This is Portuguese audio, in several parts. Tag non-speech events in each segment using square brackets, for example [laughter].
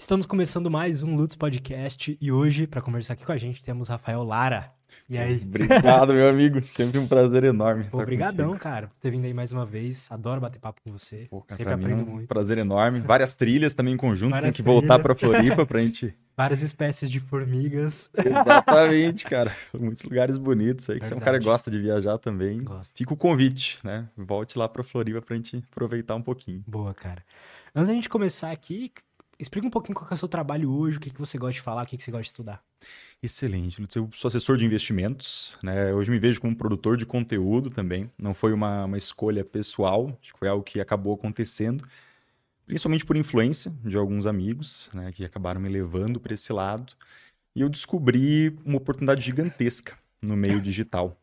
Estamos começando mais um Lutz Podcast e hoje, para conversar aqui com a gente, temos Rafael Lara. E aí? Obrigado, meu amigo. [laughs] Sempre um prazer enorme. Obrigadão, cara, por ter vindo aí mais uma vez. Adoro bater papo com você. Pô, cara, Sempre mim é aprendo um muito. prazer enorme. Várias trilhas também em conjunto. Várias Tem que voltar trilhas. pra Floripa pra gente. [laughs] Várias espécies de formigas. Exatamente, cara. Muitos lugares bonitos aí. Que você é um cara que gosta de viajar também. Gosto. Fica o convite, né? Volte lá pra Floripa pra gente aproveitar um pouquinho. Boa, cara. Antes da gente começar aqui, explica um pouquinho qual é o seu trabalho hoje, o que, que você gosta de falar, o que, que você gosta de estudar. Excelente. Lutz. Eu sou assessor de investimentos, né? Hoje me vejo como produtor de conteúdo também. Não foi uma, uma escolha pessoal, acho que foi algo que acabou acontecendo, principalmente por influência de alguns amigos, né? Que acabaram me levando para esse lado. E eu descobri uma oportunidade gigantesca no meio [laughs] digital.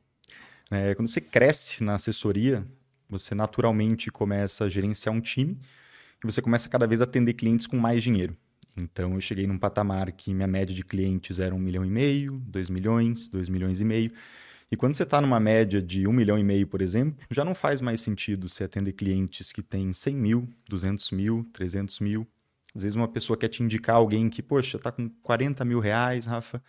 É, quando você cresce na assessoria, você naturalmente começa a gerenciar um time e você começa cada vez a atender clientes com mais dinheiro. Então, eu cheguei num patamar que minha média de clientes era um milhão e meio, dois milhões, dois milhões e meio. E quando você está numa média de um milhão e meio, por exemplo, já não faz mais sentido você atender clientes que têm 100 mil, 200 mil, 300 mil. Às vezes uma pessoa quer te indicar alguém que, poxa, está com 40 mil reais, Rafa,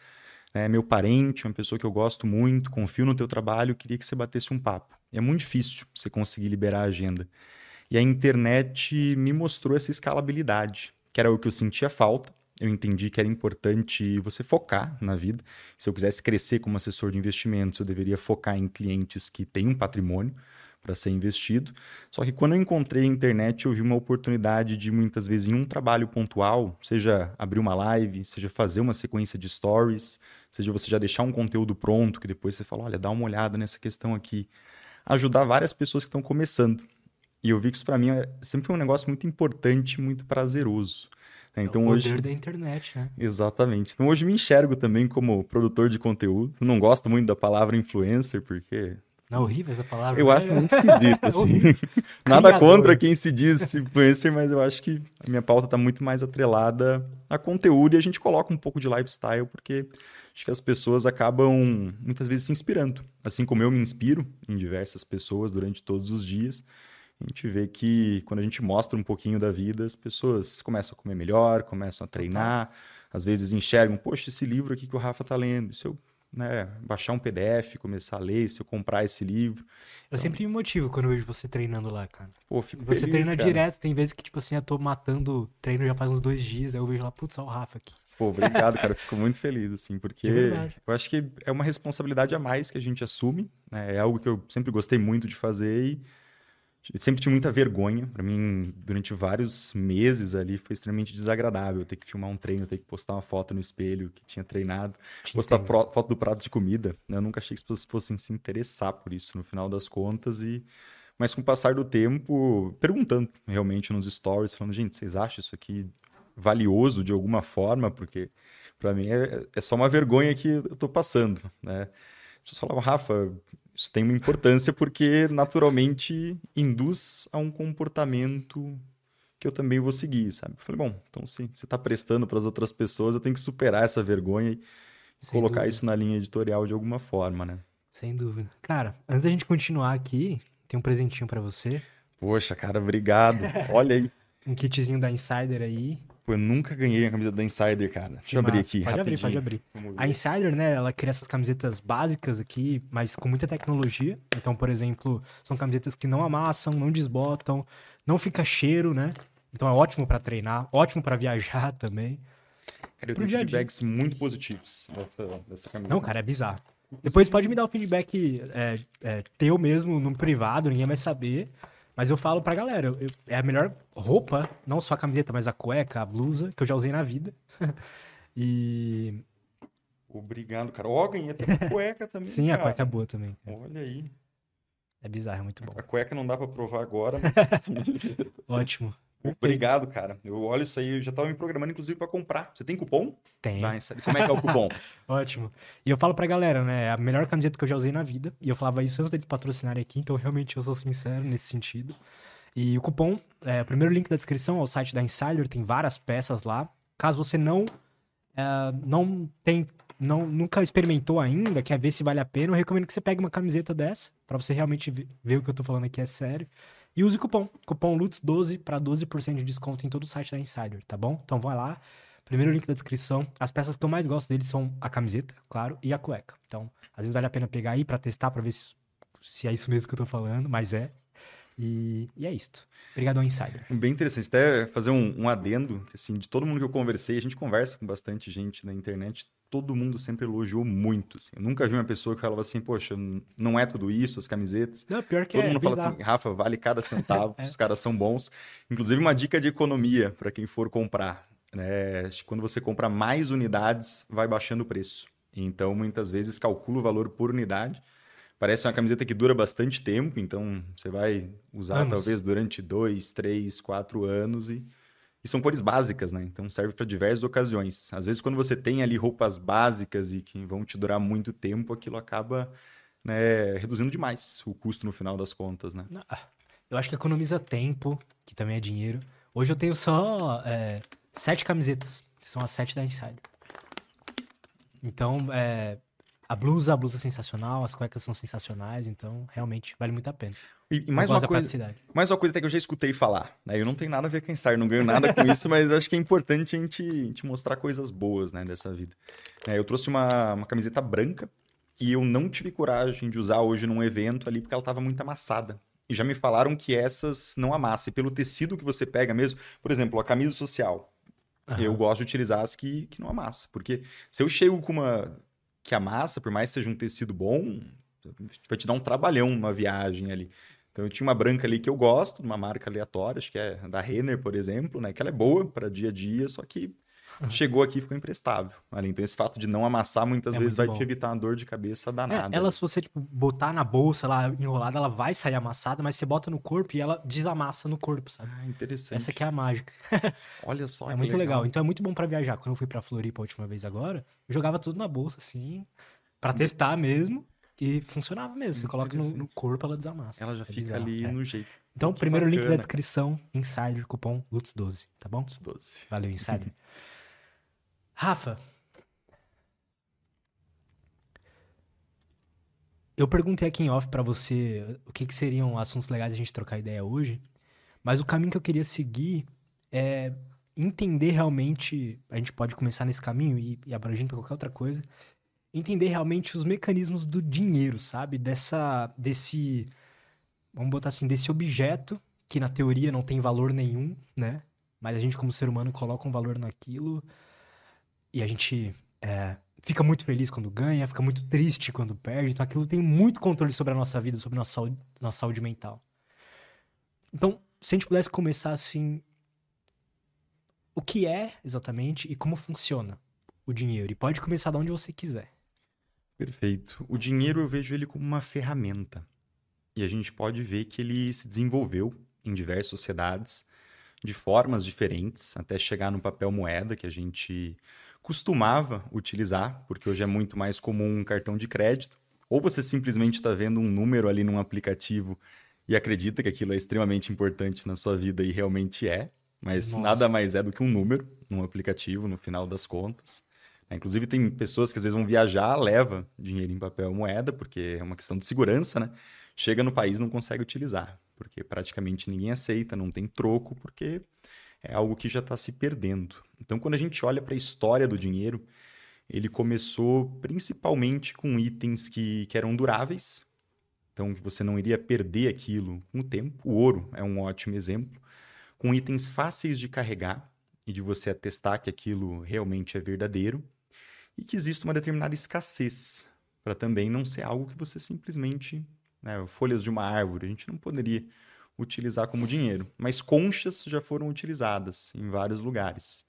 é meu parente, uma pessoa que eu gosto muito, confio no teu trabalho, queria que você batesse um papo. E é muito difícil você conseguir liberar a agenda. E a internet me mostrou essa escalabilidade, que era o que eu sentia falta. Eu entendi que era importante você focar na vida. Se eu quisesse crescer como assessor de investimentos, eu deveria focar em clientes que têm um patrimônio para ser investido. Só que quando eu encontrei a internet, eu vi uma oportunidade de muitas vezes em um trabalho pontual, seja abrir uma live, seja fazer uma sequência de stories, seja você já deixar um conteúdo pronto, que depois você fala, olha, dá uma olhada nessa questão aqui. Ajudar várias pessoas que estão começando. E eu vi que isso para mim é sempre um negócio muito importante, muito prazeroso. né? Então é o hoje poder da internet, né? Exatamente. Então hoje me enxergo também como produtor de conteúdo. Não gosto muito da palavra influencer, porque Não é horrível essa palavra? eu né? acho muito esquisito, [laughs] assim. horrível. [laughs] Nada Criador. contra quem se diz influencer, mas eu acho que a minha pauta está muito mais atrelada a conteúdo e a gente coloca um pouco de lifestyle, porque acho que as pessoas acabam muitas vezes se inspirando. Assim como eu me inspiro em diversas pessoas durante todos os dias. A gente vê que quando a gente mostra um pouquinho da vida, as pessoas começam a comer melhor, começam a treinar, às vezes enxergam, poxa, esse livro aqui que o Rafa tá lendo, se eu né, baixar um PDF, começar a ler, se eu comprar esse livro, Eu sempre me motivo quando eu vejo você treinando lá, cara. pô, fico Você feliz, treina cara. direto, tem vezes que, tipo assim, eu tô matando treino já faz uns dois dias, aí eu vejo lá, putz, olha o Rafa aqui. Pô, obrigado, cara. Eu Fico muito feliz, assim, porque eu acho que é uma responsabilidade a mais que a gente assume. né? É algo que eu sempre gostei muito de fazer e sempre tive muita vergonha. Pra mim, durante vários meses ali, foi extremamente desagradável ter que filmar um treino, ter que postar uma foto no espelho que tinha treinado, Te postar pro- foto do prato de comida. Eu nunca achei que as pessoas fossem se interessar por isso no final das contas e mas com o passar do tempo, perguntando realmente nos stories, falando, gente, vocês acham isso aqui valioso de alguma forma? Porque para mim é, é só uma vergonha que eu tô passando, né? As pessoas falavam, Rafa, isso tem uma importância porque naturalmente induz a um comportamento que eu também vou seguir, sabe? Eu falei, bom, então sim, você está prestando para as outras pessoas, eu tenho que superar essa vergonha e Sem colocar dúvida. isso na linha editorial de alguma forma, né? Sem dúvida. Cara, antes da gente continuar aqui, tem um presentinho pra você. Poxa, cara, obrigado. Olha aí. [laughs] Um kitzinho da Insider aí. Pô, eu nunca ganhei a camisa da Insider, cara. Deixa eu abrir massa. aqui, Pode abrir, rapidinho. pode abrir. Vamos ver. A Insider, né, ela cria essas camisetas básicas aqui, mas com muita tecnologia. Então, por exemplo, são camisetas que não amassam, não desbotam, não fica cheiro, né? Então é ótimo pra treinar, ótimo pra viajar [laughs] também. Cara, eu pro tenho a dia. feedbacks muito positivos dessa, dessa camisa. Não, cara, é bizarro. Depois pode me dar o feedback é, é, teu mesmo, no privado, ninguém vai saber. Mas eu falo pra galera, eu- é a melhor roupa, não só a camiseta, mas a cueca, a blusa, que eu já usei na vida. [laughs] e Obrigado, cara. Ó, ganhei até cueca [laughs] também, sim, a cara. cueca é boa também. Olha aí. É bizarro, é muito bom. A cueca não dá pra provar agora, mas... [laughs] Ótimo. Obrigado, cara. Eu olho isso aí, eu já tava me programando, inclusive, pra comprar. Você tem cupom? Tem. Insider. Como é que é o cupom? [laughs] Ótimo. E eu falo pra galera, né? É a melhor camiseta que eu já usei na vida. E eu falava isso antes deles patrocinarem aqui, então realmente eu sou sincero nesse sentido. E o cupom, é, o primeiro link da descrição é o site da Insider, tem várias peças lá. Caso você não, é, não tem, não, nunca experimentou ainda, quer ver se vale a pena, eu recomendo que você pegue uma camiseta dessa, pra você realmente ver, ver o que eu tô falando aqui é sério. E use o cupom, cupom LUTS12 para 12% de desconto em todo o site da Insider, tá bom? Então vai lá, primeiro link da descrição. As peças que eu mais gosto deles são a camiseta, claro, e a cueca. Então, às vezes vale a pena pegar aí para testar, para ver se, se é isso mesmo que eu tô falando, mas é. E, e é isto. Obrigado ao Insider. Bem interessante. Até fazer um, um adendo, assim, de todo mundo que eu conversei, a gente conversa com bastante gente na internet, todo mundo sempre elogiou muito. Assim. Eu nunca vi uma pessoa que falava assim, poxa, não é tudo isso, as camisetas. Não, pior que todo é mundo fala bizarro. assim, Rafa, vale cada centavo, [laughs] É. os caras são bons. Inclusive, uma dica de economia para quem for comprar. Né? Quando você compra mais unidades, vai baixando o preço. Então, muitas vezes, calcula o valor por unidade. Parece uma camiseta que dura bastante tempo, então você vai usar Anos. talvez durante dois, três, quatro anos e, e são cores básicas, né? Então serve para diversas ocasiões. Às vezes, quando você tem ali roupas básicas e que vão te durar muito tempo, aquilo acaba né, reduzindo demais o custo no final das contas, né? Ah, Eu acho que economiza tempo, que também é dinheiro. Hoje eu tenho só é, sete camisetas, que são as sete da Insider. Então, é, a blusa, a blusa é sensacional, as cuecas são sensacionais, então realmente vale muito a pena. E, e mais uma coisa, mais uma coisa até que eu já escutei falar. Né? Eu não tenho nada a ver com Insider, não ganho nada com isso, mas eu acho que é importante a gente, a gente mostrar coisas boas né, dessa vida. Né, eu trouxe uma, uma camiseta branca e eu não tive coragem de usar hoje num evento ali porque ela estava muito amassada. E já me falaram que essas não amassam. E pelo tecido que você pega mesmo, por exemplo, a camisa social. Aham. Eu gosto de utilizar as que, que não amassa. Porque se eu chego com uma que amassa, por mais que seja um tecido bom, vai te dar um trabalhão numa viagem ali. Então eu tinha uma branca ali que eu gosto, uma marca aleatória, acho que é da Renner, por exemplo, né? Que ela é boa para dia a dia, só que Uhum. chegou aqui e ficou imprestável. Ali. Então esse fato de não amassar muitas É vezes vai te bom. evitar uma dor de cabeça É, danada. ela, se você tipo, botar na bolsa lá enrolada, ela vai sair amassada, mas você bota no corpo e ela desamassa no corpo, sabe? Ah, interessante. Essa aqui é a mágica. [laughs] Olha só. é muito legal. Então é muito bom pra viajar. Quando eu fui pra Floripa a última vez agora, eu jogava tudo na bolsa, assim, pra testar mesmo. E funcionava mesmo. Você coloca no, no corpo, ela desamassa. Ela já É fica bizarro, ali é. no jeito. Então, Que primeiro link da bacana. descrição, Insider, cupom LUTS12, tá bom? Os 12. Valeu, Insider. [laughs] Rafa. Eu perguntei aqui em off pra você o que, que seriam assuntos legais a gente trocar ideia hoje, mas o caminho que eu queria seguir é entender realmente. A gente pode começar nesse caminho e, e abrangendo pra qualquer outra coisa. Entender realmente os mecanismos do dinheiro, sabe? Dessa. Desse. Vamos botar assim, desse objeto que na teoria não tem valor nenhum, né? Mas a gente, como ser humano, coloca um valor naquilo e a gente é, fica muito feliz quando ganha, fica muito triste quando perde. Então aquilo tem muito controle sobre a nossa vida, sobre a nossa saúde, nossa saúde mental. Então, se a gente pudesse começar assim. O que é exatamente e como funciona o dinheiro? E pode começar de onde você quiser. Perfeito. O dinheiro eu vejo ele como uma ferramenta. E a gente pode ver que ele se desenvolveu em diversas sociedades de formas diferentes, até chegar no papel moeda que a gente costumava utilizar, porque hoje é muito mais comum um cartão de crédito. Ou você simplesmente está vendo um número ali num aplicativo e acredita que aquilo é extremamente importante na sua vida e realmente é, mas Nossa. nada mais é do que um número num aplicativo, no final das contas. É, Inclusive, tem pessoas que às vezes vão viajar, leva dinheiro em papel moeda, porque é uma questão de segurança, né? Chega no país e não consegue utilizar, porque praticamente ninguém aceita, não tem troco, porque é algo que já está se perdendo. Então, quando a gente olha para a história do dinheiro, ele começou principalmente com itens que, que eram duráveis, então que você não iria perder aquilo com o tempo. O ouro é um ótimo exemplo, com itens fáceis de carregar e de você atestar que aquilo realmente é verdadeiro, e que existe uma determinada escassez, para também não ser algo que você simplesmente. Né, folhas de uma árvore, a gente não poderia utilizar como dinheiro, mas conchas já foram utilizadas em vários lugares.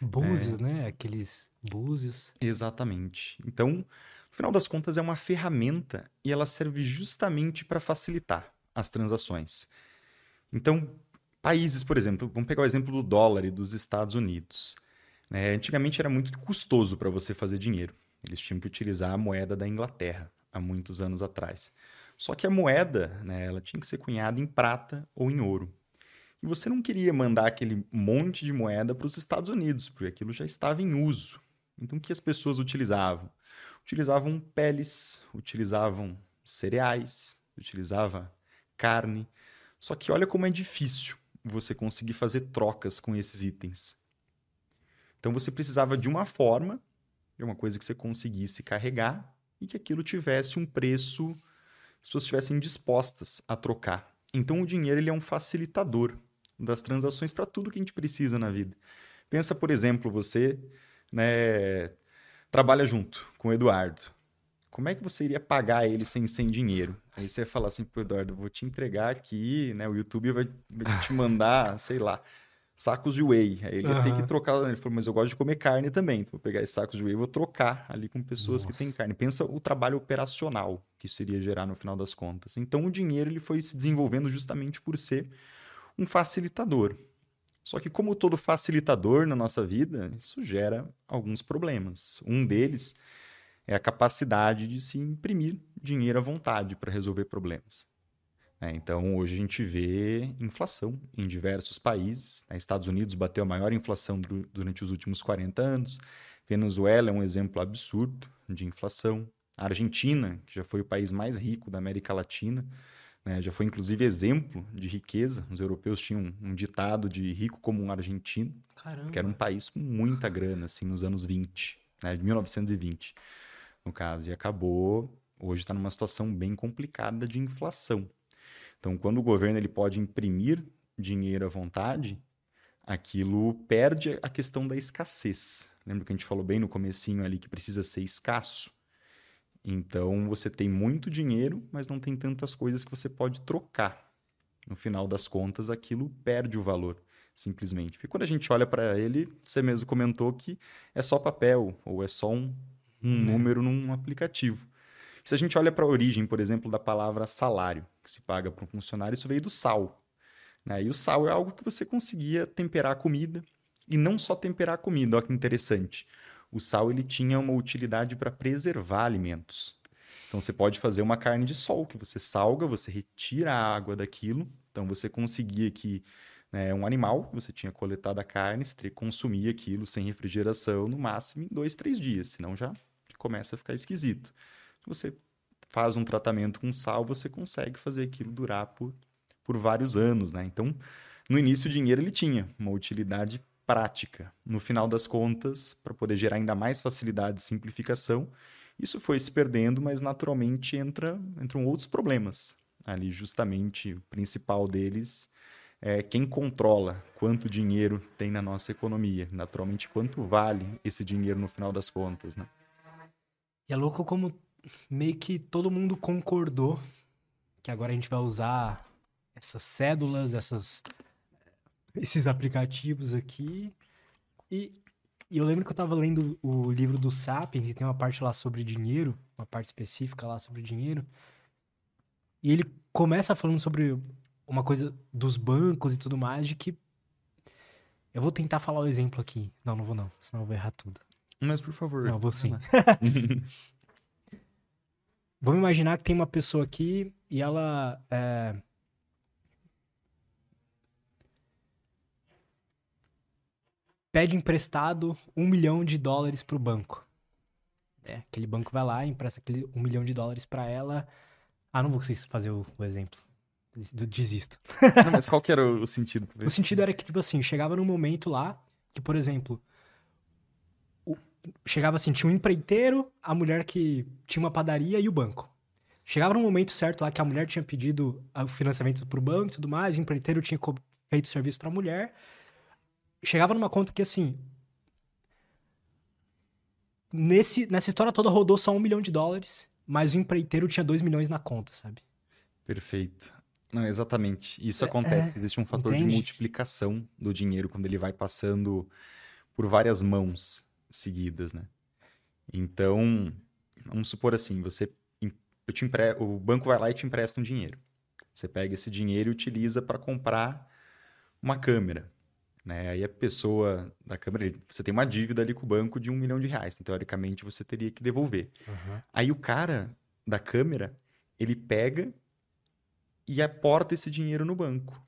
Búzios, né? Aqueles búzios. Exatamente. Então, no final das contas, é uma ferramenta e ela serve justamente para facilitar as transações. Então, países, por exemplo, vamos pegar o exemplo do dólar e dos Estados Unidos. né? antigamente era muito custoso para você fazer dinheiro. Eles tinham que utilizar a moeda da Inglaterra há muitos anos atrás. Só que a moeda, né, ela tinha que ser cunhada em prata ou em ouro. E você não queria mandar aquele monte de moeda para os Estados Unidos, porque aquilo já estava em uso. Então, o que as pessoas utilizavam? Utilizavam peles, utilizavam cereais, utilizavam carne. Só que olha como é difícil você conseguir fazer trocas com esses itens. Então você precisava de uma forma, de uma coisa que você conseguisse carregar e que aquilo tivesse um preço, as pessoas estivessem dispostas a trocar. Então o dinheiro ele é um facilitador das transações para tudo que a gente precisa na vida. Pensa, por exemplo, você né, trabalha junto com o Eduardo. Como é que você iria pagar ele sem, sem dinheiro? Aí você fala assim pro Eduardo, vou te entregar aqui, né? O YouTube vai, vai te mandar, sei lá, sacos de whey. Aí ele uhum. tem que trocar. Ele falou, mas eu gosto de comer carne também. Então vou pegar esses sacos de whey e vou trocar ali com pessoas Nossa. que têm carne. Pensa o trabalho operacional que isso iria gerar no final das contas. Então o dinheiro ele foi se desenvolvendo justamente por ser um facilitador. Só que, como todo facilitador na nossa vida, isso gera alguns problemas. Um deles é a capacidade de se imprimir dinheiro à vontade para resolver problemas. É, então, hoje a gente vê inflação em diversos países. Né? Estados Unidos bateu a maior inflação durante os últimos 40 anos. Venezuela é um exemplo absurdo de inflação. A Argentina, que já foi o país mais rico da América Latina, né? Já foi, inclusive, exemplo de riqueza. Os europeus tinham um, ditado de rico como um argentino, Caramba. que era um país com muita grana, assim, nos anos 20, né? de 1920, no caso. E acabou, hoje está numa situação bem complicada de inflação. Então, quando o governo ele pode imprimir dinheiro à vontade, aquilo perde a questão da escassez. Lembra que a gente falou bem no comecinho ali que precisa ser escasso? Então você tem muito dinheiro, mas não tem tantas coisas que você pode trocar. No final das contas, aquilo perde o valor, simplesmente. Porque quando a gente olha para ele, você mesmo comentou que é só papel ou é só um, um hum. número num aplicativo. Se a gente olha para a origem, por exemplo, da palavra salário, que se paga para um funcionário, isso veio do sal. Né? E o sal é algo que você conseguia temperar a comida, e não só temperar a comida, olha que interessante o sal ele tinha uma utilidade para preservar alimentos. Então você pode fazer uma carne de sol, que você salga, você retira a água daquilo. Então você conseguia que né, um animal, você tinha coletado a carne, você consumia aquilo sem refrigeração no máximo em dois, três dias, senão já começa a ficar esquisito. Você faz um tratamento com sal, você consegue fazer aquilo durar por, por vários anos. Né? Então, no início, o dinheiro ele tinha uma utilidade prática. No final das contas, para poder gerar ainda mais facilidade e simplificação, isso foi se perdendo, mas naturalmente entra, entram outros problemas. Ali, justamente, o principal deles é quem controla quanto dinheiro tem na nossa economia. Naturalmente, quanto vale esse dinheiro no final das contas, né? E é louco como meio que todo mundo concordou que agora a gente vai usar essas cédulas, essas esses aplicativos aqui. E, e, eu lembro que eu tava lendo o livro do Sapiens e tem uma parte lá sobre dinheiro, uma parte específica lá sobre dinheiro. E ele começa falando sobre uma coisa dos bancos e tudo mais, de que. Eu vou tentar falar o exemplo aqui. Não, não vou não, senão eu vou errar tudo. Mas por favor. Não, vou sim. [laughs] Vamos imaginar que tem uma pessoa aqui e ela é, pede emprestado um milhão de dólares para o banco. É, aquele banco vai lá, empresta aquele um milhão de dólares para ela. Ah, não vou fazer o, o exemplo. Desisto. Não, mas qual que era o sentido? [laughs] O sentido era que, tipo assim, chegava num momento lá que, por exemplo, chegava assim, tinha um empreiteiro, a mulher que tinha uma padaria e o banco. Chegava num momento certo lá que a mulher tinha pedido o financiamento pro banco e tudo mais, o empreiteiro tinha feito serviço pra mulher, chegava numa conta que, assim. Nesse, nessa história toda rodou só um milhão de dólares, mas o empreiteiro tinha dois milhões na conta, sabe? Perfeito. Não, exatamente. Isso é, acontece. É, Existe um fator entende? de multiplicação do dinheiro quando ele vai passando por várias mãos seguidas, né? Então, vamos supor assim, você eu te empre... o banco vai lá e te empresta um dinheiro. Você pega esse dinheiro e utiliza para comprar uma câmera. Né? Aí a pessoa da Câmara, você tem uma dívida ali com o banco de um milhão de reais. Então, teoricamente, você teria que devolver. Uhum. Aí o cara da Câmara, ele pega e aporta esse dinheiro no banco.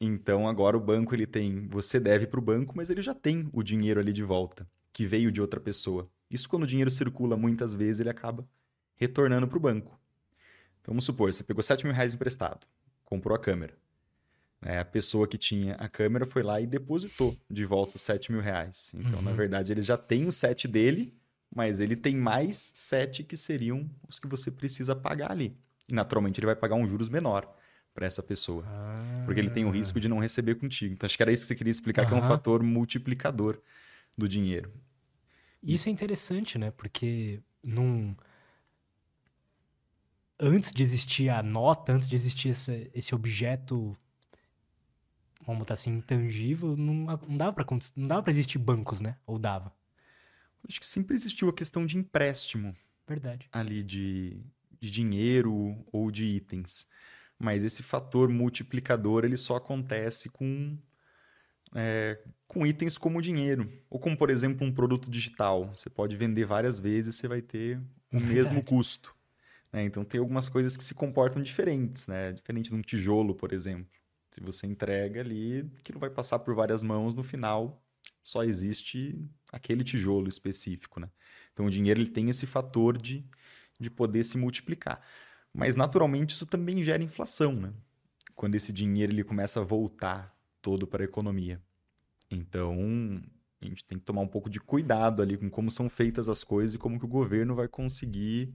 Então, agora o banco, ele tem... Você deve para o banco, mas ele já tem o dinheiro ali de volta, que veio de outra pessoa. Isso quando o dinheiro circula muitas vezes, ele acaba retornando para o banco. Então, vamos supor, você pegou 7 mil reais emprestado, comprou a câmera. É, a pessoa que tinha a câmera foi lá e depositou de volta os 7 mil reais. Então, uhum. na verdade, ele já tem o set dele, mas ele tem mais sete que seriam os que você precisa pagar ali. E naturalmente ele vai pagar um juros menor para essa pessoa. Ah. Porque ele tem o risco de não receber contigo. Então acho que era isso que você queria explicar, uhum. que é um fator multiplicador do dinheiro. Isso é interessante, né? Porque num... antes de existir a nota, antes de existir esse, esse objeto, vamos botar assim, intangível, não, não dava para não dava para existir bancos, né? Ou dava? Acho que sempre existiu a questão de empréstimo. Verdade. Ali de, de dinheiro ou de itens. Mas esse fator multiplicador ele só acontece com, é, com itens como dinheiro. Ou como, por exemplo, um produto digital. Você pode vender várias vezes, você vai ter o [laughs] Verdade. mesmo custo. Né? Então tem algumas coisas que se comportam diferentes, né? Diferente de um tijolo, por exemplo. Se você entrega ali, que não vai passar por várias mãos, no final só existe aquele tijolo específico, né? Então o dinheiro ele tem esse fator de, de poder se multiplicar. Mas naturalmente isso também gera inflação, né? Quando esse dinheiro ele começa a voltar todo para a economia. Então, a gente tem que tomar um pouco de cuidado ali com como são feitas as coisas e como que o governo vai conseguir,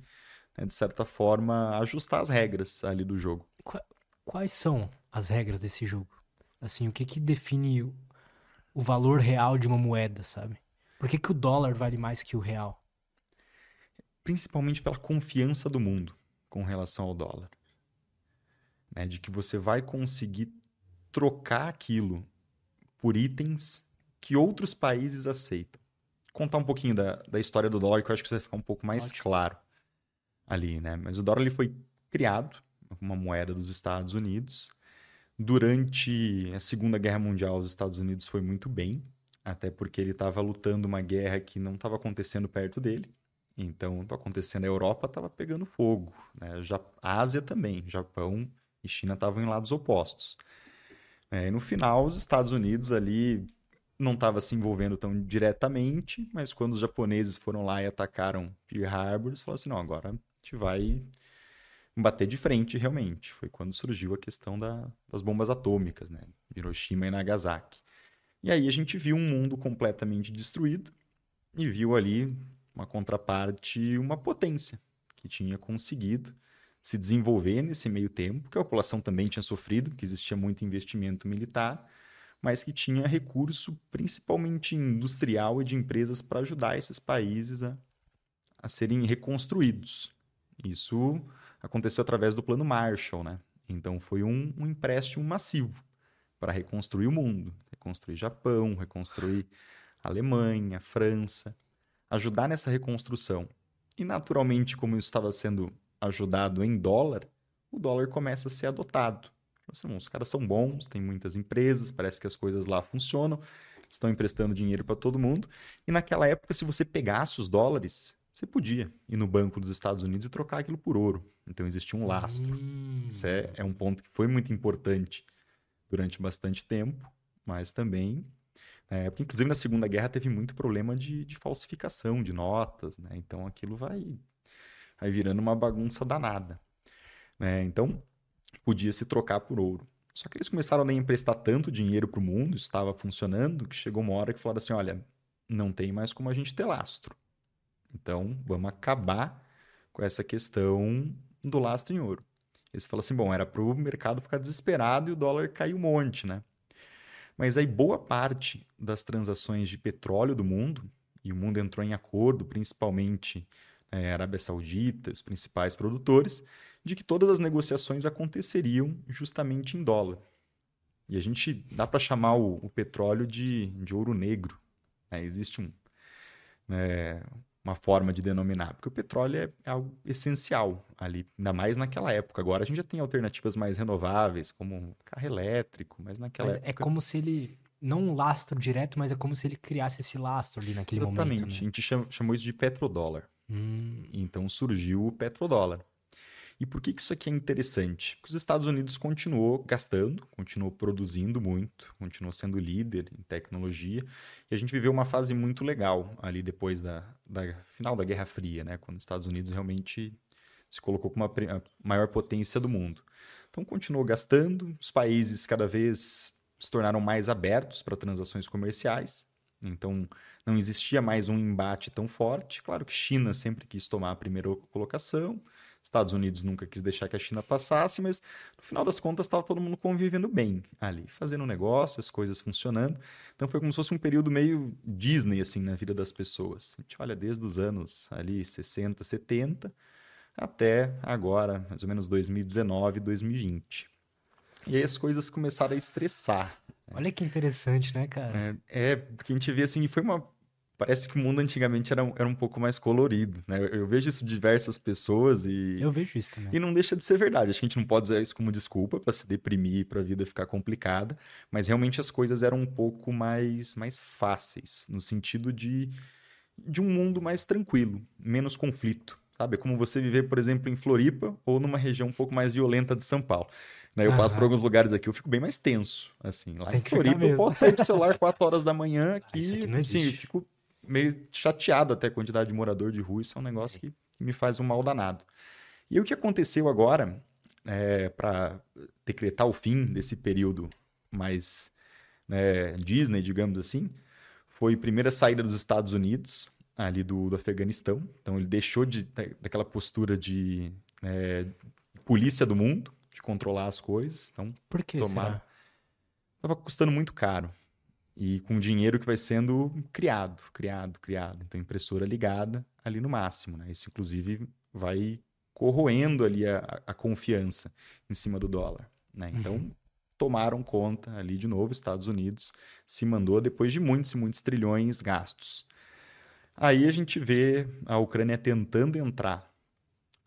né, de certa forma, ajustar as regras ali do jogo. Quais são as regras desse jogo? Assim, o que que define o valor real de uma moeda, sabe? Por que, que o dólar vale mais que o real? Principalmente pela confiança do mundo com relação ao dólar. Né? De que você vai conseguir trocar aquilo por itens que outros países aceitam. Contar um pouquinho da, da história do dólar, que eu acho que vai ficar um pouco mais Ótimo. claro ali, né? Mas o dólar ele foi criado, uma moeda dos Estados Unidos. Durante a Segunda Guerra Mundial, os Estados Unidos foi muito bem, até porque ele estava lutando uma guerra que não estava acontecendo perto dele. Então, tá acontecendo, a Europa estava pegando fogo, né? Já, a Ásia também, Japão e China estavam em lados opostos. É, e no final, os Estados Unidos ali não estava se envolvendo tão diretamente, mas quando os japoneses foram lá e atacaram Pearl Harbor, eles falaram assim, não, agora a gente vai bater de frente realmente. Foi quando surgiu a questão da, das bombas atômicas, né? Hiroshima e Nagasaki. E aí a gente viu um mundo completamente destruído e viu ali uma contraparte, uma potência que tinha conseguido se desenvolver nesse meio tempo, que a população também tinha sofrido, que existia muito investimento militar, mas que tinha recurso principalmente industrial e de empresas para ajudar esses países a, a serem reconstruídos. Isso aconteceu através do Plano Marshall, né? Então foi um, um empréstimo massivo para reconstruir o mundo, reconstruir Japão, reconstruir Alemanha, França ajudar nessa reconstrução. E naturalmente, como isso estava sendo ajudado em dólar, o dólar começa a ser adotado. Assim, os caras são bons, tem muitas empresas, parece que as coisas lá funcionam, estão emprestando dinheiro para todo mundo. E naquela época, se você pegasse os dólares, você podia ir no banco dos Estados Unidos e trocar aquilo por ouro. Então existia um lastro. Hum. Isso é, é um ponto que foi muito importante durante bastante tempo, mas também porque, inclusive, na Segunda Guerra teve muito problema de, de falsificação de notas, né? Então aquilo vai, vai virando uma bagunça danada. Né? Então, podia se trocar por ouro. Só que eles começaram a emprestar tanto dinheiro para o mundo, estava funcionando, que chegou uma hora que falaram assim: olha, não tem mais como a gente ter lastro. Então, vamos acabar com essa questão do lastro em ouro. Eles falaram assim: bom, era para o mercado ficar desesperado e o dólar cair um monte, né? Mas aí boa parte das transações de petróleo do mundo, e o mundo entrou em acordo, principalmente é, Arábia Saudita, os principais produtores, de que todas as negociações aconteceriam justamente em dólar. E a gente dá para chamar o, o, petróleo de, de ouro negro. Né? Existe um, é, uma forma de denominar, porque o petróleo é, é algo essencial ali, ainda mais naquela época. Agora a gente já tem alternativas mais renováveis, como carro elétrico, mas naquela mas é época... É como se ele, não um lastro direto, mas é como se ele criasse esse lastro ali naquele Exatamente. momento. Exatamente, né? a gente chamou isso de petrodólar. Hum. Então surgiu o petrodólar. E por que, isso aqui é interessante? Porque os Estados Unidos continuou gastando, continuou produzindo muito, continuou sendo líder em tecnologia, e a gente viveu uma fase muito legal ali depois da, da final da Guerra Fria, né? quando os Estados Unidos realmente se colocou como a maior potência do mundo. Então continuou gastando, os países cada vez se tornaram mais abertos para transações comerciais. Então não existia mais um embate tão forte. Claro que China sempre quis tomar a primeira colocação, Estados Unidos nunca quis deixar que a China passasse, mas no final das contas estava todo mundo convivendo bem ali, fazendo negócio, as coisas funcionando. Então foi como se fosse um período meio Disney assim na vida das pessoas. A gente olha desde os anos ali 60, 70 até agora, mais ou menos 2019, 2020. E aí as coisas começaram a estressar. Olha que interessante, né, cara? É, é porque a gente vê assim, foi uma parece que o mundo antigamente era, era um pouco mais colorido, né? Eu, eu, vejo isso de diversas pessoas e... Eu vejo isso também. E não deixa de ser verdade. A gente não pode usar isso como desculpa para se deprimir, para a vida ficar complicada, mas realmente as coisas eram um pouco mais, mais fáceis, no sentido de, de um mundo mais tranquilo, menos conflito, sabe? É como você viver, por exemplo, em Floripa ou numa região um pouco mais violenta de São Paulo. Né? Eu passo por alguns lugares aqui, eu fico bem mais tenso. Assim, lá Tem em Floripa, eu posso sair do celular [laughs] 4 horas da manhã aqui, ah, aqui não assim, eu fico meio chateado até a quantidade de morador de rua. Isso é um negócio que me faz um mal danado. E o que aconteceu agora, é, para decretar o fim desse período mais né, Disney, digamos assim, foi a primeira saída dos Estados Unidos, ali do, do Afeganistão. Então ele deixou de daquela postura de é, polícia do mundo, de controlar as coisas. Então, Por que tomar... Estava custando muito caro e com dinheiro que vai sendo criado, criado, criado. Então, impressora ligada ali no máximo. Né? Isso, inclusive, vai corroendo ali a, a confiança em cima do dólar. Né? Então, uhum. tomaram conta ali de novo, Estados Unidos se mandou depois de muitos e muitos trilhões gastos. Aí a gente vê a Ucrânia tentando entrar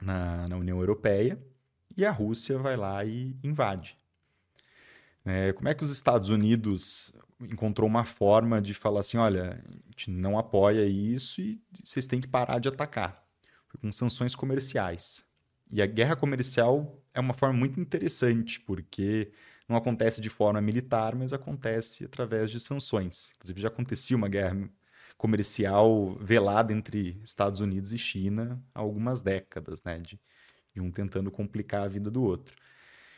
na, na União Europeia e a Rússia vai lá e invade. É, como é que os Estados Unidos encontrou uma forma de falar assim, olha, a gente não apoia isso e vocês têm que parar de atacar. Foi com sanções comerciais. E a guerra comercial é uma forma muito interessante, porque não acontece de forma militar, mas acontece através de sanções. Inclusive já acontecia uma guerra comercial velada entre Estados Unidos e China há algumas décadas, né, de, de um tentando complicar a vida do outro.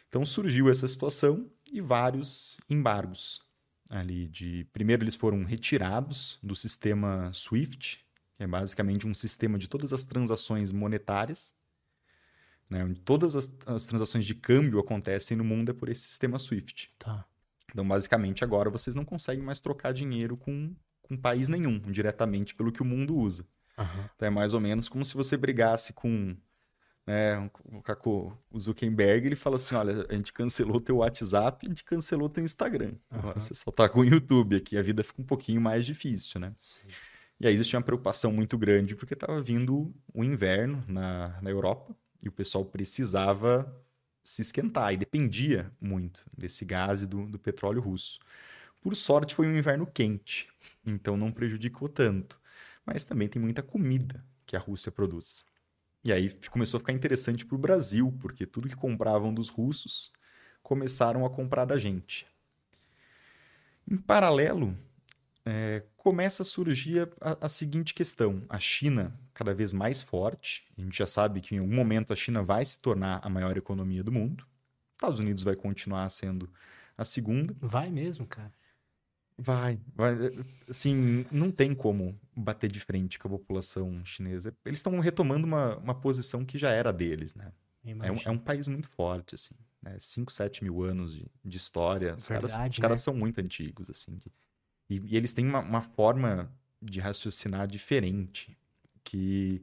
Então surgiu essa situação e vários embargos ali de primeiro eles foram retirados do sistema SWIFT, que é basicamente um sistema de todas as transações monetárias, né, onde todas as, as transações de câmbio acontecem no mundo é por esse sistema SWIFT. Tá. Então, basicamente, agora vocês não conseguem mais trocar dinheiro com, com país nenhum, diretamente pelo que o mundo usa. Uhum. Então, é mais ou menos como se você brigasse com né, o Zuckerberg, ele fala assim, olha, a gente cancelou teu WhatsApp, a gente cancelou teu Instagram. Uhum. Você só tá com o YouTube aqui, a vida fica um pouquinho mais difícil, né? Sim. E aí existia uma preocupação muito grande, porque estava vindo o inverno na, na Europa, e o pessoal precisava se esquentar, e dependia muito desse gás e do, do petróleo russo. Por sorte, foi um inverno quente, então não prejudicou tanto. Mas também tem muita comida que a Rússia produz. E aí começou a ficar interessante para o Brasil, porque tudo que compravam dos russos começaram a comprar da gente. Em paralelo, é, começa a surgir a, a, seguinte questão: a China cada vez mais forte. A gente já sabe que em algum momento a China vai se tornar a maior economia do mundo. Estados Unidos vai continuar sendo a segunda. Vai mesmo, cara. Vai, vai. Assim, não tem como bater de frente com a população chinesa. Eles estão retomando uma, uma posição que já era deles, né? É um, é um, país muito forte, assim. Né? 5, 7 mil anos de, de história. Os, Verdade, caras, os caras né? são muito antigos, assim. E, e eles têm uma, uma, forma de raciocinar diferente. Que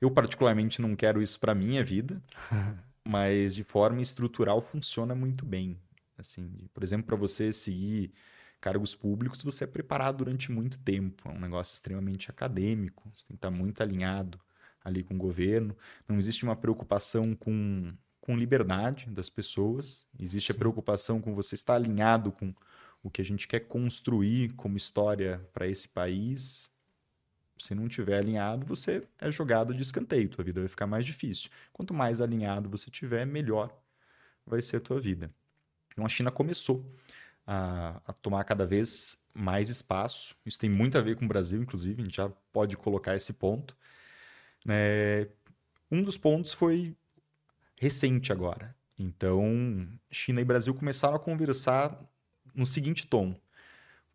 eu, particularmente, não quero isso para minha vida. [laughs] mas, de forma estrutural, funciona muito bem. Assim, por exemplo, para você seguir cargos públicos, você é preparado durante muito tempo. É um negócio extremamente acadêmico, você tem que estar muito alinhado ali com o governo. Não existe uma preocupação com, com liberdade das pessoas, existe Sim. a preocupação com você estar alinhado com o que a gente quer construir como história para esse país. Se não tiver alinhado, você é jogado de escanteio, tua vida vai ficar mais difícil. Quanto mais alinhado você tiver, melhor vai ser a tua vida. Então a China começou a, a, tomar cada vez mais espaço. Isso tem muito a ver com o Brasil, inclusive, a gente já pode colocar esse ponto. É, um dos pontos foi recente agora. Então, China e Brasil começaram a conversar no seguinte tom: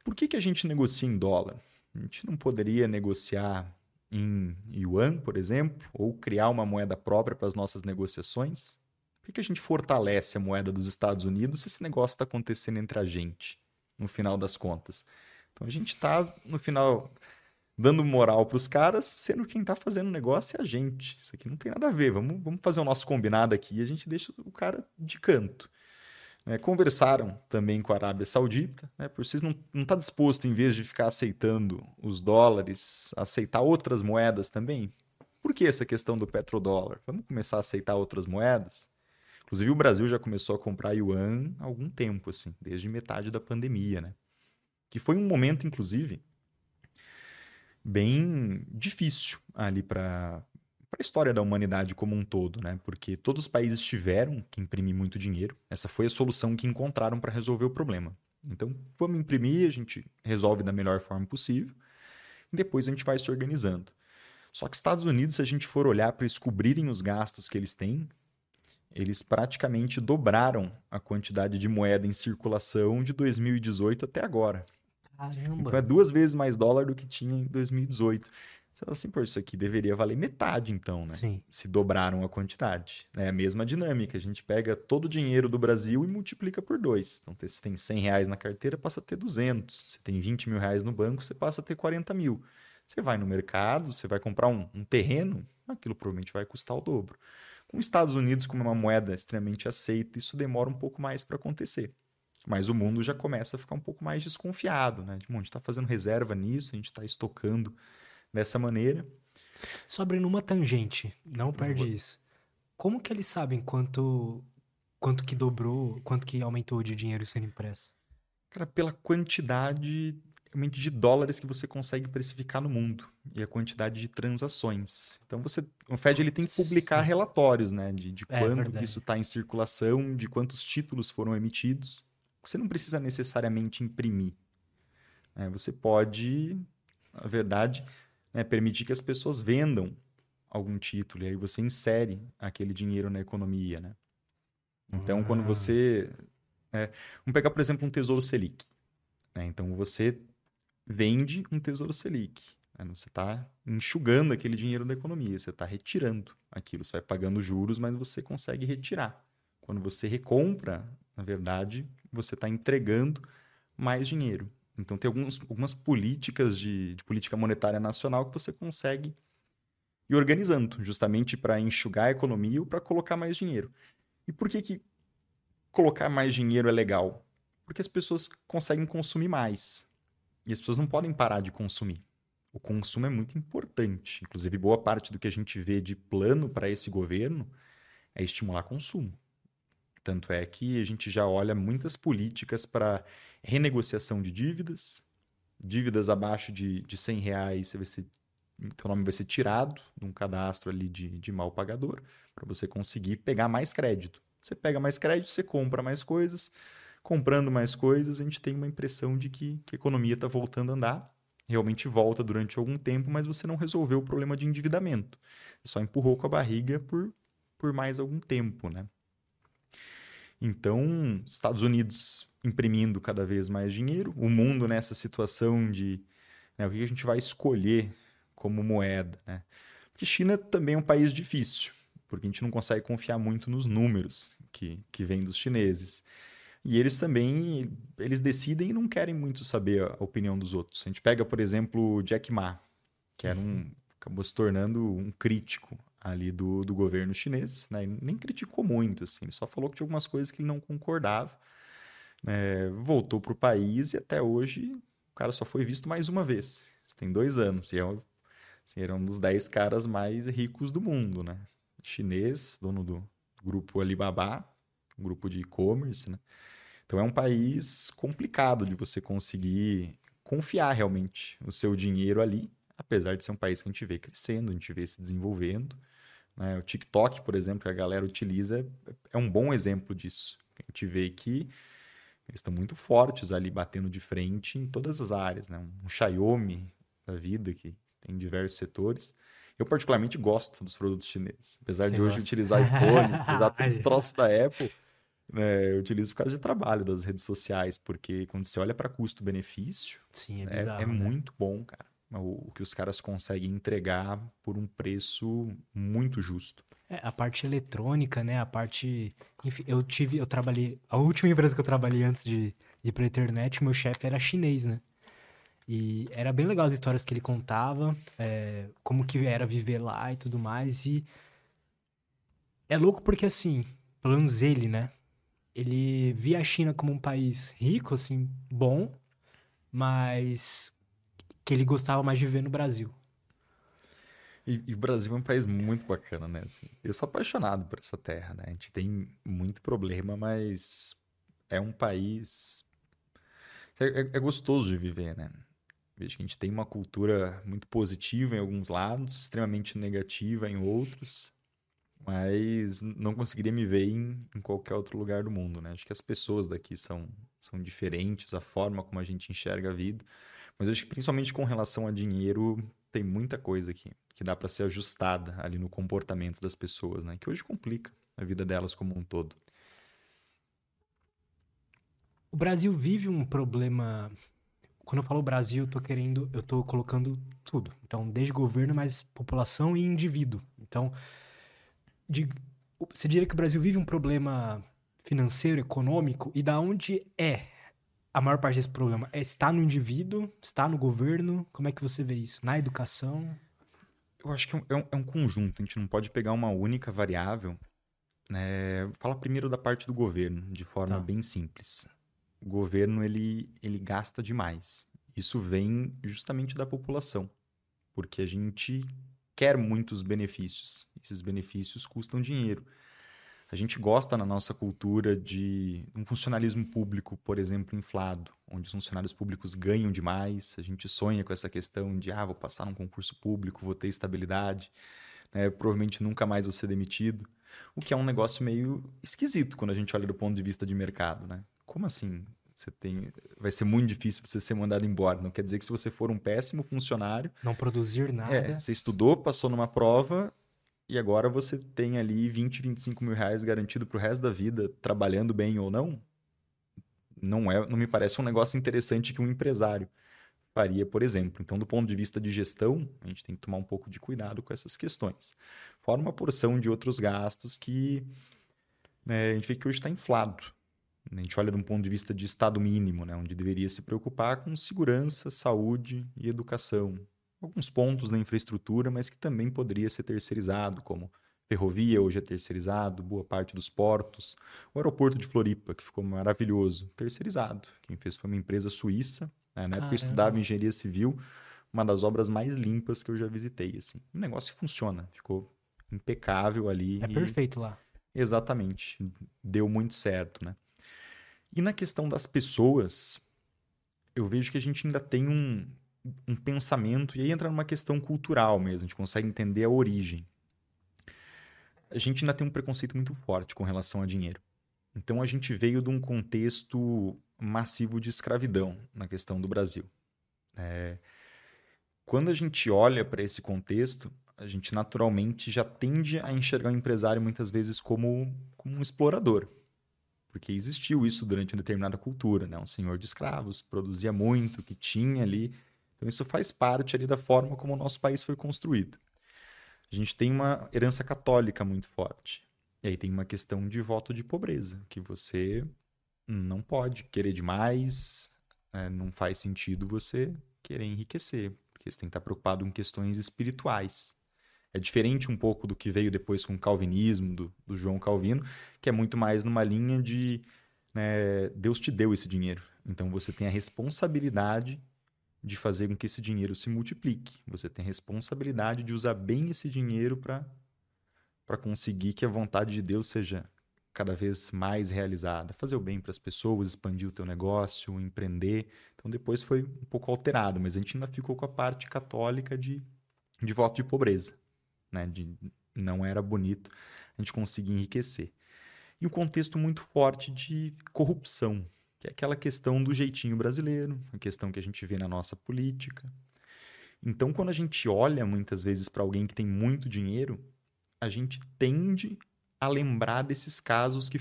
por que, que a gente negocia em dólar? A gente não poderia negociar em yuan, por exemplo, ou criar uma moeda própria para as nossas negociações? Por que, a gente fortalece a moeda dos Estados Unidos se esse negócio está acontecendo entre a gente, no final das contas? Então a gente está, no final, dando moral para os caras, sendo quem está fazendo o negócio é a gente. Isso aqui não tem nada a ver. Vamos, vamos fazer o nosso combinado aqui e a gente deixa o cara de canto. É, conversaram também com a Arábia Saudita, né, por vocês não está disposto, em vez de ficar aceitando os dólares, aceitar outras moedas também? Por que essa questão do petrodólar? Vamos começar a aceitar outras moedas? Inclusive o Brasil já começou a comprar yuan há algum tempo, assim, desde metade da pandemia, né? Que foi um momento, inclusive, bem difícil ali para a história da humanidade como um todo, né? Porque todos os países tiveram que imprimir muito dinheiro. Essa foi a solução que encontraram para resolver o problema. Então, vamos imprimir, a gente resolve da melhor forma possível e depois a gente vai se organizando. Só que Estados Unidos, se a gente for olhar para descobrirem os gastos que eles têm, eles praticamente dobraram a quantidade de moeda em circulação de 2018 até agora. Caramba! Então é duas vezes mais dólar do que tinha em 2018. Você fala assim, pô, isso aqui deveria valer metade, então, né? Sim. Se dobraram a quantidade. É a mesma dinâmica. A gente pega todo o dinheiro do Brasil e multiplica por dois. Então, você tem 100 reais na carteira, passa a ter 200. Você tem 20 mil reais no banco, você passa a ter 40 mil. Você vai no mercado, você vai comprar um, um terreno, aquilo provavelmente vai custar o dobro. Com os Estados Unidos, como é uma moeda extremamente aceita, isso demora um pouco mais para acontecer. Mas o mundo já começa a ficar um pouco mais desconfiado, né? Tipo, a gente está fazendo reserva nisso, a gente está estocando dessa maneira. Só abrindo uma tangente, não perde isso. Como que eles sabem quanto quanto que dobrou, quanto que aumentou de dinheiro sendo impresso? Cara, pela quantidade realmente de dólares que você consegue precificar no mundo e a quantidade de transações. Então você, o Fed ele tem que publicar relatórios, né, de, de É, quanto verdade. que isso está em circulação, de quantos títulos foram emitidos. Você não precisa necessariamente imprimir. né? Você pode, na verdade, né, permitir que as pessoas vendam algum título e aí você insere aquele dinheiro na economia, né? Então, quando Ah. você. é, vamos pegar, por exemplo, um Tesouro Selic. né? Então, você vende um Tesouro Selic. né? Você está enxugando aquele dinheiro da economia, você está retirando aquilo. Você vai pagando juros, mas você consegue retirar. Quando você recompra, na verdade, você está entregando mais dinheiro. Então, tem alguns, algumas políticas de, de política monetária nacional que você consegue ir organizando, justamente para enxugar a economia ou para colocar mais dinheiro. E por que, que colocar mais dinheiro é legal? Porque as pessoas conseguem consumir mais. E as pessoas não podem parar de consumir. O consumo é muito importante. Inclusive, boa parte do que a gente vê de plano para esse governo é estimular consumo. Tanto é que a gente já olha muitas políticas para renegociação de dívidas, dívidas abaixo de, de 100 reais, você vai ser, teu nome vai ser tirado de um cadastro ali de, de mal pagador, para você conseguir pegar mais crédito. Você pega mais crédito, você compra mais coisas, comprando mais coisas, a gente tem uma impressão de que, que a economia está voltando a andar. Realmente volta durante algum tempo, mas você não resolveu o problema de endividamento. Você só empurrou com a barriga por, por mais algum tempo, né? Então, Estados Unidos imprimindo cada vez mais dinheiro, o mundo nessa situação de né, o que a gente vai escolher como moeda, né? Porque China também é um país difícil, porque a gente não consegue confiar muito nos números que, que vêm dos chineses. E eles também, eles decidem e não querem muito saber a opinião dos outros. A gente pega, por exemplo, Jack Ma, que era um, acabou se tornando um crítico ali do, do governo chinês, né? Nem criticou muito, assim, ele só falou que tinha algumas coisas que ele não concordava, né? voltou para o país e até hoje o cara só foi visto mais uma vez. Isso tem dois anos, e é, um- assim, era um dos dez caras mais ricos do mundo, né? Chinês, dono do grupo Alibaba, um grupo de e-commerce, né? Então é um país complicado de você conseguir confiar realmente o seu dinheiro ali, apesar de ser um país que a gente vê crescendo, a gente vê se desenvolvendo. né? O TikTok, por exemplo, que a galera utiliza, é um bom exemplo disso. A gente vê que eles estão muito fortes ali, batendo de frente em todas as áreas. Né? Um Xiaomi da vida, que em diversos setores. Eu, particularmente, gosto dos produtos chineses. Apesar Você de hoje gosta. utilizar iPhone, [laughs] utilizar todos os troços da Apple, né, eu utilizo por causa de trabalho das redes sociais, porque quando você olha para custo-benefício, é, é, bizarro, é né? muito bom, cara. O, o, que os caras conseguem entregar por um preço muito justo. É, a parte eletrônica, né? A parte. Enfim, eu tive. Eu trabalhei. A última empresa que eu trabalhei antes de ir pra internet, meu chefe era chinês, né? E era bem legal as histórias que ele contava, é, como que era viver lá e tudo mais. E é louco porque, assim, pelo menos ele, né? Ele via a China como um país rico, assim, bom, mas que ele gostava mais de viver no Brasil. E, e, o Brasil é um país muito bacana, né? Assim, eu sou apaixonado por essa terra, né? A gente tem muito problema, mas é um país. É, é, é gostoso de viver, né? Vejo que a gente tem uma cultura muito positiva em alguns lados, extremamente negativa em outros, mas não conseguiria me ver em, em, qualquer outro lugar do mundo, né? Acho que as pessoas daqui são, são diferentes, a forma como a gente enxerga a vida, mas acho que principalmente com relação a dinheiro, tem muita coisa aqui que dá para ser ajustada ali no comportamento das pessoas, né? Que hoje complica a vida delas como um todo. O Brasil vive um problema quando eu falo Brasil, eu tô querendo, eu tô colocando tudo. Então, desde governo, mas população e indivíduo. Então, de, você diria que o Brasil vive um problema financeiro, econômico, e da onde é a maior parte desse problema? É, está no indivíduo? Está no governo? Como é que você vê isso? Na educação? Eu acho que é um, é um conjunto. A gente não pode pegar uma única variável. É, fala primeiro da parte do governo, de forma tá. bem simples o governo ele, ele gasta demais. Isso vem justamente da população, porque a gente quer muitos benefícios. Esses benefícios custam dinheiro. A gente gosta na nossa cultura de um funcionalismo público, por exemplo, inflado, onde os funcionários públicos ganham demais. A gente sonha com essa questão de, ah, vou passar num concurso público, vou ter estabilidade, né? provavelmente nunca mais vou ser demitido. O que é um negócio meio esquisito quando a gente olha do ponto de vista de mercado, né? Como assim? Você tem, vai ser muito difícil você ser mandado embora. Não quer dizer que se você for um péssimo funcionário, não produzir nada. É, você estudou, passou numa prova e agora você tem ali 20, 25 mil reais garantido para o resto da vida, trabalhando bem ou não. Não é, não me parece um negócio interessante que um empresário faria, por exemplo. Então, do ponto de vista de gestão, a gente tem que tomar um pouco de cuidado com essas questões. Fora uma porção de outros gastos que né, a gente vê que hoje está inflado. A gente olha de um ponto de vista de estado mínimo, né, onde deveria se preocupar com segurança, saúde e educação. Alguns pontos na infraestrutura, mas que também poderia ser terceirizado, como ferrovia hoje é terceirizado, boa parte dos portos. O aeroporto de Floripa, que ficou maravilhoso, terceirizado. Quem fez foi uma empresa suíça. Né? Na época eu estudava engenharia civil, uma das obras mais limpas que eu já visitei. Assim. Um negócio que funciona, ficou impecável ali. É e... perfeito lá. Exatamente, deu muito certo, né? E na questão das pessoas, eu vejo que a gente ainda tem um, um pensamento, e aí entra numa questão cultural mesmo, a gente consegue entender a origem. A gente ainda tem um preconceito muito forte com relação a dinheiro. Então a gente veio de um contexto massivo de escravidão na questão do Brasil. É... Quando a gente olha para esse contexto, a gente naturalmente já tende a enxergar o empresário muitas vezes como, como um explorador porque existiu isso durante uma determinada cultura, né? Um senhor de escravos que produzia muito, que tinha ali. Então isso faz parte ali da forma como o nosso país foi construído. A gente tem uma herança católica muito forte. E aí tem uma questão de voto de pobreza, que você não pode querer demais, né? não faz sentido você querer enriquecer, porque você tem que estar preocupado com questões espirituais. É diferente um pouco do que veio depois com o calvinismo, do, do João Calvino, que é muito mais numa linha de né, Deus te deu esse dinheiro. Então você tem a responsabilidade de fazer com que esse dinheiro se multiplique. Você tem a responsabilidade de usar bem esse dinheiro para conseguir que a vontade de Deus seja cada vez mais realizada. Fazer o bem para as pessoas, expandir o teu negócio, empreender. Então depois foi um pouco alterado, mas a gente ainda ficou com a parte católica de, de voto de pobreza né? De não era bonito a gente conseguir enriquecer. E um contexto muito forte de corrupção, que é aquela questão do jeitinho brasileiro, a questão que a gente vê na nossa política. Então, quando a gente olha muitas vezes para alguém que tem muito dinheiro, a gente tende a lembrar desses casos que,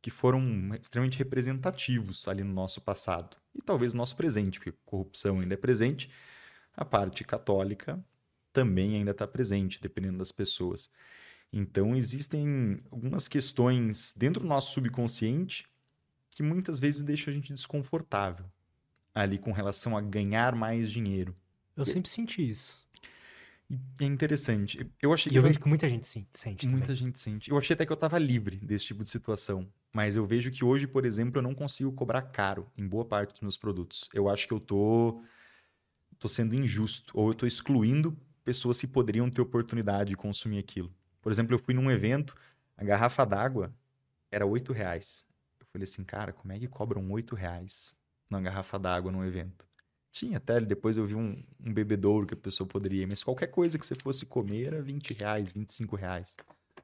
que foram extremamente representativos ali no nosso passado. E talvez no nosso presente, porque corrupção ainda é presente, a parte católica também ainda está presente, dependendo das pessoas. Então, existem algumas questões dentro do nosso subconsciente que muitas vezes deixam a gente desconfortável ali com relação a ganhar mais dinheiro. Eu e... sempre senti isso. E é interessante. Eu achei e eu vejo que muita gente sente. Muita também. gente sente. Eu achei até que eu estava livre desse tipo de situação. Mas eu vejo que hoje, por exemplo, eu não consigo cobrar caro em boa parte dos meus produtos. Eu acho que eu tô, tô sendo injusto. Ou eu tô excluindo pessoas que poderiam ter oportunidade de consumir aquilo. Por exemplo, eu fui num evento, a garrafa d'água era oito reais. Eu falei assim, cara, como é que cobram oito reais numa garrafa d'água num evento? Tinha até, depois eu vi um, um bebedouro que a pessoa poderia mas qualquer coisa que você fosse comer era 20 reais, 25 reais.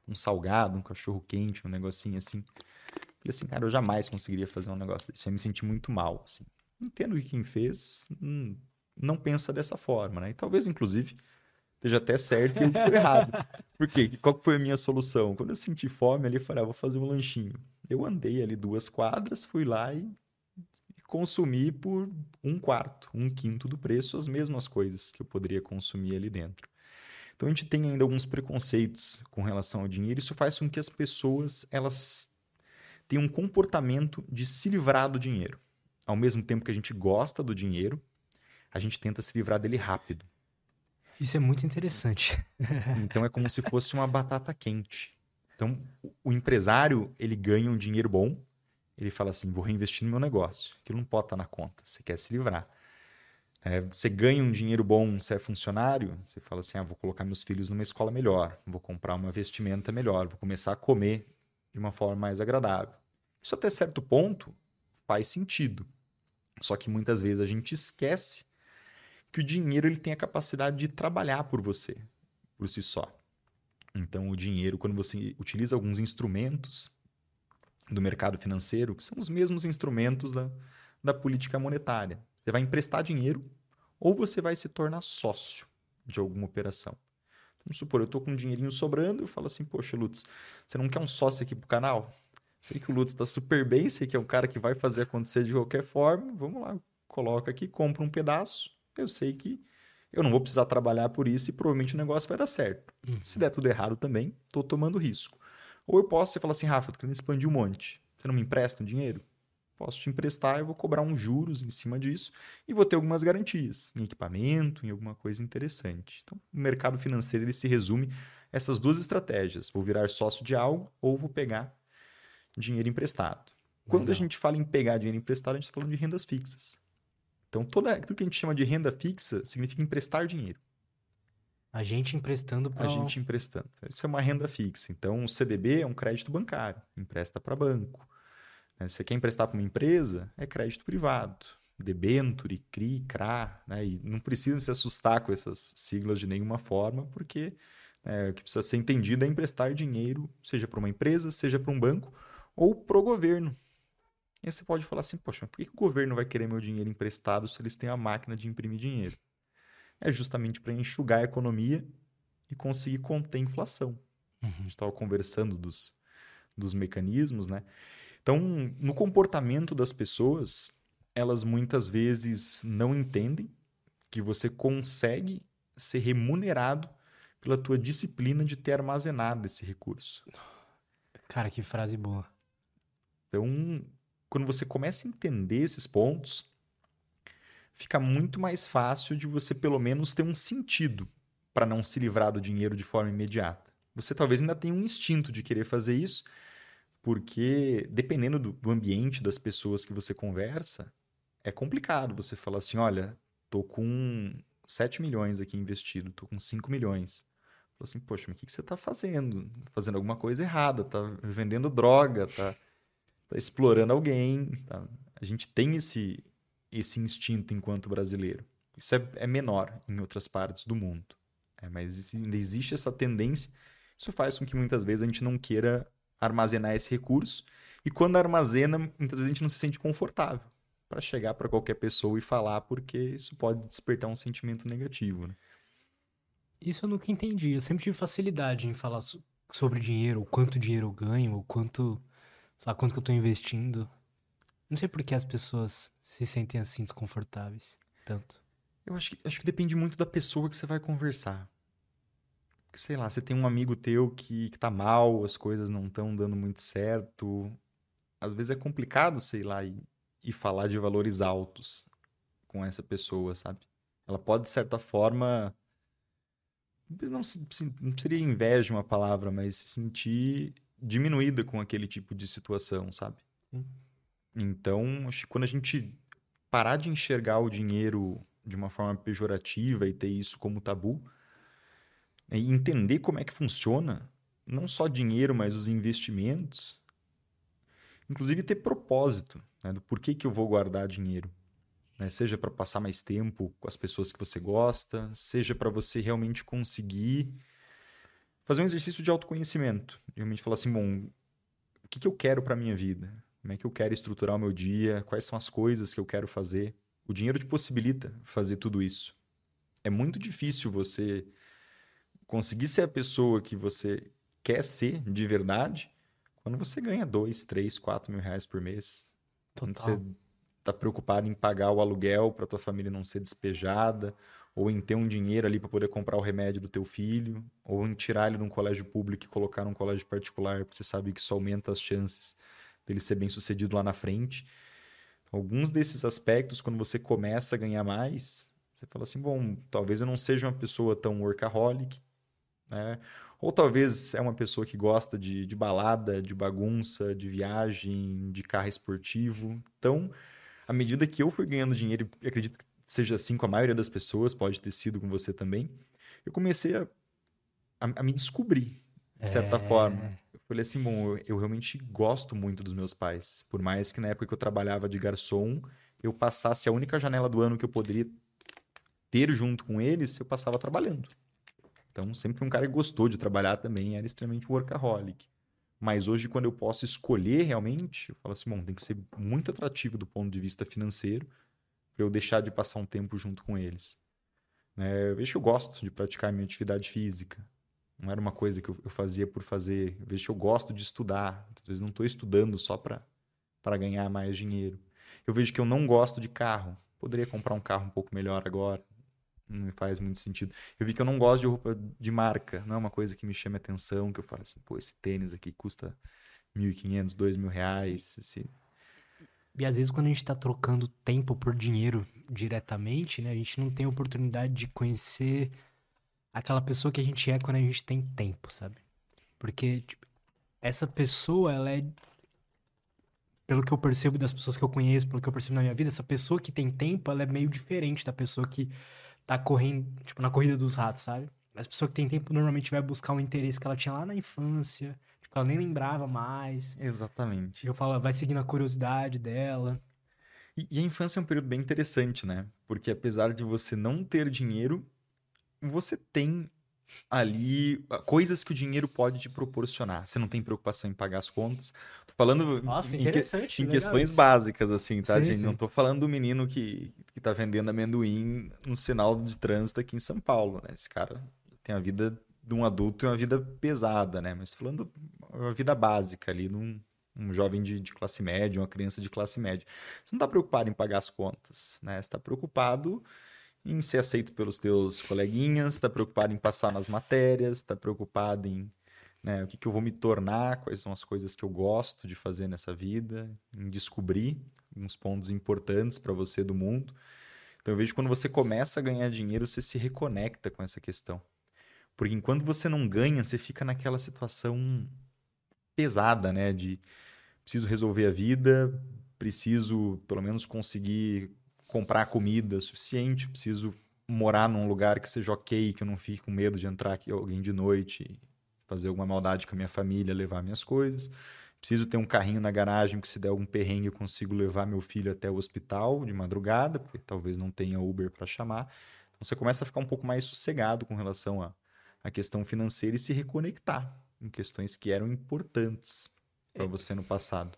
Um salgado, um cachorro quente, um negocinho assim. Falei assim, cara, eu jamais conseguiria fazer um negócio desse. Eu me senti muito mal, assim. Entendo que quem fez hum, não pensa dessa forma, né? E talvez, inclusive, esteja até certo e eu estou errado. Por quê? Qual foi a minha solução? Quando eu senti fome ali, eu falei, ah, vou fazer um lanchinho. Eu andei ali duas quadras, fui lá e consumir por um quarto, um quinto do preço, as mesmas coisas que eu poderia consumir ali dentro. Então a gente tem ainda alguns preconceitos com relação ao dinheiro. Isso faz com que as pessoas elas tenham um comportamento de se livrar do dinheiro. Ao mesmo tempo que a gente gosta do dinheiro, a gente tenta se livrar dele rápido. Isso é muito interessante. então é como se [laughs] fosse uma batata quente. Então o empresário ele ganha um dinheiro bom, ele fala assim: vou reinvestir no meu negócio. Aquilo não pode estar na conta, você quer se livrar. É, você ganha um dinheiro bom, você é funcionário, você fala assim: ah, vou colocar meus filhos numa escola melhor, vou comprar uma vestimenta melhor, vou começar a comer de uma forma mais agradável. Isso até certo ponto faz sentido. Só que muitas vezes a gente esquece que o dinheiro ele tem a capacidade de trabalhar por você, por si só. Então, o dinheiro, quando você utiliza alguns instrumentos do mercado financeiro, que são os mesmos instrumentos da, da política monetária. Você vai emprestar dinheiro ou você vai se tornar sócio de alguma operação. Vamos supor, eu estou com um dinheirinho sobrando, eu falo assim, poxa, Lutz, você não quer um sócio aqui pro canal? Sei que o Lutz está super bem, sei que é um cara que vai fazer acontecer de qualquer forma, vamos lá, coloca aqui, compra um pedaço, eu sei que eu não vou precisar trabalhar por isso e provavelmente o negócio vai dar certo. Uhum. Se der tudo errado também, estou tomando risco. Ou eu posso, você fala assim, Rafa, eu tô querendo expandir um monte. Você não me empresta um dinheiro? Posso te emprestar, eu vou cobrar uns juros em cima disso e vou ter algumas garantias em equipamento, em alguma coisa interessante. Então, o mercado financeiro ele se resume a essas duas estratégias: vou virar sócio de algo ou vou pegar dinheiro emprestado. Quando Legal. a gente fala em pegar dinheiro emprestado, a gente está falando de rendas fixas. Então, toda, tudo que a gente chama de renda fixa significa emprestar dinheiro. A gente emprestando para. A gente emprestando. Isso é uma renda fixa. Então, o CDB é um crédito bancário, empresta para banco. Né? Você quer emprestar para uma empresa, é crédito privado. Debenture, CRI, CRA. Né? E não precisa se assustar com essas siglas de nenhuma forma, porque né, o que precisa ser entendido é emprestar dinheiro, seja para uma empresa, seja para um banco, ou para o governo. E aí você pode falar assim, poxa, por que, que o governo vai querer meu dinheiro emprestado se eles têm a máquina de imprimir dinheiro? é justamente para enxugar a economia e conseguir conter a inflação. Uhum. A gente estava conversando dos, dos mecanismos, né? Então, no comportamento das pessoas, elas muitas vezes não entendem que você consegue ser remunerado pela tua disciplina de ter armazenado esse recurso. Cara, que frase boa. Então, quando você começa a entender esses pontos, fica muito mais fácil de você, pelo menos, ter um sentido para não se livrar do dinheiro de forma imediata. Você talvez ainda tenha um instinto de querer fazer isso, porque dependendo do, do ambiente das pessoas que você conversa, é complicado você falar assim: olha, tô com 7 milhões aqui investido, tô com 5 milhões. Fala assim, poxa, mas o que, que você está fazendo? Fazendo alguma coisa errada, tá vendendo droga, tá, explorando alguém. Tá? A gente tem esse, esse instinto enquanto brasileiro. Isso é, é menor em outras partes do mundo. É, mas ainda existe essa tendência. Isso faz com que muitas vezes a gente não queira armazenar esse recurso. E quando armazena, muitas vezes a gente não se sente confortável. para chegar para qualquer pessoa e falar, porque isso pode despertar um sentimento negativo, né? Isso eu nunca entendi. Eu sempre tive facilidade em falar sobre dinheiro, o quanto dinheiro eu ganho, o quanto, sei lá, quanto que eu tô investindo. Não sei por que as pessoas se sentem assim desconfortáveis tanto. Eu acho que, acho que depende muito da pessoa que você vai conversar. Sei lá, você tem um amigo teu que, que tá mal, as coisas não estão dando muito certo. Às vezes é complicado, sei lá, e, e falar de valores altos com essa pessoa, sabe? Ela pode, de certa forma, não, não seria inveja uma palavra, mas se sentir diminuída com aquele tipo de situação, sabe? Sim. Então, acho que quando a gente parar de enxergar o dinheiro de uma forma pejorativa e ter isso como tabu, e entender como é que funciona, não só dinheiro, mas os investimentos, inclusive ter propósito né, do porquê que eu vou guardar dinheiro né? seja para passar mais tempo com as pessoas que você gosta, seja para você realmente conseguir fazer um exercício de autoconhecimento. Realmente falar assim, bom, o que, que eu quero para minha vida? Como é que eu quero estruturar o meu dia? Quais são as coisas que eu quero fazer? O dinheiro te possibilita fazer tudo isso. É muito difícil você conseguir ser a pessoa que você quer ser de verdade quando você ganha dois, três, quatro mil reais por mês. Total. Quando você tá preocupado em pagar o aluguel para tua família não ser despejada, ou em ter um dinheiro ali para poder comprar o remédio do teu filho, ou em tirar ele de um colégio público e colocar num colégio particular, porque você sabe que isso aumenta as chances dele ser bem sucedido lá na frente. Alguns desses aspectos, quando você começa a ganhar mais, você fala assim, bom, talvez eu não seja uma pessoa tão workaholic, né? Ou talvez é uma pessoa que gosta de, de balada, de bagunça, de viagem, de carro esportivo. Então, à medida que eu fui ganhando dinheiro, e acredito que seja assim com a maioria das pessoas, pode ter sido com você também, eu comecei a, a, a me descobrir, de certa é... forma. Eu falei assim, bom, eu, eu, realmente gosto muito dos meus pais. Por mais que na época que eu trabalhava de garçom, eu passasse a única janela do ano que eu poderia ter junto com eles, eu passava trabalhando. Então, sempre fui um cara que gostou de trabalhar também, era extremamente workaholic. Mas hoje, quando eu posso escolher realmente, eu falo assim, bom, tem que ser muito atrativo do ponto de vista financeiro para eu deixar de passar um tempo junto com eles. É, eu vejo que eu gosto de praticar minha atividade física. Não era uma coisa que eu, fazia por fazer. Eu vejo que eu gosto de estudar. Às vezes não estou estudando só para ganhar mais dinheiro. Eu vejo que eu não gosto de carro. Poderia comprar um carro um pouco melhor agora não me faz muito sentido. Eu vi que eu não gosto de roupa de marca, não é uma coisa que me chama atenção, que eu falo assim, pô, esse tênis aqui custa 1.500, 2.000 reais, esse... E às vezes quando a gente tá trocando tempo por dinheiro diretamente, né, a gente não tem oportunidade de conhecer aquela pessoa que a gente é quando a gente tem tempo, sabe? Porque tipo, essa pessoa, ela é pelo que eu percebo das pessoas que eu conheço, pelo que eu percebo na minha vida, essa pessoa que tem tempo, ela é meio diferente da pessoa que tá correndo, tipo, na corrida dos ratos, sabe? As pessoas que têm tempo normalmente vai buscar um interesse que ela tinha lá na infância, ela nem lembrava mais. Exatamente. Eu falo, vai seguindo a curiosidade dela. E, e a infância é um período bem interessante, né? Porque apesar de você não ter dinheiro, você tem ali ah, coisas que o dinheiro pode te proporcionar. Você não tem preocupação em pagar as contas. Tô falando Nossa, em, em questões isso. básicas, assim, tá, sim, gente? Sim. Não tô falando do menino que, que tá vendendo amendoim no sinal de trânsito aqui em São Paulo, né? Esse cara tem a vida de um adulto e uma vida pesada, né? Mas falando uma vida básica ali, num um jovem de, de, classe média, uma criança de classe média. Você não está preocupado em pagar as contas, né? Você está preocupado em ser aceito pelos teus coleguinhas, está preocupado em passar nas matérias, está preocupado em né, o que, que eu vou me tornar, quais são as coisas que eu gosto de fazer nessa vida, em descobrir uns pontos importantes para você do mundo. Então eu vejo que quando você começa a ganhar dinheiro, você se reconecta com essa questão. Porque enquanto você não ganha, você fica naquela situação pesada, né? De preciso resolver a vida, preciso pelo menos conseguir comprar comida suficiente, preciso morar num lugar que seja ok, que eu não fique com medo de entrar aqui alguém de noite, fazer alguma maldade com a minha família, levar minhas coisas. Preciso ter um carrinho na garagem que se der algum perrengue eu consigo levar meu filho até o hospital de madrugada, porque talvez não tenha Uber para chamar. Então você começa a ficar um pouco mais sossegado com relação à, à questão financeira e se reconectar em questões que eram importantes para é. você no passado.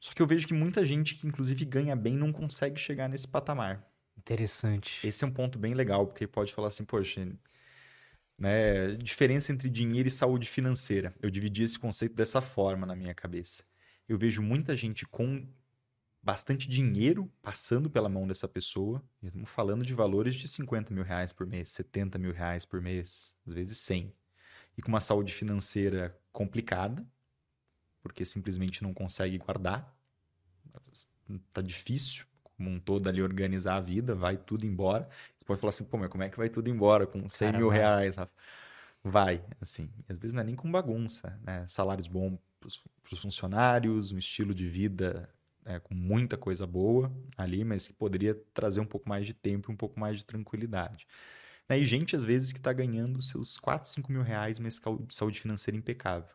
Só que eu vejo que muita gente que, inclusive, ganha bem não consegue chegar nesse patamar. Interessante. Esse é um ponto bem legal, porque pode falar assim, poxa, né, diferença entre dinheiro e saúde financeira. Eu dividi esse conceito dessa forma na minha cabeça. Eu vejo muita gente com bastante dinheiro passando pela mão dessa pessoa. E estamos falando de valores de 50 mil reais por mês, 70 mil reais por mês, às vezes 100. E com uma saúde financeira complicada, porque simplesmente não consegue guardar. Tá difícil, como um todo, ali organizar a vida, vai tudo embora. Você pode falar assim, pô, mas como é que vai tudo embora com 100 Cara, mil reais, Rafa? Vai, assim. às vezes não é nem com bagunça, né? Salários bons para os funcionários, um estilo de vida é, com muita coisa boa ali, mas que poderia trazer um pouco mais de tempo e um pouco mais de tranquilidade. Né? E gente, às vezes, que está ganhando seus 4, 5 mil reais, mas saúde financeira impecável.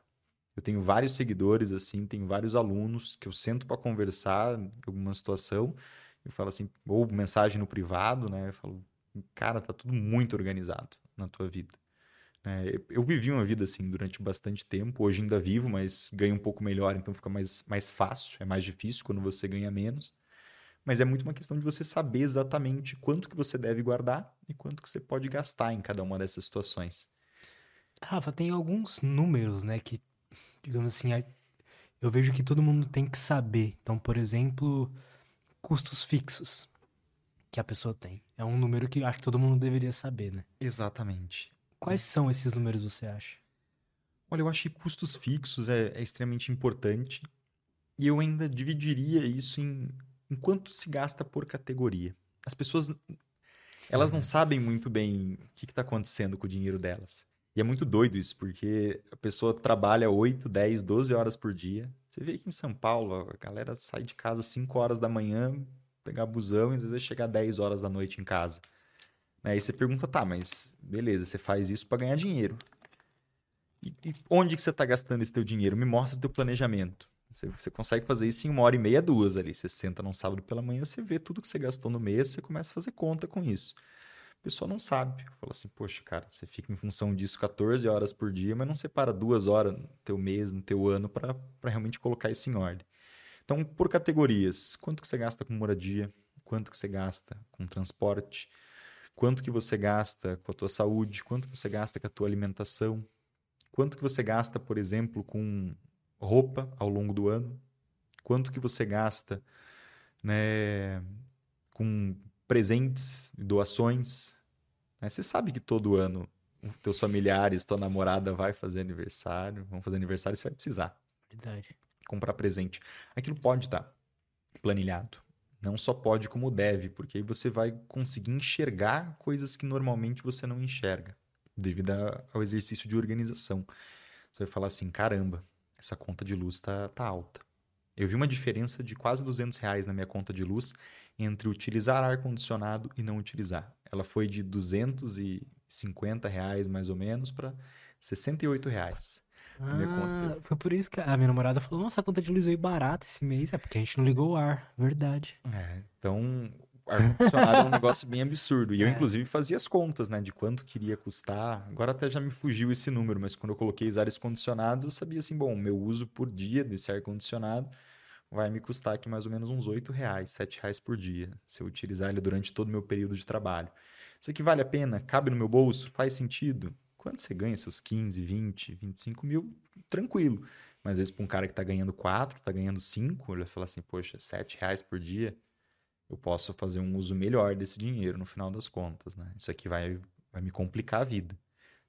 Eu tenho vários seguidores, assim, tenho vários alunos que eu sento para conversar em alguma situação. Eu falo assim, ou mensagem no privado, né? Eu falo, cara, tá tudo muito organizado na tua vida. É, eu vivi uma vida assim durante bastante tempo, hoje ainda vivo, mas ganho um pouco melhor, então fica mais, mais fácil, é mais difícil quando você ganha menos. Mas é muito uma questão de você saber exatamente quanto que você deve guardar e quanto que você pode gastar em cada uma dessas situações. Rafa, tem alguns números, né, que, digamos assim, eu vejo que todo mundo tem que saber. Então, por exemplo, custos fixos que a pessoa tem. É um número que acho que todo mundo deveria saber, né? Exatamente. Quais são esses números, você acha? Olha, eu acho que custos fixos é, é extremamente importante. E eu ainda dividiria isso em, em quanto se gasta por categoria. As pessoas, elas não sabem muito bem o que está acontecendo com o dinheiro delas. E é muito doido isso, porque a pessoa trabalha 8, 10, 12 horas por dia. Você vê aqui em São Paulo, a galera sai de casa 5 horas da manhã, pegar busão e às vezes chegar 10 horas da noite em casa. Aí você pergunta, tá, mas beleza, você faz isso para ganhar dinheiro. E, e, onde que você está gastando esse teu dinheiro? Me mostra o teu planejamento. Você, você, consegue fazer isso em uma hora e meia, duas ali. Você senta num sábado pela manhã, você vê tudo que você gastou no mês, você começa a fazer conta com isso. A pessoa não sabe. Fala assim, poxa, cara, você fica em função disso 14 horas por dia, mas não separa duas horas no teu mês, no teu ano, para realmente colocar isso em ordem. Então, por categorias, quanto que você gasta com moradia? Quanto que você gasta com transporte? Quanto que você gasta com a tua saúde, quanto que você gasta com a tua alimentação, quanto que você gasta, por exemplo, com roupa ao longo do ano, quanto que você gasta né, com presentes, doações. Né? Você sabe que todo ano teus familiares, tua namorada vai fazer aniversário, vão fazer aniversário, você vai precisar. Verdade. Comprar presente. Aquilo pode estar planilhado. Não só pode, como deve, porque aí você vai conseguir enxergar coisas que normalmente você não enxerga, devido ao exercício de organização. Você vai falar assim: caramba, essa conta de luz está tá alta. Eu vi uma diferença de quase 200 reais na minha conta de luz entre utilizar ar-condicionado e não utilizar. Ela foi de 250 reais mais ou menos para 68 reais. Ah, foi por isso que a minha namorada falou: Nossa, a conta de luz veio barata esse mês. É porque a gente não ligou o ar. Verdade. É, então, ar-condicionado é um negócio bem absurdo. E eu, [laughs] é. inclusive, fazia as contas, né? De quanto queria custar. Agora até já me fugiu esse número, mas quando eu coloquei os ares condicionados, eu sabia assim: bom, meu uso por dia desse ar-condicionado vai me custar aqui mais ou menos uns 8 reais, 7 reais por dia, se eu utilizar ele durante todo o meu período de trabalho. Isso aqui vale a pena? Cabe no meu bolso? Faz sentido? Quando você ganha seus 15, 20, 25 mil, tranquilo. Mas às vezes para um cara que está ganhando 4, está ganhando 5, ele vai falar assim, poxa, 7 reais por dia, eu posso fazer um uso melhor desse dinheiro no final das contas, né? Isso aqui vai, vai me complicar a vida.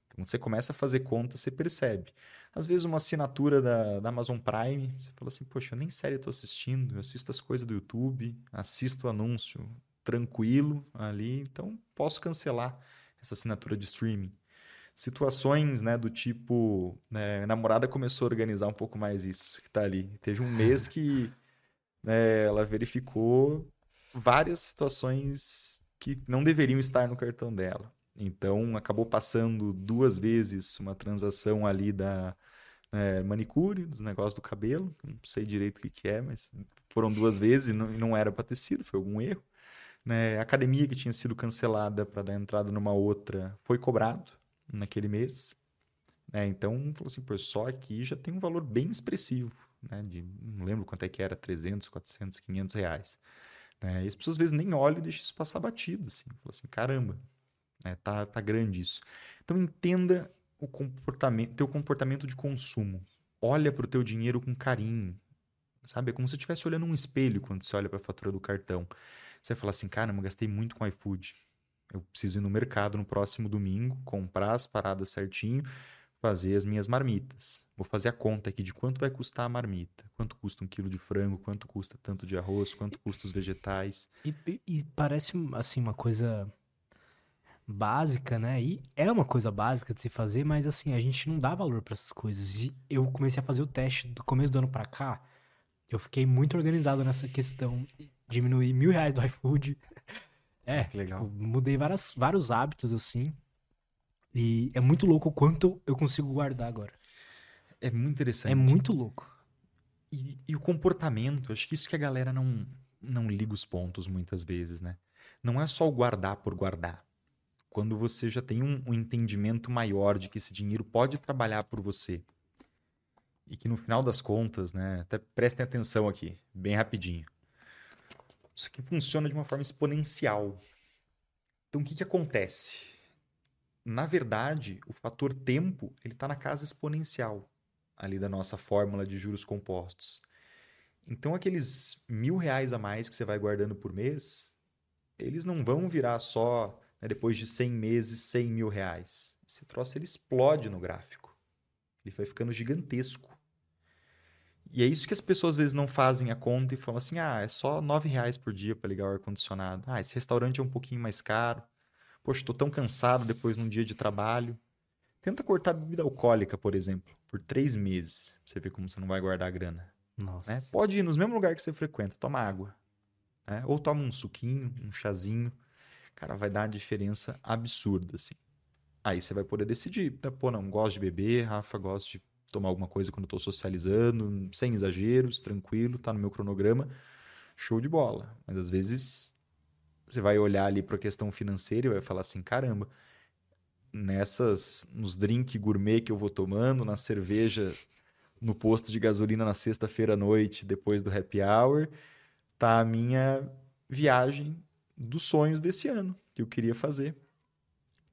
Então, quando você começa a fazer conta, você percebe. Às vezes, uma assinatura da, da Amazon Prime, você fala assim, poxa, eu nem série estou assistindo, eu assisto as coisas do YouTube, assisto o anúncio tranquilo ali, então posso cancelar essa assinatura de streaming situações, né, do tipo, né, a namorada começou a organizar um pouco mais isso que tá ali. Teve um mês que [laughs] né, ela verificou várias situações que não deveriam estar no cartão dela. Então, acabou passando duas vezes uma transação ali da é, manicure, dos negócios do cabelo. Não sei direito o que, que é, mas foram duas vezes e não, não era para ter sido, foi algum erro. Né? Academia que tinha sido cancelada para dar entrada numa outra foi cobrado naquele mês. Né? Então, falou assim, pô, só aqui já tem um valor bem expressivo né? De, não lembro quanto é que era, 300, 400, 500 reais. Né? E as pessoas às vezes nem olham e deixam isso passar batido, assim. Fala assim, caramba, né? tá, tá grande isso. Então entenda o comportamento, teu comportamento de consumo. Olha para o teu dinheiro com carinho, sabe? É como se você estivesse olhando um espelho quando você olha para a fatura do cartão. Você vai falar assim, caramba, gastei muito com iFood. Eu preciso ir no mercado no próximo domingo, comprar as paradas certinho, fazer as minhas marmitas. Vou fazer a conta aqui de quanto vai custar a marmita. Quanto custa um quilo de frango, quanto custa tanto de arroz, quanto custa os vegetais. E, e parece, assim, uma coisa básica, né? E é uma coisa básica de se fazer, mas assim, a gente não dá valor para essas coisas. E eu comecei a fazer o teste do começo do ano para cá. Eu fiquei muito organizado nessa questão. Diminuir mil reais do iFood. [laughs] É, que legal. Tipo, mudei várias, vários hábitos, assim. E é muito louco o quanto eu consigo guardar agora. É muito interessante. É muito louco. E, e, o comportamento, acho que isso que a galera não, não liga os pontos muitas vezes, né? Não é só o guardar por guardar. Quando você já tem um, um entendimento maior de que esse dinheiro pode trabalhar por você e que no final das contas, né? Até prestem atenção aqui, bem rapidinho. Isso aqui funciona de uma forma exponencial. Então, o que, que acontece? Na verdade, o fator tempo ele está na casa exponencial ali da nossa fórmula de juros compostos. Então, aqueles mil reais a mais que você vai guardando por mês, eles não vão virar só, né, depois de 100 meses, 100 mil reais. Esse troço ele explode no gráfico. Ele vai ficando gigantesco. E é isso que as pessoas às vezes não fazem a conta e falam assim: ah, é só nove reais por dia para ligar o ar-condicionado. Ah, esse restaurante é um pouquinho mais caro. Poxa, estou tão cansado depois de um dia de trabalho. Tenta cortar bebida alcoólica, por exemplo, por três meses. Pra você ver como você não vai guardar a grana. Nossa. Né? Pode ir nos mesmos lugares que você frequenta, toma água. Né? Ou toma um suquinho, um chazinho. Cara, vai dar uma diferença absurda, assim. Aí você vai poder decidir. Né? Pô, não, gosto de beber, Rafa, gosto de tomar alguma coisa quando estou socializando, sem exageros, tranquilo, tá no meu cronograma, show de bola. Mas às vezes você vai olhar ali para a questão financeira e vai falar assim, caramba, nessas nos drink gourmet que eu vou tomando, na cerveja no posto de gasolina na sexta-feira à noite, depois do happy hour, tá a minha viagem dos sonhos desse ano que eu queria fazer.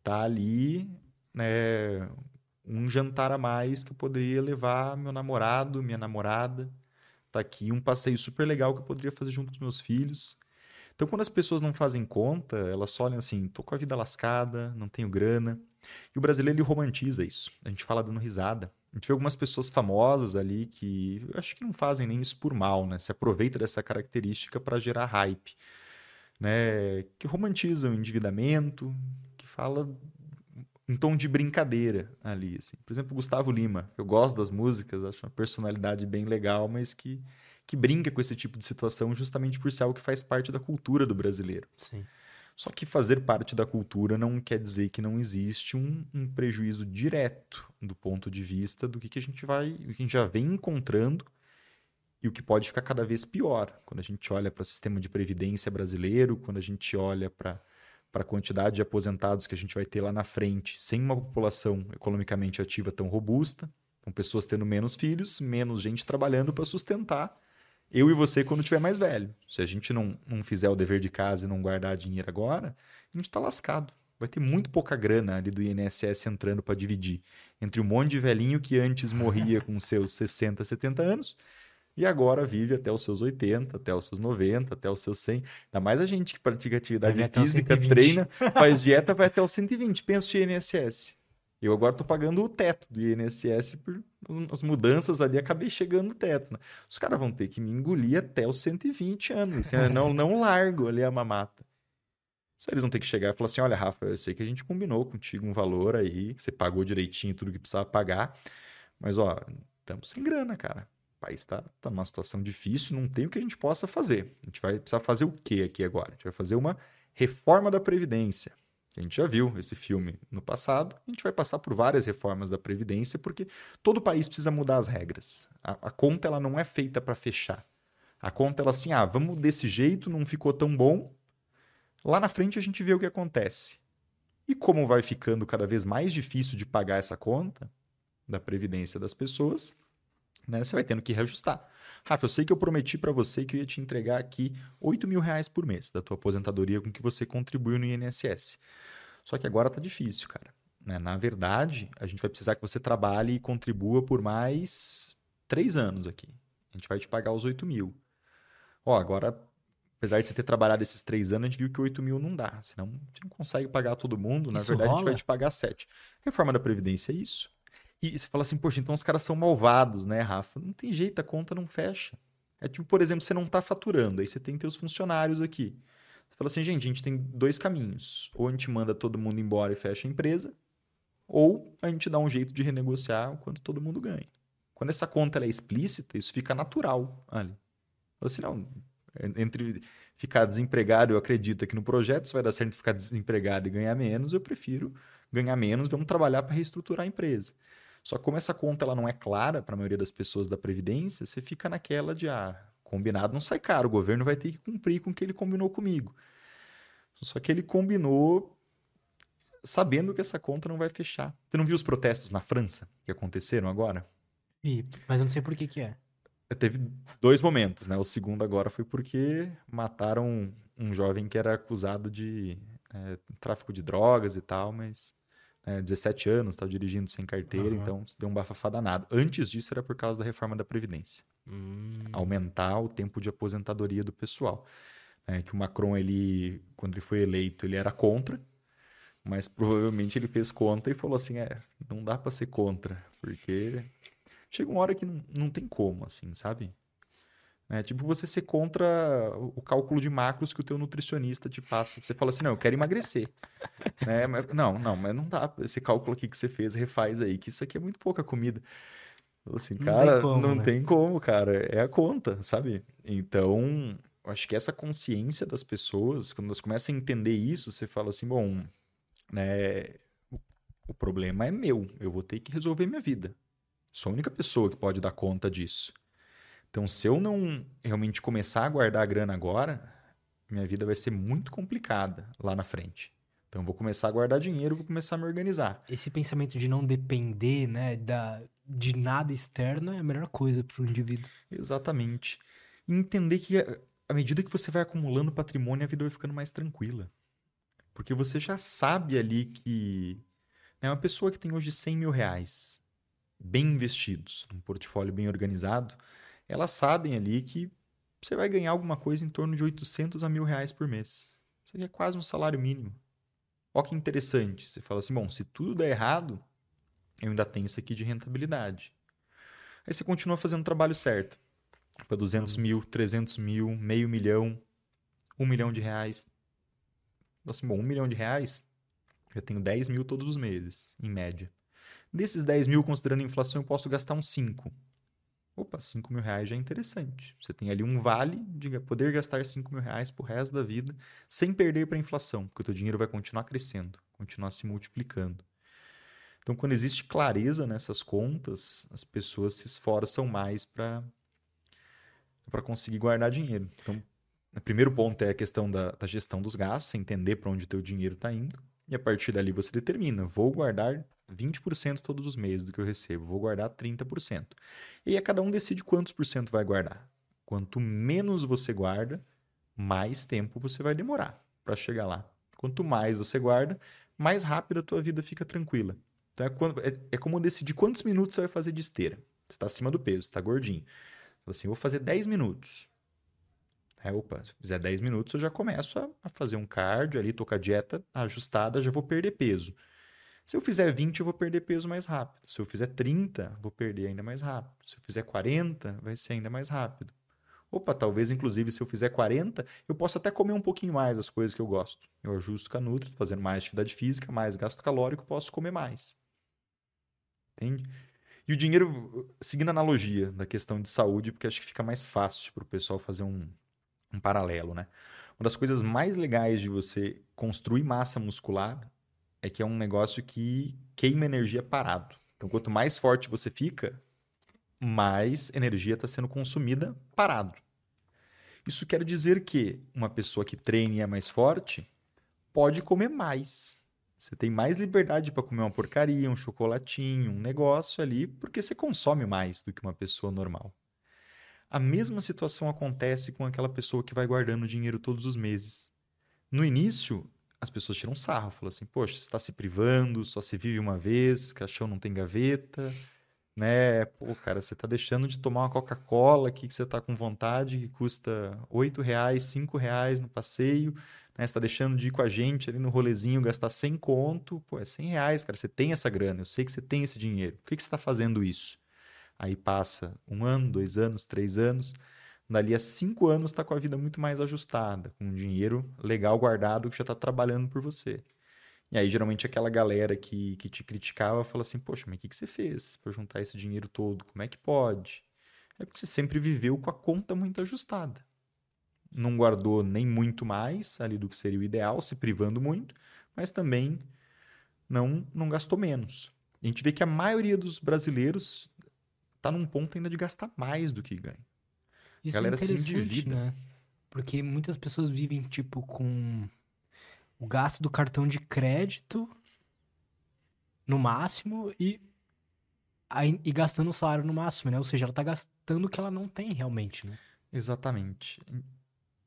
Tá ali, né, um jantar a mais que eu poderia levar meu namorado, minha namorada. Tá aqui um passeio super legal que eu poderia fazer junto com os meus filhos. Então, quando as pessoas não fazem conta, elas só olham assim: tô com a vida lascada, não tenho grana. E o brasileiro ele romantiza isso. A gente fala dando risada. A gente vê algumas pessoas famosas ali que eu acho que não fazem nem isso por mal, né? Se aproveita dessa característica para gerar hype, né? Que romantizam o endividamento, que fala em tom de brincadeira ali, assim. Por exemplo, Gustavo Lima. Eu gosto das músicas, acho uma personalidade bem legal, mas que, que brinca com esse tipo de situação justamente por ser algo que faz parte da cultura do brasileiro. Sim. Só que fazer parte da cultura não quer dizer que não existe um, um prejuízo direto do ponto de vista do que, que a gente vai, o que a gente já vem encontrando e o que pode ficar cada vez pior quando a gente olha para o sistema de previdência brasileiro, quando a gente olha para para a quantidade de aposentados que a gente vai ter lá na frente, sem uma população economicamente ativa tão robusta, com pessoas tendo menos filhos, menos gente trabalhando para sustentar eu e você quando tiver mais velho. Se a gente não, não fizer o dever de casa e não guardar dinheiro agora, a gente está lascado. Vai ter muito pouca grana ali do INSS entrando para dividir entre um monte de velhinho que antes morria com seus 60, 70 anos e agora vive até os seus 80, até os seus 90, até os seus 100. Ainda mais a gente que pratica atividade física, treina, [laughs] faz dieta, vai até os 120. Pensa no INSS. Eu agora estou pagando o teto do INSS por as mudanças ali, acabei chegando no teto. Né? Os caras vão ter que me engolir até os 120 anos. Assim, não, não largo ali a mamata. Só eles vão ter que chegar e falar assim: olha, Rafa, eu sei que a gente combinou contigo um valor aí, que você pagou direitinho tudo que precisava pagar, mas ó, estamos sem grana, cara país está tá numa situação difícil, não tem o que a gente possa fazer. A gente vai precisar fazer o que aqui agora? A gente vai fazer uma reforma da Previdência. A gente já viu esse filme no passado, a gente vai passar por várias reformas da Previdência, porque todo país precisa mudar as regras. A, a conta ela não é feita para fechar. A conta ela assim, ah, vamos desse jeito, não ficou tão bom. Lá na frente a gente vê o que acontece. E como vai ficando cada vez mais difícil de pagar essa conta da previdência das pessoas, né, você vai tendo que reajustar. Rafa, eu sei que eu prometi para você que eu ia te entregar aqui 8 mil reais por mês da tua aposentadoria com que você contribuiu no INSS. Só que agora tá difícil, cara. Né? Na verdade, a gente vai precisar que você trabalhe e contribua por mais três anos aqui. A gente vai te pagar os 8 mil. Ó, agora, apesar de você ter trabalhado esses três anos, a gente viu que 8 mil não dá. Senão, a gente não consegue pagar todo mundo. Na Isso verdade, a gente rola? vai te pagar sete. Reforma da Previdência é isso. E você fala assim, poxa, então os caras são malvados, né, Rafa? Não tem jeito, a conta não fecha. É tipo, por exemplo, você não está faturando, aí você tem teus funcionários aqui. Você fala assim, gente, a gente tem dois caminhos. Ou a gente manda todo mundo embora e fecha a empresa, ou a gente dá um jeito de renegociar o quanto todo mundo ganha. Quando essa conta é explícita, isso fica natural ali. Fala assim, não, entre ficar desempregado, eu acredito que no projeto isso vai dar certo ficar desempregado e ganhar menos, eu prefiro ganhar menos, vamos trabalhar para reestruturar a empresa. Só que como essa conta ela não é clara para a maioria das pessoas da Previdência, você fica naquela de, ah, combinado não sai caro, o governo vai ter que cumprir com o que ele combinou comigo. Só que ele combinou sabendo que essa conta não vai fechar. Você não viu os protestos na França que aconteceram agora? Ih, mas eu não sei por que que é. Teve dois momentos, né? O segundo agora foi porque mataram um jovem que era acusado de é, tráfico de drogas e tal, mas é, 17 anos, estava dirigindo sem carteira, Aham. então deu um bafafá danado. Antes disso era por causa da reforma da Previdência. Hum. Aumentar o tempo de aposentadoria do pessoal. É, que o Macron, ele, quando ele foi eleito, ele era contra, mas provavelmente ele fez conta e falou assim, é, não dá para ser contra, porque chega uma hora que não, não tem como, assim, sabe? É tipo você ser contra o cálculo de macros que o teu nutricionista te passa. Você fala assim, não, eu quero emagrecer. [laughs] né? Mas- não, não, mas não dá. Esse cálculo aqui que você fez, refaz aí, que isso aqui é muito pouca comida. Fala Assim, Não tem cara, como, não né? tem como, cara. É a conta, sabe? Então, acho que essa consciência das pessoas, quando elas começam a entender isso, você fala assim, bom, né, o- o problema é meu, eu vou ter que resolver minha vida. Sou a única pessoa que pode dar conta disso. Então, se eu não realmente começar a guardar a grana agora, minha vida vai ser muito complicada lá na frente. Então, eu vou começar a guardar dinheiro, vou começar a me organizar. Esse pensamento de não depender, né, da, de nada externo é a melhor coisa para o indivíduo. Exatamente. E entender que à medida que você vai acumulando patrimônio, a vida vai ficando mais tranquila. Porque você já sabe ali que né, uma pessoa que tem hoje 100 mil reais bem investidos, um portfólio bem organizado, elas sabem ali que você vai ganhar alguma coisa em torno de 800 a mil reais por mês. Isso aqui é quase um salário mínimo. Olha que interessante. Você fala assim, bom, se tudo der errado, eu ainda tenho isso aqui de rentabilidade. Aí você continua fazendo o trabalho certo. Para 200 mil, 300 mil, meio milhão, um milhão de reais. Assim, bom, um milhão de reais, eu tenho 10 mil todos os meses, em média. Desses 10 mil, considerando a inflação, eu posso gastar uns 5. Opa, 5 mil reais já é interessante. Você tem ali um vale de poder gastar 5 mil reais pro resto da vida, sem perder para a inflação, porque o teu dinheiro vai continuar crescendo, continuar se multiplicando. Então, quando existe clareza nessas contas, as pessoas se esforçam mais para para conseguir guardar dinheiro. Então, o primeiro ponto é a questão da, da gestão dos gastos, entender para onde o teu dinheiro está indo, e a partir dali você determina, vou guardar 20% todos os meses do que eu recebo, vou guardar 30%. E aí cada um decide quantos por cento vai guardar. Quanto menos você guarda, mais tempo você vai demorar para chegar lá. Quanto mais você guarda, mais rápido a tua vida fica tranquila. Então é, quando- é- é como decidir quantos minutos você vai fazer de esteira. Você está acima do peso, está gordinho. Assim, vou fazer 10 minutos. É, opa, se fizer 10 minutos, eu já começo a, a fazer um cardio ali, tô com a dieta ajustada, já vou perder peso. Se eu fizer 20, eu vou perder peso mais rápido. Se eu fizer 30, vou perder ainda mais rápido. Se eu fizer 40, vai ser ainda mais rápido. Opa, talvez, inclusive, se eu fizer 40, eu posso até comer um pouquinho mais as coisas que eu gosto. Eu ajusto com a Nutri, fazendo mais atividade física, mais gasto calórico, posso comer mais. Entende? E o dinheiro, seguindo a analogia da questão de saúde, porque acho que fica mais fácil para o pessoal fazer um, um paralelo, né? Uma das coisas mais legais de você construir massa muscular é que é um negócio que queima energia parado. Então, quanto mais forte você fica, mais energia está sendo consumida parado. Isso quer dizer que uma pessoa que treine e é mais forte pode comer mais. Você tem mais liberdade para comer uma porcaria, um chocolatinho, um negócio ali, porque você consome mais do que uma pessoa normal. A mesma situação acontece com aquela pessoa que vai guardando dinheiro todos os meses. No início, as pessoas tiram sarro, falam assim: Poxa, você está se privando, só se vive uma vez, caixão não tem gaveta, né? Pô, cara, você está deixando de tomar uma Coca-Cola aqui que você está com vontade, que custa R$ reais, R$ reais no passeio, né? Você está deixando de ir com a gente ali no rolezinho, gastar 100 conto, pô, é 100 reais, cara, você tem essa grana, eu sei que você tem esse dinheiro, por que, que você está fazendo isso? Aí passa um ano, dois anos, três anos, dali a cinco anos está com a vida muito mais ajustada, com um dinheiro legal guardado que já está trabalhando por você. E aí, geralmente, aquela galera que, que te criticava fala assim: Poxa, mas o que, que você fez para juntar esse dinheiro todo? Como é que pode? É porque você sempre viveu com a conta muito ajustada. Não guardou nem muito mais ali do que seria o ideal, se privando muito, mas também não, não gastou menos. A gente vê que a maioria dos brasileiros está num ponto ainda de gastar mais do que ganha. Isso a galera é interessante, né? Porque muitas pessoas vivem, tipo, com o gasto do cartão de crédito no máximo e, e gastando o salário no máximo, né? Ou seja, ela tá gastando o que ela não tem realmente, né? Exatamente.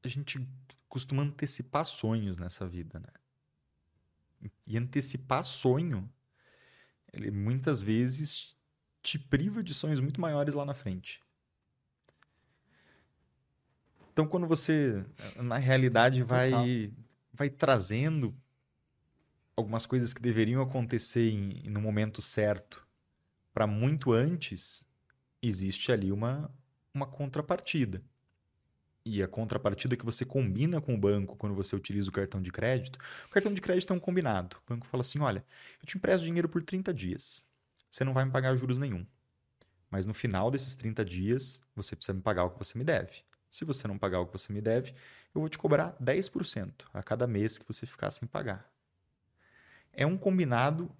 A gente costuma antecipar sonhos nessa vida, né? E antecipar sonho, ele muitas vezes te priva de sonhos muito maiores lá na frente. Então, quando você, na realidade, vai, vai trazendo algumas coisas que deveriam acontecer em, no momento certo para muito antes, existe ali uma, uma contrapartida. E a contrapartida que você combina com o banco quando você utiliza o cartão de crédito, o cartão de crédito é um combinado. O banco fala assim: olha, eu te empresto dinheiro por 30 dias. Você não vai me pagar juros nenhum. Mas no final desses 30 dias, você precisa me pagar o que você me deve. Se você não pagar o que você me deve, eu vou te cobrar 10% a cada mês que você ficar sem pagar. É um combinado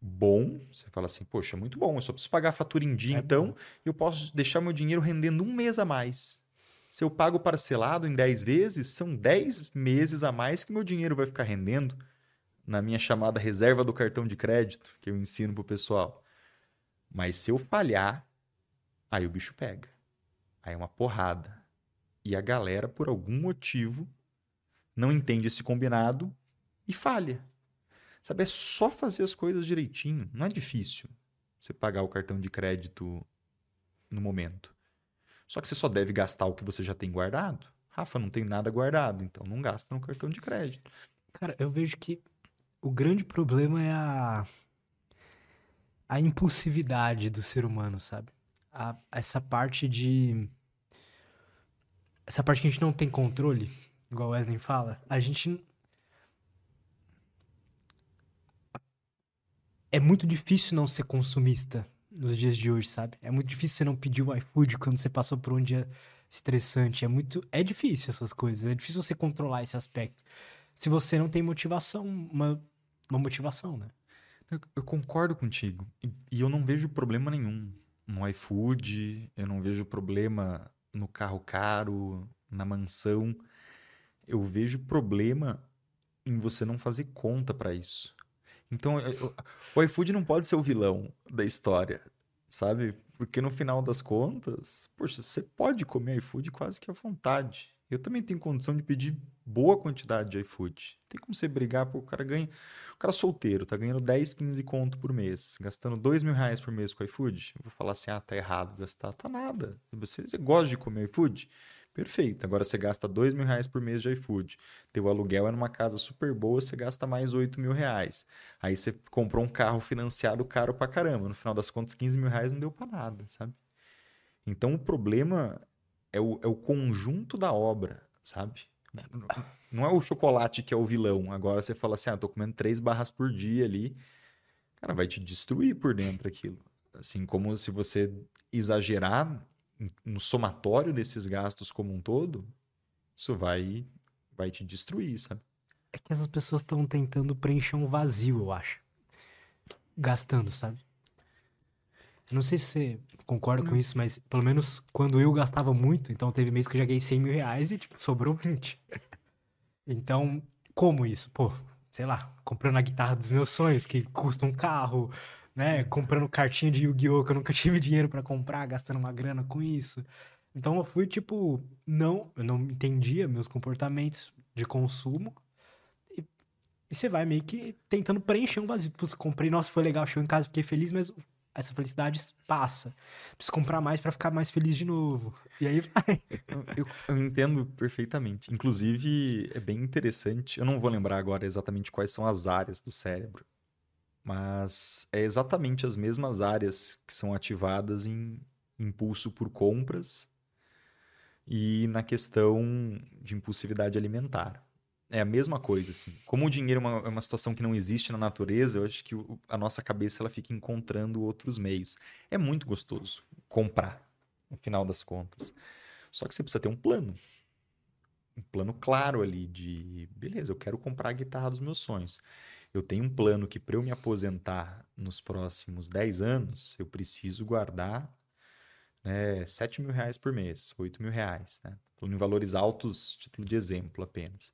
bom. Você fala assim, poxa, muito bom, eu só preciso pagar a fatura em dia, é então bom. eu posso deixar meu dinheiro rendendo um mês a mais. Se eu pago parcelado em 10 vezes, são 10 meses a mais que meu dinheiro vai ficar rendendo na minha chamada reserva do cartão de crédito, que eu ensino para o pessoal. Mas se eu falhar, aí o bicho pega. Aí é uma porrada. E a galera, por algum motivo, não entende esse combinado e falha. Sabe, é só fazer as coisas direitinho. Não é difícil você pagar o cartão de crédito no momento. Só que você só deve gastar o que você já tem guardado. Rafa, não tem nada guardado, então não gasta no cartão de crédito. Cara, eu vejo que o grande problema é a a impulsividade do ser humano, sabe? A, essa parte de essa parte que a gente não tem controle, igual o Wesley fala, a gente. É muito difícil não ser consumista nos dias de hoje, sabe? É muito difícil você não pedir o iFood quando você passou por um dia estressante. É muito. É difícil essas coisas. É difícil você controlar esse aspecto. Se você não tem motivação, uma, uma motivação, né? Eu, eu concordo contigo. E, e eu não vejo problema nenhum no iFood, eu não vejo problema no carro caro, na mansão. Eu vejo problema em você não fazer conta para isso. Então, o iFood não pode ser o vilão da história, sabe? Porque no final das contas, poxa, você pode comer iFood quase que à vontade. Eu também tenho condição de pedir boa quantidade de iFood. Tem como você brigar, pô, o cara ganha. O cara solteiro, tá ganhando 10, 15 conto por mês, gastando 2 mil reais por mês com iFood. Eu vou falar assim, ah, tá errado gastar. Tá nada. Você, você gosta de comer iFood? Perfeito. Agora você gasta 2 mil reais por mês de iFood. Teu aluguel é numa casa super boa, você gasta mais 8 mil reais. Aí você comprou um carro financiado caro pra caramba. No final das contas, 15 mil reais não deu pra nada, sabe? Então o problema é o, é o conjunto da obra, sabe? Não é o chocolate que é o vilão. Agora você fala assim, ah, tô comendo três barras por dia ali. Cara, vai te destruir por dentro aquilo. Assim como se você exagerar no somatório desses gastos como um todo, isso vai, vai te destruir, sabe? É que essas pessoas estão tentando preencher um vazio, eu acho. Gastando, sabe? Eu não sei se você concorda não. com isso, mas pelo menos quando eu gastava muito, então teve mês que eu já ganhei 100 mil reais e tipo, sobrou 20. então, como isso? Pô, sei lá, comprando a guitarra dos meus sonhos, que custa um carro, né? Comprando cartinha de Yu-Gi-Oh! que eu nunca [laughs] tive dinheiro para comprar, gastando uma grana com isso. Então eu fui, tipo, não, eu não entendia meus comportamentos de consumo. E, e você vai meio que tentando preencher um vazio. Putz, comprei, nossa, foi legal, chegou em casa, fiquei feliz, mas essa felicidade passa. Preciso comprar mais para ficar mais feliz de novo. E aí vai. Eu, eu, entendo perfeitamente. Inclusive, é bem interessante. Eu não vou lembrar agora exatamente quais são as áreas do cérebro, mas é exatamente as mesmas áreas que são ativadas em impulso por compras e na questão de impulsividade alimentar. É a mesma coisa, assim. Como o dinheiro é uma, é uma situação que não existe na natureza, eu acho que o, a nossa cabeça ela fica encontrando outros meios. É muito gostoso comprar, no final das contas. Só que você precisa ter um plano. Um plano claro ali de, beleza, eu quero comprar a guitarra dos meus sonhos. Eu tenho um plano que para eu me aposentar nos próximos 10 anos, eu preciso guardar né, 7 mil reais por mês, 8 mil reais, né? Falando em valores altos, título de exemplo apenas.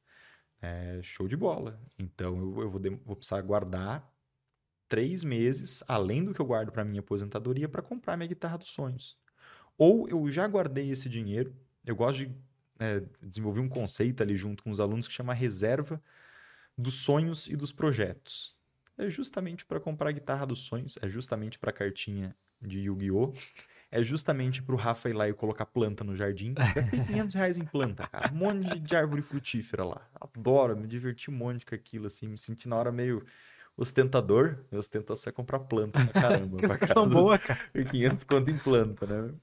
É, show de bola. Então eu, eu vou, vou, precisar guardar três meses, além do que eu guardo para minha aposentadoria, para comprar minha guitarra dos sonhos. Ou eu já guardei esse dinheiro, eu gosto de é, desenvolver um conceito ali junto com os alunos que chama reserva dos sonhos e dos projetos. É justamente para comprar a guitarra dos sonhos, é justamente para a cartinha de Yu-Gi-Oh! É justamente pro Rafa ir lá e colocar planta no jardim. [laughs] Gastei 500 reais em planta, cara. Um monte de árvore frutífera lá. Adoro, me diverti um monte com aquilo, assim. Me senti na hora meio ostentador. Meu ostentação é comprar planta pra caramba. [laughs] que questão boa, cara. [laughs] 500 conto em planta, né?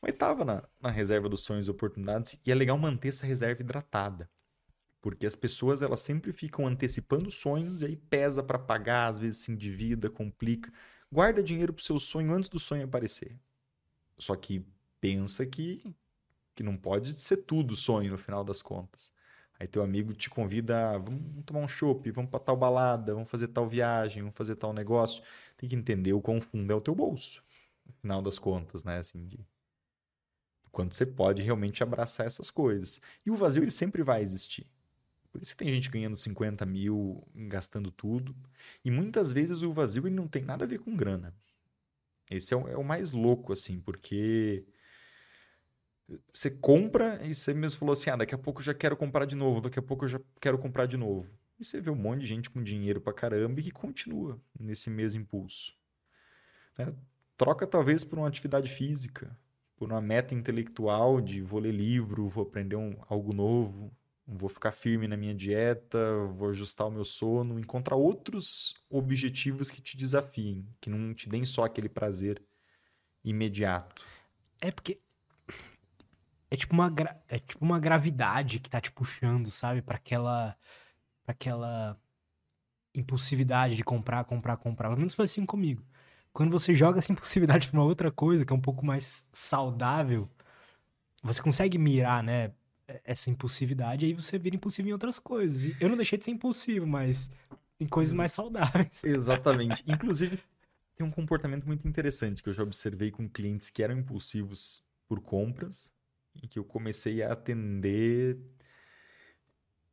Mas tava na, na reserva dos sonhos e oportunidades. E é legal manter essa reserva hidratada. Porque as pessoas, elas sempre ficam antecipando sonhos e aí pesa para pagar, às vezes se endivida, complica. Guarda dinheiro pro seu sonho antes do sonho aparecer. Só que pensa que, que não pode ser tudo sonho no final das contas. Aí teu amigo te convida, vamos tomar um chopp, vamos para tal balada, vamos fazer tal viagem, vamos fazer tal negócio. Tem que entender o quão fundo é o teu bolso, no final das contas, né? Assim, de quanto você pode realmente abraçar essas coisas. E o vazio, ele sempre vai existir. Por isso que tem gente ganhando 50 mil, gastando tudo. E muitas vezes o vazio ele não tem nada a ver com grana. Esse é o, é o mais louco, assim, porque você compra e você mesmo falou assim: ah, daqui a pouco eu já quero comprar de novo, daqui a pouco eu já quero comprar de novo. E você vê um monte de gente com dinheiro pra caramba e que continua nesse mesmo impulso. Né? Troca talvez por uma atividade física, por uma meta intelectual de vou ler livro, vou aprender um, algo novo, vou ficar firme na minha dieta, vou ajustar o meu sono, encontrar outros objetivos que te desafiem, que não te deem só aquele prazer imediato. É porque é tipo uma gra... é tipo uma gravidade que tá te puxando, sabe, para aquela para aquela impulsividade de comprar, comprar, comprar. Pelo menos foi assim comigo. Quando você joga essa [laughs] impulsividade para uma outra coisa que é um pouco mais saudável, você consegue mirar, né, essa impulsividade, aí você vira impulsivo em outras coisas. Eu não deixei de ser impulsivo, mas em coisas mais saudáveis. [laughs] Exatamente. Inclusive, tem um comportamento muito interessante que eu já observei com clientes que eram impulsivos por compras e que eu comecei a atender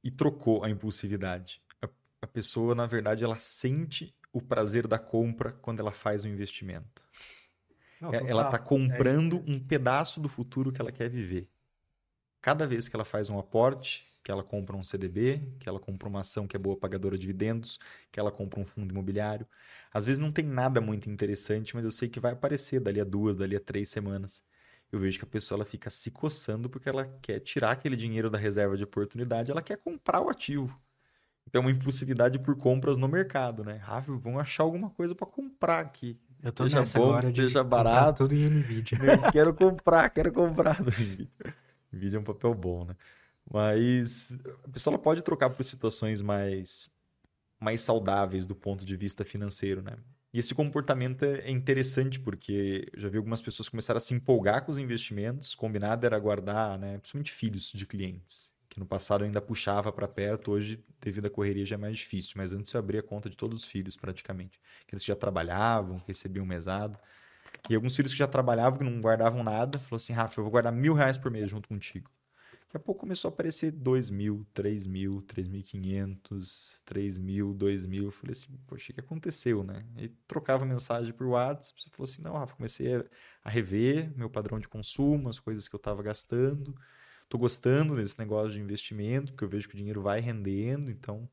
e trocou a impulsividade. A, a pessoa, na verdade, ela sente o prazer da compra quando ela faz o um investimento. Não, é, ela está comprando é um pedaço do futuro que ela quer viver cada vez que ela faz um aporte, que ela compra um CDB, que ela compra uma ação que é boa pagadora de dividendos, que ela compra um fundo imobiliário. Às vezes não tem nada muito interessante, mas eu sei que vai aparecer dali a duas, dali a três semanas. Eu vejo que a pessoa ela fica se coçando porque ela quer tirar aquele dinheiro da reserva de oportunidade, ela quer comprar o ativo. Então, é uma impulsividade por compras no mercado, né? Rafa, vamos achar alguma coisa para comprar aqui. Eu tô esteja bom, esteja barato. tudo em NVIDIA. Eu [laughs] quero comprar, quero comprar no NVIDIA. Vídeo é um papel bom, né? Mas a pessoa pode trocar por situações mais, mais saudáveis do ponto de vista financeiro, né? E esse comportamento é interessante porque já vi algumas pessoas começaram a se empolgar com os investimentos. Combinado era guardar, né? Principalmente filhos de clientes, que no passado ainda puxava para perto, hoje, devido à correria, já é mais difícil. Mas antes eu abria a conta de todos os filhos, praticamente. Que eles já trabalhavam, recebiam mesado. E alguns filhos que já trabalhavam, que não guardavam nada, falou assim: Rafa, eu vou guardar mil reais por mês junto contigo. Daqui a pouco começou a aparecer 2 mil, 3 mil, 3.500, 3 mil, 2 mil. Eu falei assim, poxa, o que aconteceu, né? E trocava mensagem por WhatsApp. Você falou assim, não, Rafa, comecei a rever meu padrão de consumo, as coisas que eu estava gastando. Tô gostando desse negócio de investimento, porque eu vejo que o dinheiro vai rendendo, então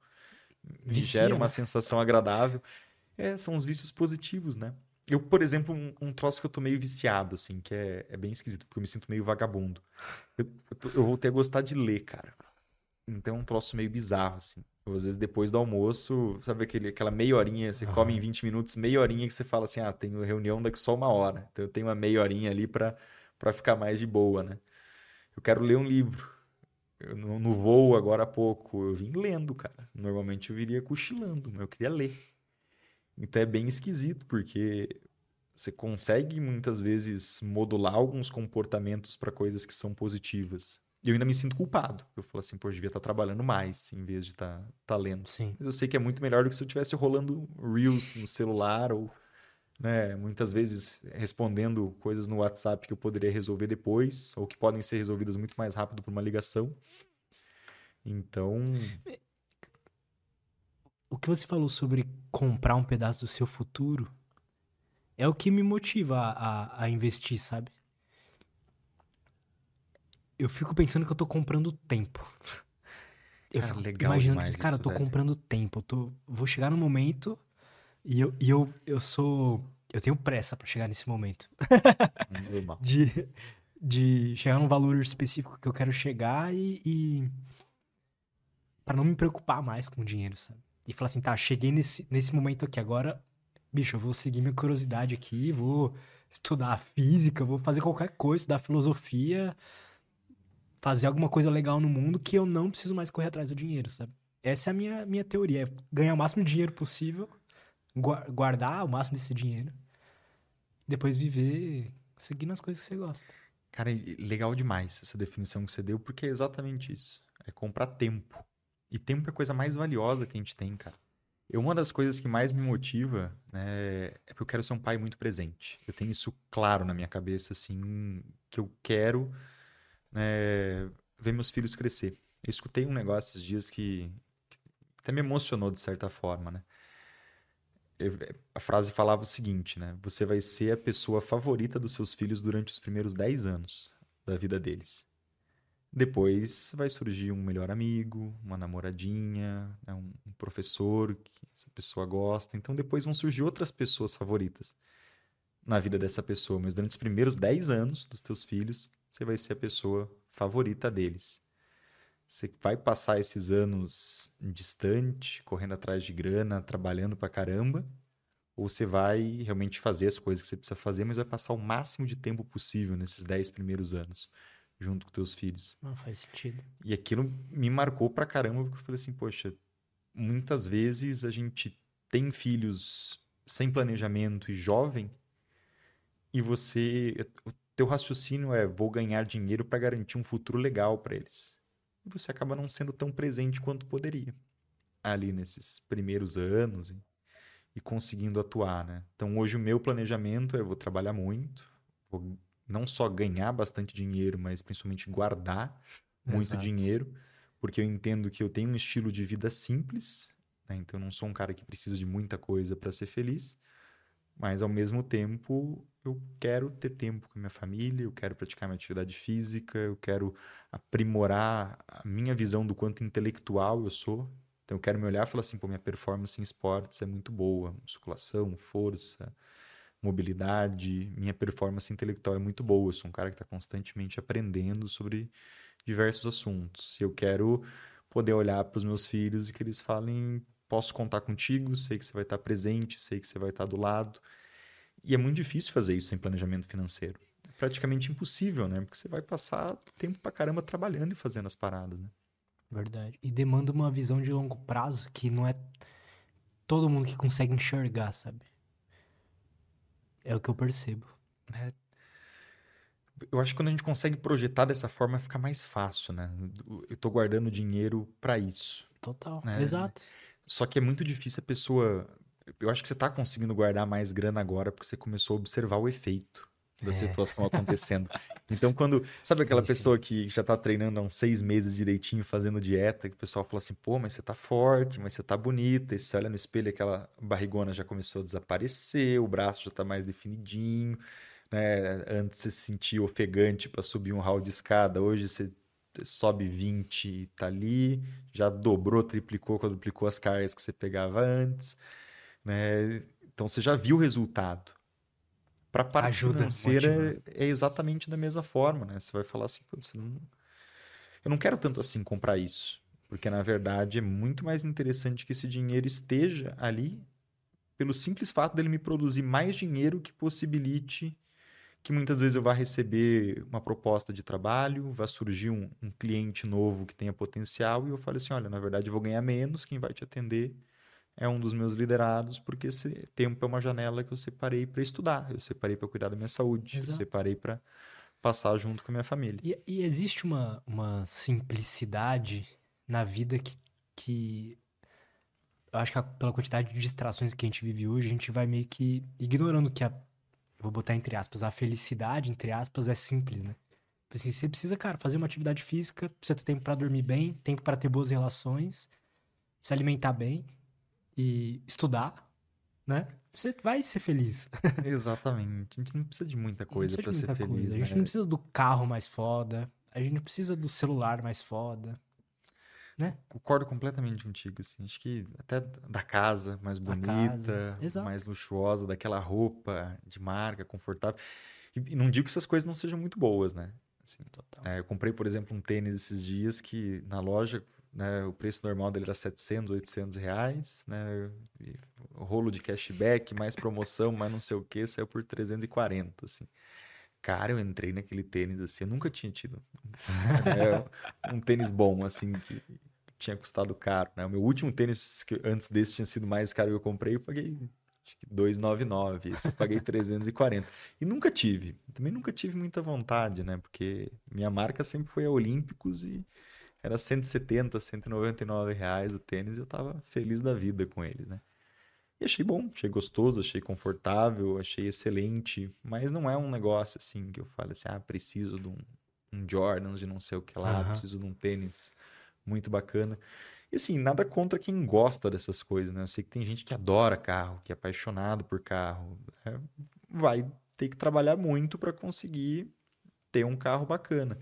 me Vicia, gera uma né? sensação agradável. É, são os vícios positivos, né? Eu, por exemplo, um, um, troço que eu tô meio viciado, assim, que é, é bem esquisito, porque eu me sinto meio vagabundo. Eu, eu, tô, eu voltei a gostar de ler, cara. Então é um troço meio bizarro, assim. Eu, às vezes, depois do almoço, sabe aquele, aquela meia horinha, você come em 20 minutos, meia horinha que você fala assim, ah, tenho reunião daqui só uma hora. Então eu tenho uma meia horinha ali para ficar mais de boa, né? Eu quero ler um livro. Eu, no, no voo, agora há pouco, eu vim lendo, cara. Normalmente eu viria cochilando, mas eu queria ler. Então é bem esquisito, porque você consegue muitas vezes modular alguns comportamentos para coisas que são positivas. E eu ainda me sinto culpado. Eu falo assim, pô, eu devia estar tá trabalhando mais em vez de estar tá, tá lendo. Sim. Mas eu sei que é muito melhor do que se eu estivesse rolando Reels no celular ou né, muitas vezes respondendo coisas no WhatsApp que eu poderia resolver depois ou que podem ser resolvidas muito mais rápido por uma ligação. Então, o que você falou sobre comprar um pedaço do seu futuro é o que me motiva a, a, a investir, sabe? Eu fico pensando que eu tô comprando tempo. Eu cara, fico legal imaginando que, cara, eu tô velho. comprando tempo. Eu tô, vou chegar no momento e eu, e eu, eu sou. Eu tenho pressa para chegar nesse momento. [laughs] [laughs] de, de chegar num valor específico que eu quero chegar e. e para não me preocupar mais com o dinheiro, sabe? E falar assim, tá, cheguei nesse, nesse momento aqui, agora, bicho, eu vou seguir minha curiosidade aqui, vou estudar física, vou fazer qualquer coisa, estudar filosofia, fazer alguma coisa legal no mundo que eu não preciso mais correr atrás do dinheiro, sabe? Essa é a minha, minha teoria, é ganhar o máximo de dinheiro possível, guardar o máximo desse dinheiro, depois viver seguindo as coisas que você gosta. Cara, legal demais essa definição que você deu, porque é exatamente isso. É comprar tempo. E tempo é a coisa mais valiosa que a gente tem, cara. Eu, uma das coisas que mais me motiva né, é porque eu quero ser um pai muito presente. Eu tenho isso claro na minha cabeça, assim, que eu quero né, ver meus filhos crescer. Eu escutei um negócio esses dias que, que até me emocionou de certa forma, né? Eu, a frase falava o seguinte, né? Você vai ser a pessoa favorita dos seus filhos durante os primeiros 10 anos da vida deles. Depois vai surgir um melhor amigo, uma namoradinha, né, um professor que essa pessoa gosta. Então depois vão surgir outras pessoas favoritas na vida dessa pessoa. Mas durante os primeiros 10 anos dos teus filhos, você vai ser a pessoa favorita deles. Você vai passar esses anos distante, correndo atrás de grana, trabalhando pra caramba, ou você vai realmente fazer as coisas que você precisa fazer, mas vai passar o máximo de tempo possível nesses 10 primeiros anos junto com teus filhos. Não faz sentido. E aquilo me marcou pra caramba, porque eu falei assim, poxa, muitas vezes a gente tem filhos sem planejamento e jovem, e você, o teu raciocínio é vou ganhar dinheiro para garantir um futuro legal para eles. E você acaba não sendo tão presente quanto poderia ali nesses primeiros anos e, e conseguindo atuar, né? Então hoje o meu planejamento é vou trabalhar muito, vou não só ganhar bastante dinheiro, mas principalmente guardar muito Exato. dinheiro, porque eu entendo que eu tenho um estilo de vida simples, né? então eu não sou um cara que precisa de muita coisa para ser feliz, mas ao mesmo tempo eu quero ter tempo com a minha família, eu quero praticar minha atividade física, eu quero aprimorar a minha visão do quanto intelectual eu sou. Então eu quero me olhar e falar assim, pô, minha performance em esportes é muito boa, musculação, força, mobilidade, minha performance intelectual é muito boa. Eu sou um cara que está constantemente aprendendo sobre diversos assuntos. Eu quero poder olhar para os meus filhos e que eles falem: posso contar contigo, sei que você vai estar presente, sei que você vai estar do lado. E é muito difícil fazer isso sem planejamento financeiro. É praticamente impossível, né? Porque você vai passar tempo pra caramba trabalhando e fazendo as paradas, né? Verdade. E demanda uma visão de longo prazo que não é todo mundo que consegue enxergar, sabe? É o que eu percebo. É. Eu acho que quando a gente consegue projetar dessa forma fica mais fácil, né? Eu tô guardando dinheiro para isso. Total. Né? Exato. Só que é muito difícil a pessoa. Eu acho que você tá conseguindo guardar mais grana agora porque você começou a observar o efeito. Da situação [laughs] acontecendo. Então, quando. Sabe aquela Sim, sim. pessoa que já tá treinando há uns seis meses direitinho, fazendo dieta, que o pessoal fala assim, pô, mas você tá forte, mas você tá bonita. E você olha no espelho, aquela barrigona já começou a desaparecer, o braço já tá mais definidinho, né? Antes você se sentia ofegante para subir um hall de escada, hoje você sobe 20 e tá ali, já dobrou, triplicou, quadruplicou as cargas que você pegava antes, né? Então você já viu o resultado. Para a parte Ajuda, financeira é exatamente da mesma forma, né? Você vai falar assim, "Putz, não... eu não quero tanto assim comprar isso, porque na verdade é muito mais interessante que esse dinheiro esteja ali pelo simples fato dele me produzir mais dinheiro que possibilite que muitas vezes eu vá receber uma proposta de trabalho, vai surgir um, um cliente novo que tenha potencial e eu falo assim, olha, na verdade eu vou ganhar menos, quem vai te atender é um dos meus liderados, porque esse tempo é uma janela que eu separei para estudar, eu separei para cuidar da minha saúde, eu Exato. separei para passar junto com a minha família. E, e existe uma, uma simplicidade na vida que, que eu acho que a- pela quantidade de distrações que a gente vive hoje, a gente vai meio que ignorando que a, eu vou botar entre aspas, a felicidade, entre aspas, é simples, né? Tipo Assim, você precisa, cara, fazer uma atividade física, precisa ter tempo pra dormir bem, tempo pra ter boas relações, se alimentar bem e estudar, né? Você vai ser feliz. [laughs] Exatamente. A gente não precisa de muita coisa para ser feliz, coisa. A gente né? não precisa do carro mais foda. A gente não precisa do celular mais foda. Concordo completamente contigo, assim. Acho que até da casa mais Da bonita, casa, mais luxuosa, daquela roupa de marca, confortável. E, não digo que essas coisas não sejam muito boas, né? Assim, Total. é, eu comprei, por exemplo, um tênis esses dias que na loja, né, o preço normal dele era 700, 800 reais, né? Rolo de cashback, mais promoção, mais não sei o que, saiu por 340, assim. Cara, eu entrei naquele tênis assim, eu nunca tinha tido é, um tênis bom, assim, que tinha custado caro, né? O meu último tênis que antes desse tinha sido mais caro que eu comprei, eu paguei acho que 299, esse eu paguei 340. E nunca tive, também nunca tive muita vontade, né? Porque minha marca sempre foi a Olímpicos e era 170, 199 reais o tênis e eu tava feliz da vida com ele, né? E achei bom, achei gostoso, achei confortável, achei excelente, mas não é um negócio assim que eu falo assim, ah, preciso de um, um Jordans de não sei o que lá, Aham. preciso de um tênis muito bacana. E assim, nada contra quem gosta dessas coisas, né? Eu sei que tem gente que adora carro, que é apaixonado por carro, né? vai ter que trabalhar muito para conseguir ter um carro bacana.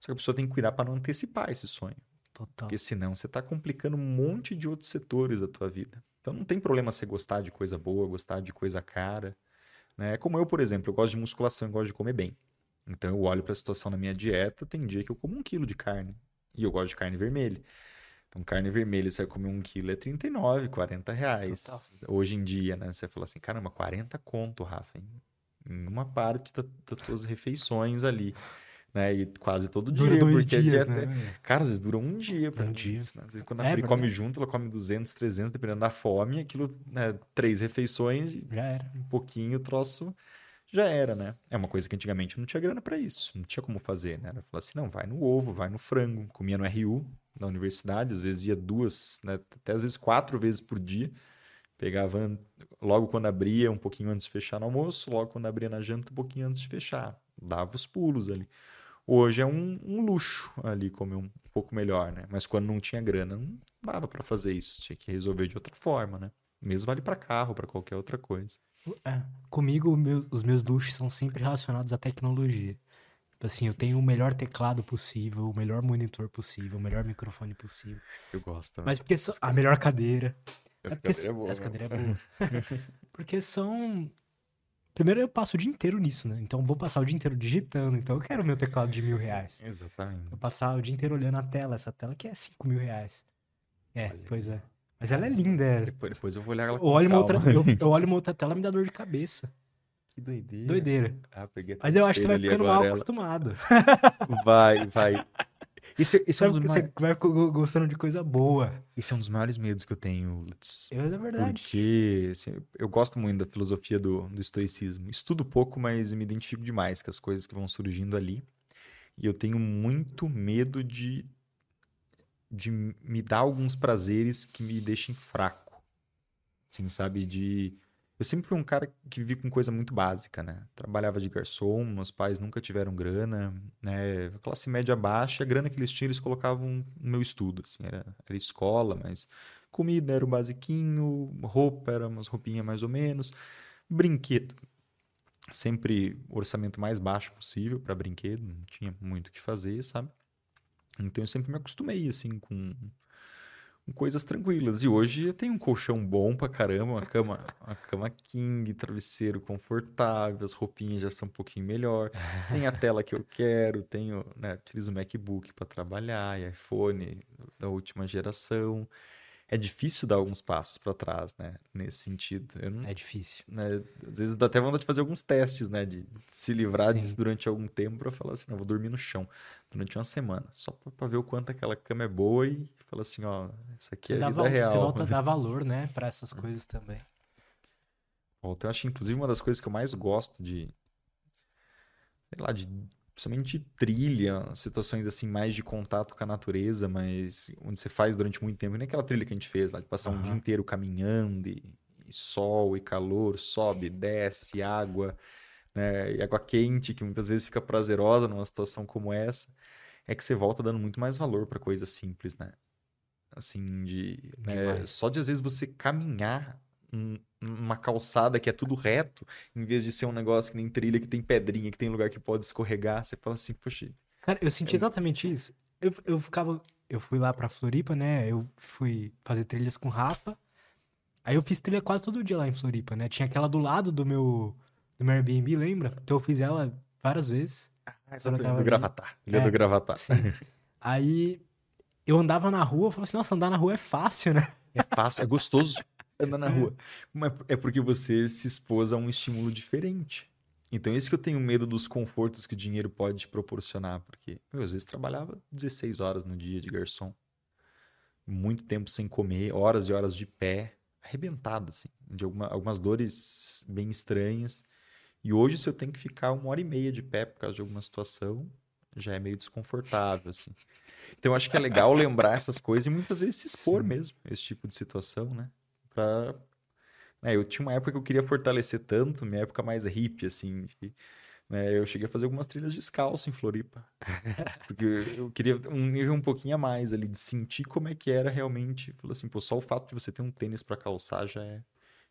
Só que a pessoa tem que cuidar para não antecipar esse sonho. Total. Porque senão você está complicando um monte de outros setores da tua vida. Então não tem problema você gostar de coisa boa, gostar de coisa cara. Né? Como eu, por exemplo, eu gosto de musculação, eu gosto de comer bem. Então eu olho para a situação na minha dieta, tem dia que eu como um quilo de carne. E eu gosto de carne vermelha. Então carne vermelha, você vai comer um quilo é 39, 40 reais. Hoje em dia, né? Você fala assim, caramba, 40 conto, Rafa, em, em uma parte da- das tuas refeições ali. Né? E quase todo dia, Dura dois porque a dias, dieta é- né? Cara, às vezes dura um dia pra Um dia. isso, né? Às vezes quando a É Pri come junto, ela come 200, 300, dependendo da fome, aquilo, né, três refeições, Já era. um pouquinho o troço já era, né? É uma coisa que antigamente não tinha grana pra isso, não tinha como fazer, né? Ela falava assim, não, vai no ovo, vai no frango, comia no RU, na universidade, às vezes ia duas, né, até às vezes quatro vezes por dia, pegava logo quando abria, um pouquinho antes de fechar no almoço, logo quando abria na janta, um pouquinho antes de fechar, dava os pulos ali. Hoje é um, um luxo ali comer um pouco melhor, né? Mas quando não tinha grana, não dava pra fazer isso. Tinha que resolver de outra forma, né? Mesmo vale pra carro, pra qualquer outra coisa. É. Comigo, meu- os meus luxos são sempre relacionados à tecnologia. Tipo assim, eu tenho o melhor teclado possível, o melhor monitor possível, o melhor microfone possível. Eu gosto. Mas porque são, a melhor cadeira. Essa porque cadeira é boa. Essa cadeira é boa. [laughs] porque são. Primeiro eu passo o dia inteiro nisso, né? Então eu vou passar o dia inteiro digitando. Então eu quero o meu teclado de mil reais. Exatamente. Vou passar o dia inteiro olhando a tela, essa tela que é cinco mil reais. É, Olha. pois é. Mas ela é linda. é. Depois, depois eu vou olhar ela Eu com olho, uma calma. outra, eu, eu olho uma [laughs] outra tela me dá dor de cabeça. Que doideira. Doideira. Ah, peguei Mas eu acho que você vai ficando mal ela- acostumado. Vai, vai. Esse, esse, é um dos mai- você vai go- gostando de coisa boa. esse é um dos maiores medos que eu tenho, Lutz. É verdade. Porque assim, eu gosto muito da filosofia do, do estoicismo. Estudo pouco, mas me identifico demais com as coisas que vão surgindo ali. E eu tenho muito medo de, de me dar alguns prazeres que me deixem fraco. Assim, sabe? De Eu sempre fui um cara que vivi com coisa muito básica, né? Trabalhava de garçom, meus pais nunca tiveram grana, né? Classe média baixa, a grana que eles tinham, eles colocavam no meu estudo, assim. Era, era escola, mas comida era o basiquinho, roupa era umas roupinhas mais ou menos, brinquedo. Sempre orçamento mais baixo possível para brinquedo, não tinha muito o que fazer, sabe? Então eu sempre me acostumei, assim, com coisas tranquilas. E hoje eu tenho um colchão bom pra caramba, uma cama, uma cama king, travesseiro confortável, as roupinhas já são um pouquinho melhor. [laughs] Tem a tela que eu quero, tenho, né, utilizo o MacBook para trabalhar, iPhone da última geração é difícil dar alguns passos para trás, né? Nesse sentido. Não, é difícil. Né, às vezes dá até vontade de fazer alguns testes, né? De se livrar Sim. disso durante algum tempo para falar assim, não, vou dormir no chão durante uma semana. Só para ver o quanto aquela cama é boa e falar assim, ó, isso aqui é vida real. Você volta a dar valor, né? Para essas coisas também. Volta, eu acho, inclusive, uma das coisas que eu mais gosto de... Sei lá, de principalmente trilha, situações assim mais de contato com a natureza, mas onde você faz durante muito tempo, nem aquela trilha que a gente fez lá, de passar uhum. um dia inteiro caminhando e, e, sol e calor, sobe, desce, água, né, e água quente, que muitas vezes fica prazerosa numa situação como essa, é que você volta dando muito mais valor para coisas simples, né? Assim, de. Né, só de às vezes você caminhar um, uma calçada que é tudo reto, em vez de ser um negócio que nem trilha, que tem pedrinha, que tem lugar que pode escorregar, você fala assim, poxa. Cara, eu senti é... exatamente isso. Eu, eu ficava. Eu fui lá pra Floripa, né? Eu fui fazer trilhas com Rafa. Aí eu fiz trilha quase todo dia lá em Floripa, né? Tinha aquela do lado do meu, do meu Airbnb, lembra? Então eu fiz ela várias vezes. Ah, exatamente. Do Gravatar. Ilha é, do Gravatar. Sim. [laughs] Aí eu andava na rua, eu falava assim, nossa, andar na rua é fácil, né? É fácil, é gostoso [laughs] andar na é. rua. É porque você se expôs a um estímulo diferente. Então, esse que eu tenho medo dos confortos que o dinheiro pode te proporcionar. Porque eu, às vezes, trabalhava 16 horas no dia de garçom. Muito tempo sem comer, horas e horas de pé, arrebentado, assim, de alguma, algumas dores bem estranhas. E hoje, se eu tenho que ficar uma hora e meia de pé por causa de alguma situação, já é meio desconfortável, assim. Então, eu acho que é legal lembrar essas coisas e muitas vezes se expor Sim. mesmo esse tipo de situação, né? Pra... É, eu tinha uma época que eu queria fortalecer tanto, minha época mais hippie, assim, que, né, eu cheguei a fazer algumas trilhas descalço em Floripa. [laughs] Porque eu queria um nível um pouquinho a mais ali, de sentir como é que era realmente. Falei assim, pô, só o fato de você ter um tênis para calçar já é,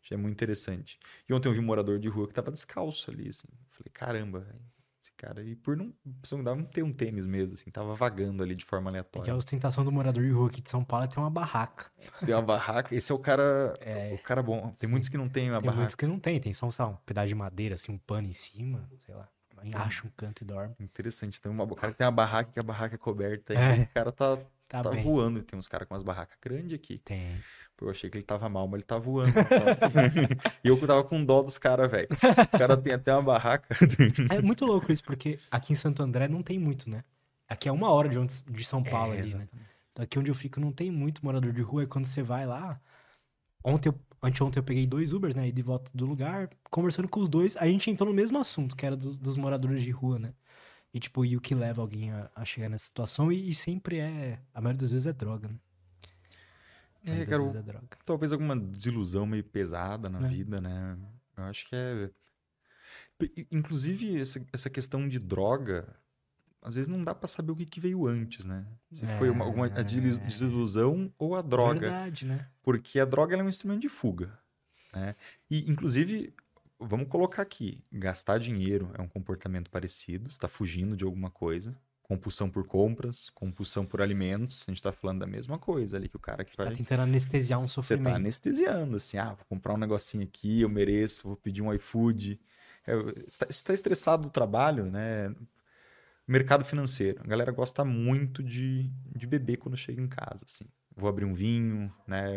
já é muito interessante. E ontem eu vi um morador de rua que tava descalço ali, assim. Falei, caramba, velho cara. E por não. Não dava ter um tênis mesmo, assim, tava vagando ali de forma aleatória. É que a ostentação do morador de rua aqui de São Paulo é ter uma barraca. Tem uma barraca. Esse é o cara. É, o cara bom. Tem sim. muitos que não tem uma tem barraca. Tem muitos que não tem, tem só um pedaço de madeira, assim, um pano em cima, sei lá. Acha um canto e dorme. Interessante. Tem uma, o cara que tem uma barraca que a barraca é coberta. É. Esse cara tá, tá, tá voando. Tem uns caras com umas barracas grandes aqui. Tem. Eu achei que ele tava mal, mas ele tá voando. Então. [laughs] e eu tava com dó dos caras, velho. O cara tem até uma barraca. é muito louco isso, porque aqui em Santo André não tem muito, né? Aqui é uma hora de, onde, de São Paulo é, ali, né? Então aqui onde eu fico não tem muito morador de rua. E quando você vai lá... Ontem, eu, anteontem eu peguei dois Ubers, né? E de volta do lugar, conversando com os dois. Aí a gente entrou no mesmo assunto, que era do, dos moradores de rua, né? E tipo, e o que leva alguém a, a chegar nessa situação. E, e sempre é... A maioria das vezes é droga, né? É, cara, é talvez alguma desilusão meio pesada na é. vida, né? Eu acho que é. Inclusive, essa, essa questão de droga, às vezes não dá para saber o que, que, veio antes, né? Se é... foi uma, alguma a desilusão ou a droga. Verdade, né? Porque a droga é um instrumento de fuga. Né? E, inclusive, vamos colocar aqui: gastar dinheiro é um comportamento parecido, está fugindo de alguma coisa compulsão por compras, compulsão por alimentos, a gente tá falando da mesma coisa ali, que o cara que tá vai... Tá tentando anestesiar um sofrimento. Você tá anestesiando, assim, ah, vou comprar um negocinho aqui, eu mereço, vou pedir um iFood. É, você tá estressado do trabalho, né? Mercado financeiro. A galera gosta muito de, de beber quando chega em casa, assim. Vou abrir um vinho, né?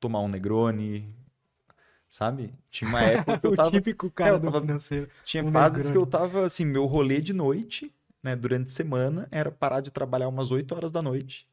Tomar um Negroni, sabe? Tinha uma [laughs] época que eu tava... o típico cara é, tava, financeiro. Tinha fases que eu tava, assim, meu rolê de noite né, durante a semana era parar de trabalhar umas 8 horas da noite.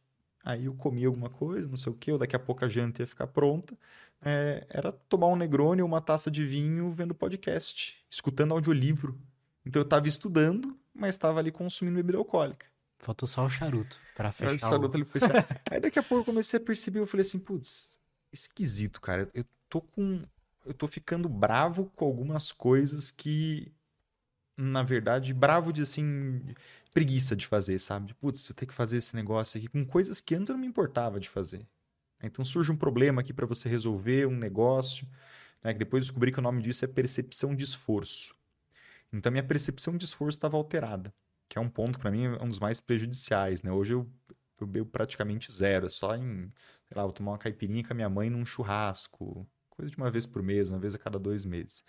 Aí eu comia alguma coisa, não sei o que, ou daqui a pouco a janta ia ficar pronta. É, era tomar um Negroni ou uma taça de vinho vendo podcast, escutando audiolivro. Então eu estava estudando, mas estava ali consumindo bebida alcoólica. Faltou só o charuto para fechar. O charuto o... fechar. Aí daqui a pouco eu comecei a perceber, eu falei assim, putz, esquisito, cara. Eu tô com eu tô ficando bravo com algumas coisas que, na verdade, bravo de assim, preguiça de fazer, sabe? Putz, eu tenho que fazer esse negócio aqui com coisas que antes eu não me importava de fazer. Então surge um problema aqui para você resolver, um negócio, né? Que depois descobri que o nome disso é percepção de esforço. Então minha percepção de esforço estava alterada, que é um ponto para mim é um dos mais prejudiciais, né? Hoje eu, eu bebo praticamente zero, é só em, sei lá, vou tomar uma caipirinha com a minha mãe num churrasco, coisa de uma vez por mês, uma vez a cada dois meses.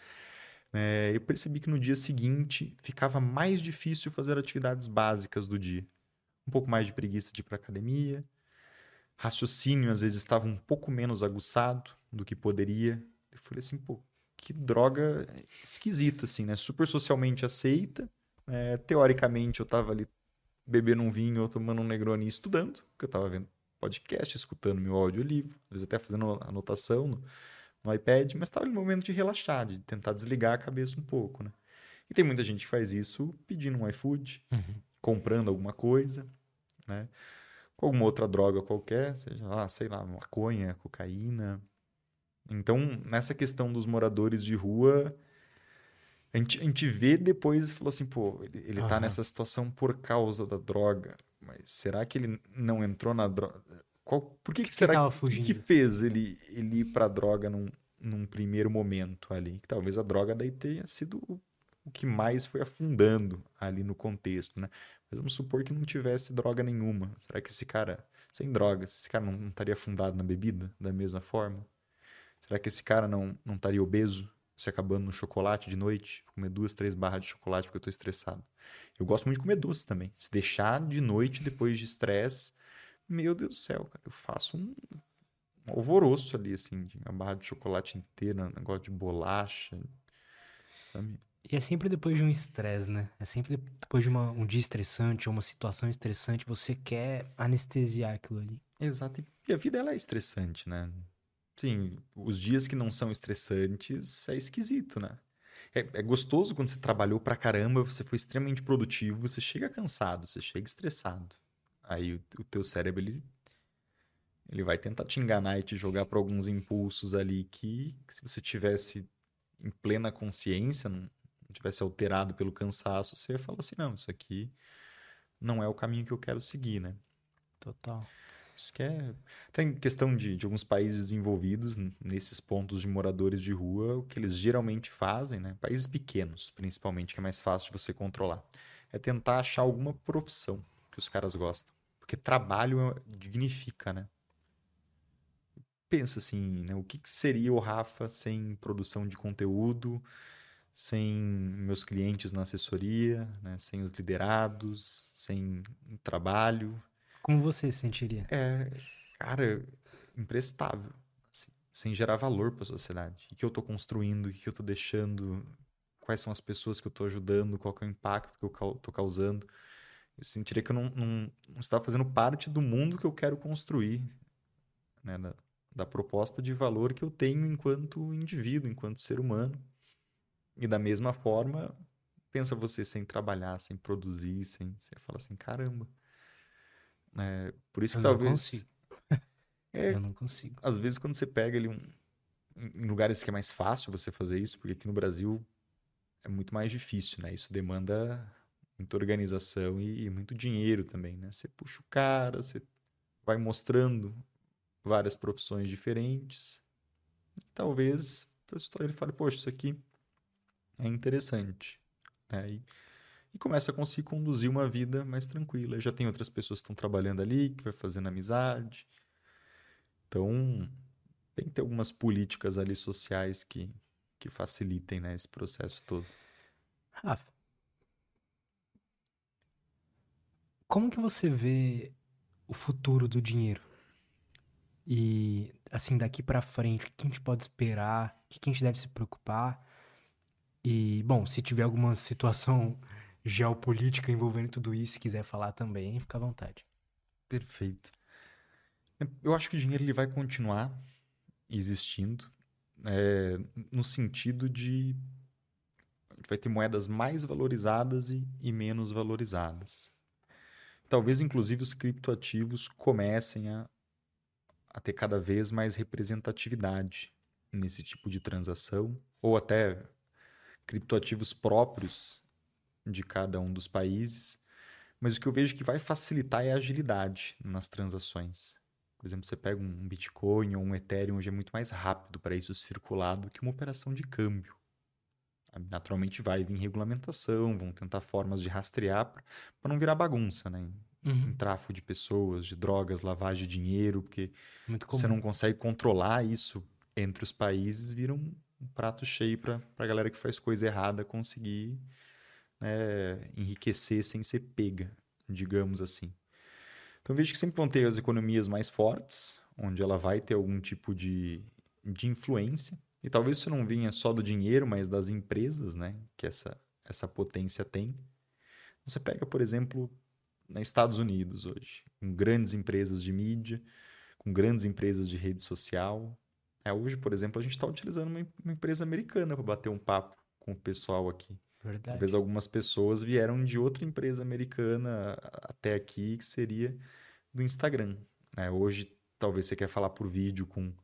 É, eu percebi que no dia seguinte ficava mais difícil fazer atividades básicas do dia. Um pouco mais de preguiça de ir para academia, raciocínio às vezes estava um pouco menos aguçado do que poderia. Eu falei assim, pô, que droga esquisita, assim, né? Super socialmente aceita. É, teoricamente eu estava ali bebendo um vinho ou tomando um Negroni estudando, porque eu estava vendo podcast, escutando meu audiolivro, às vezes até fazendo anotação no, no iPad, mas estava no momento de relaxar, de tentar desligar a cabeça um pouco, né? E tem muita gente que faz isso pedindo um iFood, uhum. comprando alguma coisa, né? Com alguma outra droga qualquer, seja lá, sei lá, maconha, cocaína. Então, nessa questão dos moradores de rua, a gente, a gente vê depois e fala assim, pô, ele, ele uhum. tá nessa situação por causa da droga, mas será que ele não entrou na droga? Qual, por que, que, que será que, que, que fez ele, ele ir pra droga num, num primeiro momento ali? Que talvez a droga daí tenha sido o, que mais foi afundando ali no contexto, né? Mas vamos supor que não tivesse droga nenhuma. Será que esse cara, sem drogas, esse cara não, não estaria afundado na bebida da mesma forma? Será que esse cara não, não estaria obeso, se acabando no chocolate de noite? Comer duas, três barras de chocolate porque eu estou estressado. Eu gosto muito de comer doce também. Se deixar de noite depois de estresse, meu Deus do céu, cara, eu faço um, um alvoroço ali, assim, de uma barra de chocolate inteira, um negócio de bolacha. Sabe? E é sempre depois de um estresse, né? É sempre depois de uma, um dia estressante ou uma situação estressante, você quer anestesiar aquilo ali. Exato. E a vida ela é estressante, né? Sim, os dias que não são estressantes é esquisito, né? É, é, gostoso quando você trabalhou pra caramba, você foi extremamente produtivo, você chega cansado, você chega estressado. Aí o, o teu cérebro, ele, ele vai tentar te enganar e te jogar para alguns impulsos ali que, que, se você tivesse em plena consciência, não, não tivesse alterado pelo cansaço, você ia falar assim, não, isso aqui não é o caminho que eu quero seguir, né? Total. Isso que é... Tem questão de, de alguns países desenvolvidos, nesses pontos de moradores de rua, o que eles geralmente fazem, né? Países pequenos, principalmente, que é mais fácil de você controlar. É tentar achar alguma profissão que os caras gostam. Porque trabalho dignifica, né? Pensa assim, né? O que, que seria o Rafa sem produção de conteúdo, sem meus clientes na assessoria, né? sem os liderados, sem trabalho, como você se sentiria? É, cara, imprestável. Assim, sem gerar valor para a sociedade. O que eu estou construindo, o que eu estou deixando, quais são as pessoas que eu estou ajudando, qual é o impacto que eu estou causando. Eu sentiria que eu não, não, não estava fazendo parte do mundo que eu quero construir, né? da, da proposta de valor que eu tenho enquanto indivíduo, enquanto ser humano. E da mesma forma, pensa você sem trabalhar, sem produzir, sem. Você fala assim: caramba é, por isso que eu talvez. Não consigo. [laughs] É, eu não consigo. Às vezes, quando você pega ali um, em lugares que é mais fácil você fazer isso, porque aqui no Brasil é muito mais difícil, né? Isso demanda muita organização e, muito dinheiro também, né? Você puxa o cara, você vai mostrando várias profissões diferentes. Talvez ele fale, poxa, isso aqui é interessante. Né? E, e começa a conseguir conduzir uma vida mais tranquila. Já tem outras pessoas que estão trabalhando ali, que vai fazendo amizade. Então, tem que ter algumas políticas ali sociais que, que facilitem né, esse processo todo. Rafa, como que você vê o futuro do dinheiro? E, assim, daqui para frente, o que a gente pode esperar? O que a gente deve se preocupar? E, bom, se tiver alguma [laughs] situação geopolítica envolvendo tudo isso, se quiser falar também, fica à vontade. Perfeito. Eu acho que o dinheiro ele vai continuar existindo é, no sentido de a gente vai ter moedas mais valorizadas e, e menos valorizadas. Talvez, inclusive, os criptoativos comecem a, a ter cada vez mais representatividade nesse tipo de transação, ou até criptoativos próprios de cada um dos países. Mas o que eu vejo que vai facilitar é a agilidade nas transações. Por exemplo, você pega um Bitcoin ou um Ethereum, hoje é muito mais rápido para isso circular do que uma operação de câmbio. Naturalmente vai vir regulamentação, vão tentar formas de rastrear para não virar bagunça, né? Uhum. Em tráfico de pessoas, de drogas, lavagem de dinheiro, porque você não consegue controlar isso entre os países, vira um, um prato cheio para a galera que faz coisa errada conseguir né, enriquecer sem ser pega, digamos assim. Então vejo que sempre vão ter as economias mais fortes, onde ela vai ter algum tipo de, de influência. E talvez isso não venha só do dinheiro, mas das empresas, né? Que essa, essa potência tem. Você pega, por exemplo, nos Estados Unidos hoje, com grandes empresas de mídia, com grandes empresas de rede social. É, hoje, por exemplo, a gente está utilizando uma, uma empresa americana para bater um papo com o pessoal aqui. Verdade. Talvez algumas pessoas vieram de outra empresa americana até aqui, que seria do Instagram. Né? Hoje, talvez você quer falar por vídeo com,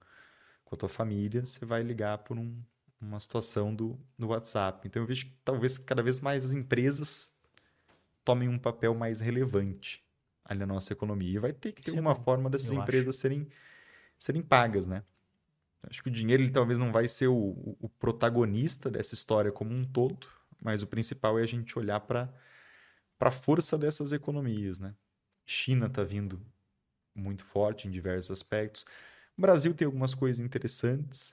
com a tua família, você vai ligar por um, uma situação do, do WhatsApp. Então, eu vejo que talvez cada vez mais as empresas tomem um papel mais relevante ali na nossa economia. E vai ter que ter Sim, uma forma dessas empresas serem, serem pagas, né? Acho que o dinheiro ele talvez não vai ser o, o protagonista dessa história como um todo, mas o principal é a gente olhar para a força dessas economias, né? China está vindo muito forte em diversos aspectos. O Brasil tem algumas coisas interessantes.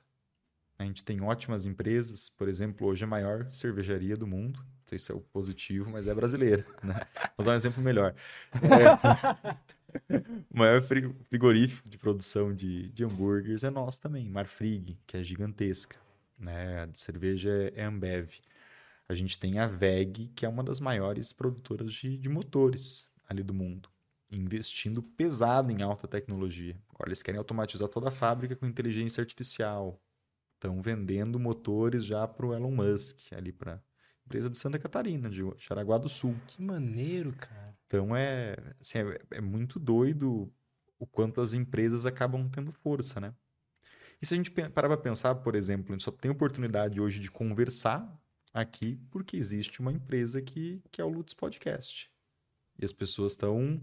A gente tem ótimas empresas. Por exemplo, hoje é a maior cervejaria do mundo. Não sei se é o positivo, mas é brasileira. Né? Vou dar um exemplo melhor. É... [laughs] o maior frigorífico de produção de, de hambúrgueres é nosso também, Marfrig, que é gigantesca. Né? A cerveja é Ambev. A gente tem a VEG, que é uma das maiores produtoras de, de motores ali do mundo, investindo pesado em alta tecnologia. Agora eles querem automatizar toda a fábrica com inteligência artificial. Estão vendendo motores já para o Elon Musk, ali para empresa de Santa Catarina, de Jaraguá do Sul. Que maneiro, cara. Então é, assim, é, é muito doido o quanto as empresas acabam tendo força, né? E se a gente parar para pensar, por exemplo, a gente só tem oportunidade hoje de conversar aqui porque existe uma empresa que, que é o Lutz Podcast. E as pessoas estão,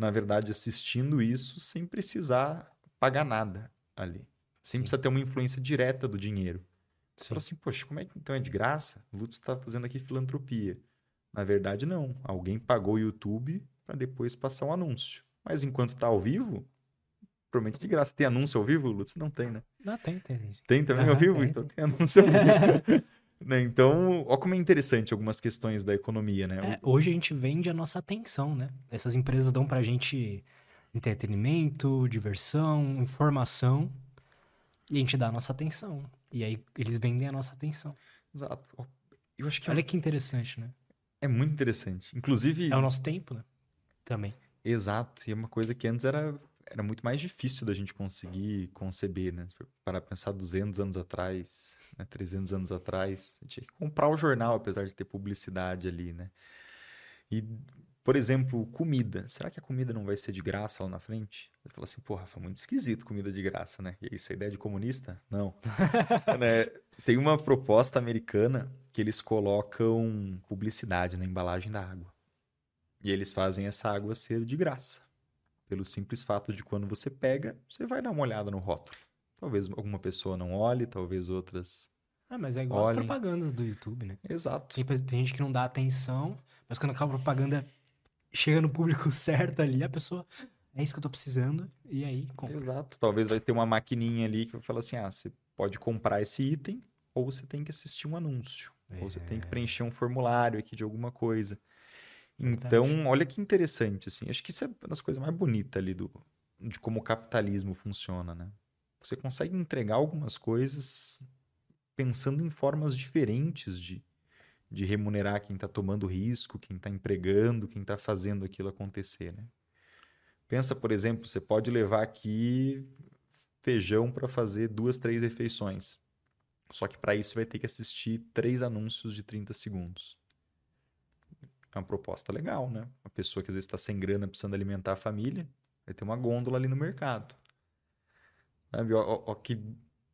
na verdade, assistindo isso sem precisar pagar nada ali. Sem Sim. precisar ter uma influência direta do dinheiro. Você Sim. fala assim, poxa, como é que então é de graça? O Lutz está fazendo aqui filantropia. Na verdade, não. Alguém pagou o YouTube para depois passar um anúncio. Mas enquanto está ao vivo, provavelmente de graça. Tem anúncio ao vivo, Lutz? Não tem, né? Não, tem, tem. Tem também ao vivo? Tem, então tem anúncio ao vivo. [laughs] Né? Então, olha como é interessante algumas questões da economia, né? É, hoje a gente vende a nossa atenção, né? Essas empresas dão pra gente entretenimento, diversão, informação, e a gente dá a nossa atenção. E aí eles vendem a nossa atenção. Exato. Eu acho que é Olha é... que interessante, né? É muito interessante. Inclusive. É o nosso tempo, né? Também. Exato. E é uma coisa que antes era era muito mais difícil da gente conseguir conceber, né? Para pensar 200 anos atrás, né? 300 anos atrás, a gente tinha que comprar o jornal, apesar de ter publicidade ali, né? E, por exemplo, comida. Será que a comida não vai ser de graça lá na frente? Você fala assim, porra, foi muito esquisito comida de graça, né? E isso é ideia de comunista? Não. [laughs] né? Tem uma proposta americana que eles colocam publicidade na embalagem da água. E eles fazem essa água ser de graça. Pelo simples fato de quando você pega, você vai dar uma olhada no rótulo. Talvez alguma pessoa não olhe, talvez outras. Ah, mas é igual olhem. as propagandas do YouTube, né? Exato. Tem, tem gente que não dá atenção, mas quando aquela propaganda chega no público [laughs] certo ali, a pessoa. É isso que eu tô precisando, e aí compra. Exato. Talvez vai ter uma maquininha ali que vai falar assim: ah, você pode comprar esse item, ou você tem que assistir um anúncio. É. Ou você tem que é. preencher um formulário aqui de alguma coisa. Então, olha que interessante, assim. Acho que isso é uma das coisas mais bonitas ali do, de como o capitalismo funciona, né? Você consegue entregar algumas coisas pensando em formas diferentes de, de remunerar quem está tomando risco, quem está empregando, quem está fazendo aquilo acontecer, né? Pensa, por exemplo, você pode levar aqui feijão para fazer duas, três refeições. Só que para isso você vai ter que assistir três anúncios de 30 segundos é uma proposta legal, né? Uma pessoa que às vezes está sem grana, precisando alimentar a família, vai ter uma gôndola ali no mercado. Sabe? Ó, ó, que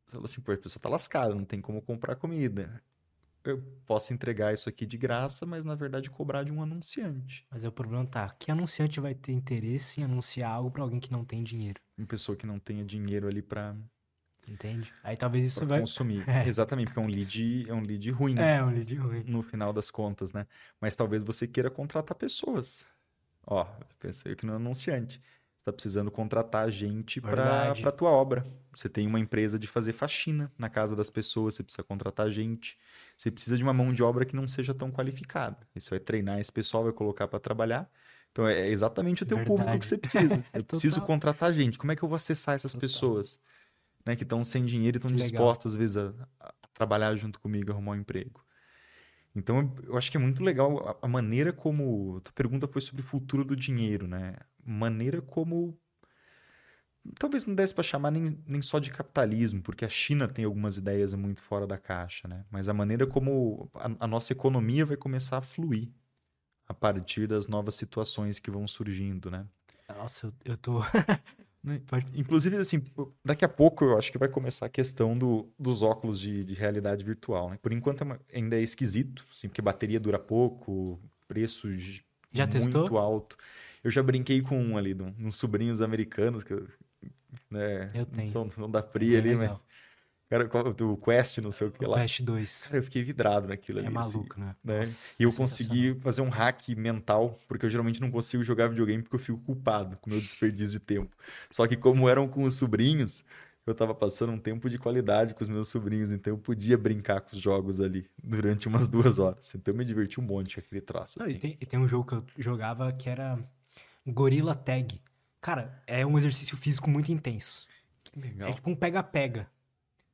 Você fala assim, pô, a pessoa tá lascada, não tem como comprar comida. Eu posso entregar isso aqui de graça, mas na verdade cobrar de um anunciante. Mas é o problema tá, que anunciante vai ter interesse em anunciar algo pra alguém que não tem dinheiro? Uma pessoa que não tenha dinheiro ali pra, Entende? Aí talvez isso vai. consumir. [laughs] É. Exatamente, porque é um lead, é um lead ruim, né? É, um lead ruim. no final das contas, né? Mas talvez você queira contratar pessoas. Ó, pensei que no anunciante. Você está precisando contratar gente para a tua obra. Você tem uma empresa de fazer faxina na casa das pessoas, você precisa contratar gente. Você precisa de uma mão de obra que não seja tão qualificada. Você vai treinar esse pessoal, vai colocar para trabalhar. Então é exatamente o teu público Verdade. que você precisa. [laughs] Eu preciso contratar gente. Como é que eu vou acessar essas Total. pessoas? Né, que estão sem dinheiro e estão dispostas, às vezes, a, a trabalhar junto comigo, arrumar um emprego. Então, eu acho que é muito legal a, a maneira como. A tua pergunta foi sobre o futuro do dinheiro, né? Maneira como. Talvez não desse para chamar nem, nem só de capitalismo, porque a China tem algumas ideias muito fora da caixa, né? Mas a maneira como a, a nossa economia vai começar a fluir a partir das novas situações que vão surgindo, né? Nossa, eu, eu tô. [laughs] Né? Inclusive, assim, daqui a pouco eu acho que vai começar a questão do, dos óculos de, de realidade virtual, né? Por enquanto é ainda é esquisito, assim, porque bateria dura pouco, preço Já muito testou? alto. Eu já brinquei com um ali, uns sobrinhos americanos, que eu, né, Eu não tenho. são, são da Pri bem ali, legal. mas... Cara, do Quest, não sei o que lá. Quest 2. Cara, eu fiquei vidrado naquilo É ali. assim, maluco, né? né? Nossa, E eu é consegui fazer um hack mental, porque eu geralmente não consigo jogar videogame porque eu fico culpado com o meu desperdício de tempo. Só que como eram com os sobrinhos, eu tava passando um tempo de qualidade com os meus sobrinhos, então eu podia brincar com os jogos ali durante umas duas horas. Então eu me diverti um monte com aquele troço, Não, assim. e, tem, e tem um jogo que eu jogava que era Gorilla Tag. Cara, é um exercício físico muito intenso. Que legal. É tipo um pega-pega.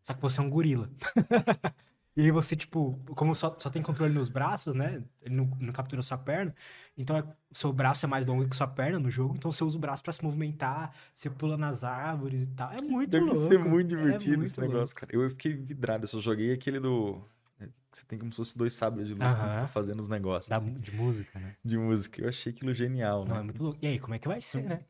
Só que você é um gorila. [laughs] e aí você, tipo, como só, só tem controle nos braços, né? Ele não, não captura sua perna. Então, é- seu braço é mais longo que sua perna no jogo. Então, você usa o braço pra se movimentar. Você pula nas árvores e tal. É muito Deve louco. ser muito É divertido muito esse negócio, cara. Eu fiquei vidrado, eu só joguei aquele do... que Você tem como se fosse dois sabres de luz, Aham. ficar fazendo os negócios Da- assim, de música, né? de música. Eu achei aquilo genial, Não, né? é muito louco. E aí, como é que vai ser, né?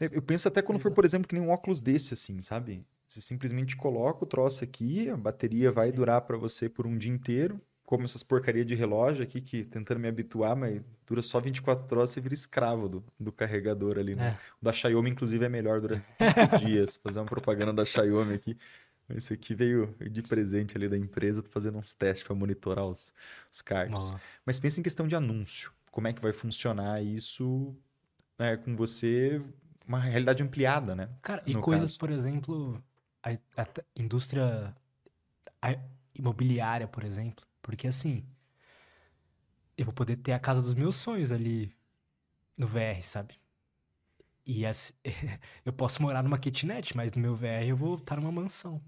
É, Eu penso até quando for, Exato. por exemplo, que nem um óculos desse, assim, sabe? Você simplesmente coloca o troço aqui, a bateria vai durar pra você por um dia inteiro, como essas porcaria de relógio aqui, que tentando me habituar, mas dura só 24 horas, você vira escravo do, do carregador ali, né? É. O da Xiaomi, inclusive, é melhor, dura 5 [laughs] dias. Fazer uma propaganda da Xiaomi aqui. Esse aqui veio de presente ali da empresa, tô fazendo uns testes pra monitorar os, os cards. Ó, Mas pensa em questão de anúncio. Como é que vai funcionar isso né, com você, uma realidade ampliada, né? Cara, e coisas, caso. por exemplo, a, a indústria imobiliária, por exemplo. Porque assim, eu vou poder ter a casa dos meus sonhos ali no VR, sabe? E assim, [laughs] eu posso morar numa kitnet, mas no meu VR eu vou estar numa mansão.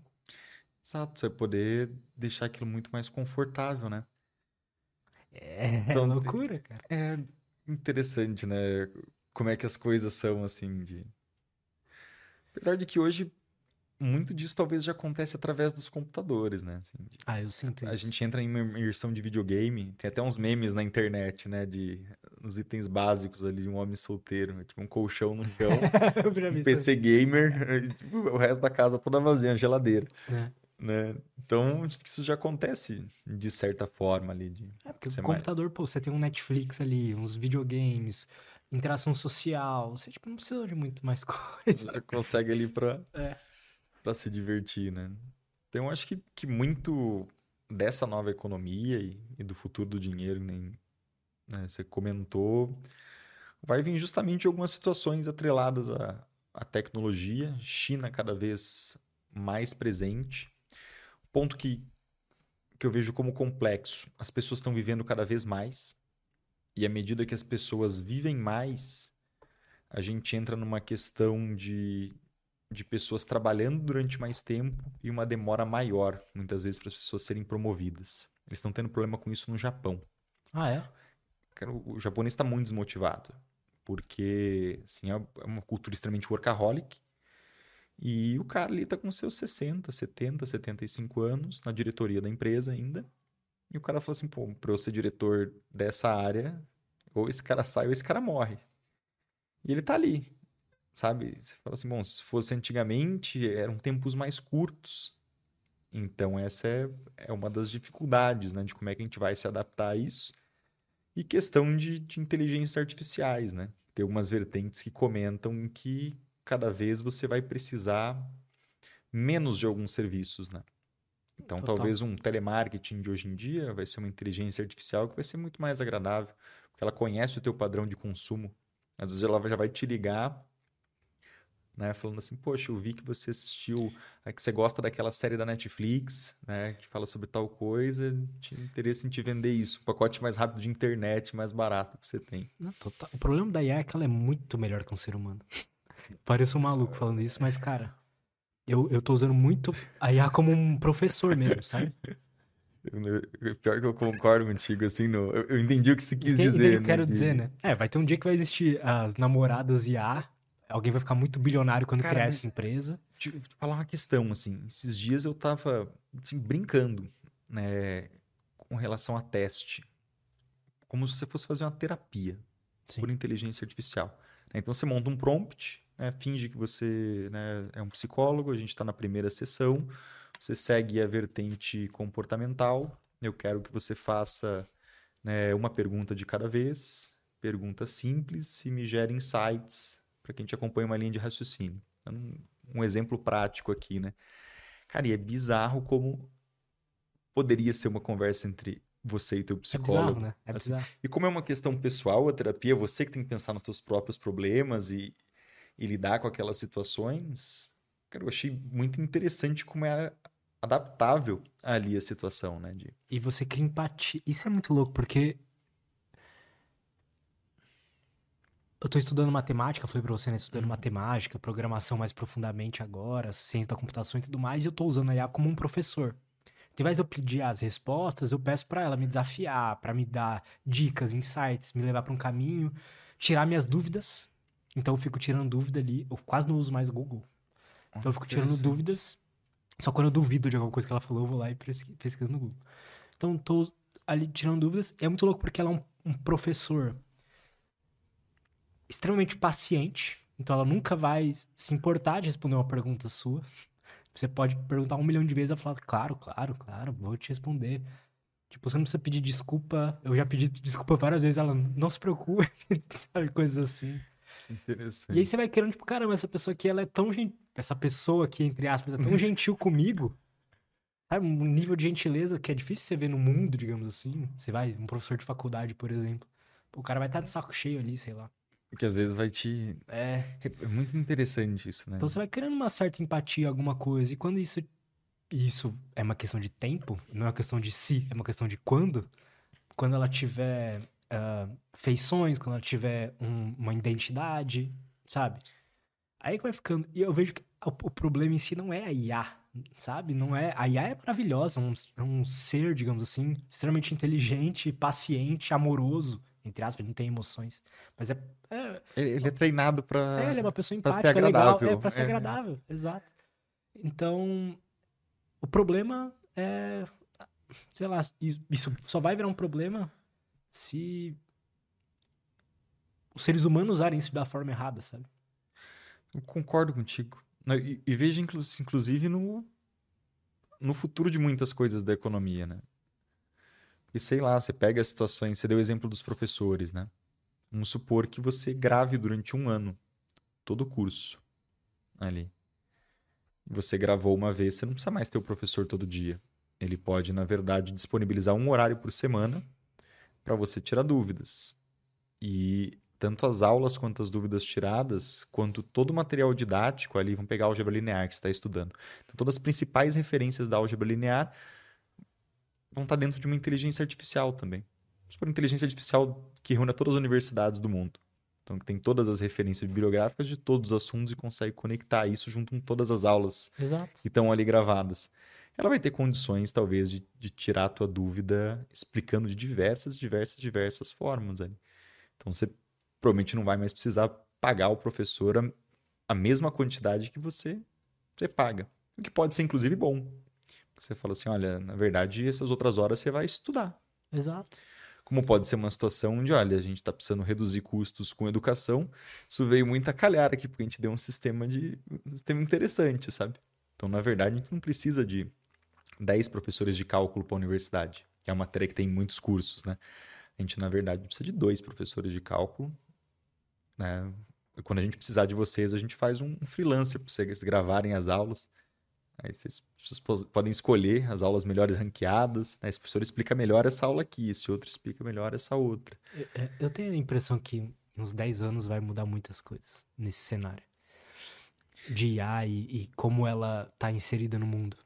Exato, você vai poder deixar aquilo muito mais confortável, né? É, Então, loucura, cara. É interessante, né? Como é que as coisas são, assim, de... Apesar de que hoje, muito disso talvez já acontece através dos computadores, né? Assim, Ah, eu sinto A isso. gente entra em uma imersão de videogame, tem até uns memes na internet, né? De uns itens básicos ali de um homem solteiro, tipo um colchão no [laughs] chão, um isso PC gamer, [laughs] e, tipo, o resto da casa toda vazia, geladeira, aí, né? né? Então, acho que isso já acontece de certa forma ali. De... É, porque o mais- computador, pô, você tem um Netflix ali, uns videogames, interação social, você, tipo, não precisa de muito mais [laughs] coisa. Já consegue ali pra, É. pra se divertir, né? Então, eu acho que, que muito dessa nova economia e, e do futuro do dinheiro, nem né, você comentou, vai vir justamente de algumas situações atreladas à, à tecnologia, China cada vez mais presente. Ponto que, que eu vejo como complexo. As pessoas estão vivendo cada vez mais, e à medida que as pessoas vivem mais, a gente entra numa questão de, de pessoas trabalhando durante mais tempo e uma demora maior, muitas vezes, para as pessoas serem promovidas. Eles estão tendo problema com isso no Japão. Ah, é? Cara, o japonês está muito desmotivado, porque assim, é é uma cultura extremamente workaholic, e o cara ali tá com seus 60, 70, 75 anos, na diretoria da empresa ainda, e o cara fala assim, pô, para eu ser diretor dessa área, ou esse cara sai ou esse cara morre. E ele tá ali, sabe? Você fala assim, bom, se fosse antigamente, eram tempos mais curtos, Então, essa é, é uma das dificuldades, né? De como é que a gente vai se adaptar a isso. E questão de, de inteligências artificiais, né? Tem algumas vertentes que comentam que cada vez você vai precisar menos de alguns serviços, né? Então, Total. talvez um telemarketing de hoje em dia vai ser uma inteligência artificial que vai ser muito mais agradável, porque ela conhece o teu padrão de consumo. Às vezes ela já vai te ligar né? Falando assim, poxa, eu vi que você assistiu, que você gosta daquela série da Netflix, né? Que fala sobre tal coisa, tinha interesse em te vender isso, o pacote mais rápido de internet, mais barato que você tem. Não, total. O problema da IA é que ela é muito melhor que um ser humano. [laughs] Pareço um maluco falando isso, mas, cara, eu, eu tô usando muito a IA como um professor mesmo, sabe? Pior que eu concordo contigo, assim, no, eu, entendi o que você quis dizer. Eu né, quero dizer, né? É, vai ter um dia que vai existir as namoradas IA Alguém vai ficar muito bilionário quando Cara, criar essa empresa. Te, te falar uma questão, assim. Esses dias eu tava assim, brincando, né, com relação a teste. Como se você fosse fazer uma terapia Sim. por inteligência artificial. Né? Então você monta um prompt, né, finge que você né, é um psicólogo, a gente está na primeira sessão, você segue a vertente comportamental. Eu quero que você faça né, uma pergunta de cada vez, pergunta simples e me gere insights para que a gente acompanhe uma linha de raciocínio. Um, um exemplo prático aqui, né? Cara, e é bizarro como poderia ser uma conversa entre você e teu psicólogo. É bizarro, né? É assim, bizarro. E como é uma questão pessoal, a terapia, é você que tem que pensar nos seus próprios problemas e, e lidar com aquelas situações. Cara, eu achei muito interessante como é adaptável ali a situação, né? De... E você cria empatia. Isso é muito louco, porque eu tô estudando matemática, falei pra você, né? Estudando uhum. matemática, programação mais profundamente agora, ciência da computação e tudo mais, e eu tô usando a IA como um professor. Então, ao invés de eu pedir as respostas, eu peço para ela me desafiar, para me dar dicas, insights, me levar para um caminho, tirar minhas dúvidas. Então, eu fico tirando dúvida ali. Eu quase não uso mais o Google. Então, eu fico tirando dúvidas. Só quando eu duvido de alguma coisa que ela falou, eu vou lá e pesquiso no Google. Então, tô ali tirando dúvidas. É muito louco porque ela é um, um professor extremamente paciente, então ela nunca vai se importar de responder uma pergunta sua. Você pode perguntar um milhão de vezes e ela fala, claro, claro, claro, vou te responder. Tipo, você não precisa pedir desculpa. Eu já pedi desculpa várias vezes, ela não se preocupe, [laughs] sabe? Coisas assim. Interessante. E aí você vai querendo, tipo, caramba, essa pessoa aqui, ela é tão gentil. Essa pessoa aqui, entre aspas, é tão [laughs] gentil comigo. Sabe? Um nível de gentileza que é difícil você ver no mundo, digamos assim. Você vai, um professor de faculdade, por exemplo. O cara vai estar de saco cheio ali, sei lá. Porque às vezes vai te. É. É muito interessante isso, né? Então você vai criando uma certa empatia, alguma coisa. E quando isso. Isso é uma questão de tempo, não é uma questão de si, é uma questão de quando. Quando ela tiver uh, feições, quando ela tiver um, uma identidade, sabe? Aí que vai ficando. E eu vejo que o, o, problema em si não é a IA, sabe? Não é. A IA é maravilhosa, é um, é um ser, digamos assim, extremamente inteligente, paciente, amoroso entre aspas, não tem emoções. Mas é. é ele é treinado para. É, ele é uma pessoa empática, ser legal. É, pra ser é. agradável, exato. Então, o problema é. Sei lá, isso só vai virar um problema se os seres humanos usarem isso da forma errada, sabe? Eu concordo contigo. E, e vejo, inclusive, no, no futuro de muitas coisas da economia, né? E sei lá, você pega as situações, você deu o exemplo dos professores, né? Vamos supor que você grave durante um ano todo o curso ali. Você gravou uma vez, você não precisa mais ter o professor todo dia. Ele pode, na verdade, disponibilizar um horário por semana para você tirar dúvidas. E tanto as aulas quanto as dúvidas tiradas, quanto todo o material didático ali, vamos pegar a álgebra linear que você está estudando. Então, todas as principais referências da álgebra linear vão estar dentro de uma inteligência artificial também. Uma inteligência artificial que reúne todas as universidades do mundo. Então, que tem todas as referências bibliográficas de todos os assuntos e consegue conectar isso junto com todas as aulas Exato. que estão ali gravadas. Ela vai ter condições, talvez, de, de tirar a tua dúvida explicando de diversas, diversas, diversas formas. Ali. Então, você provavelmente não vai mais precisar pagar ao professor a, a mesma quantidade que você, você paga. O que pode ser, inclusive, bom. Você fala assim, olha, na verdade, essas outras horas você vai estudar. Exato. Como pode ser uma situação onde, olha, a gente está precisando reduzir custos com educação. Isso veio muito a calhar aqui, porque a gente deu um sistema de um sistema interessante, sabe? Então, na verdade, a gente não precisa de 10 professores de cálculo para a universidade. É uma matéria que tem muitos cursos, né? A gente, na verdade, precisa de dois professores de cálculo. Né? Quando a gente precisar de vocês, a gente faz um freelancer para vocês gravarem as aulas. Aí vocês, vocês, podem escolher as aulas melhores ranqueadas. Né? Esse professor explica melhor essa aula aqui, esse outro explica melhor essa outra. Eu, eu tenho a impressão que uns 10 anos vai mudar muitas coisas nesse cenário de IA e, e como ela está inserida no mundo.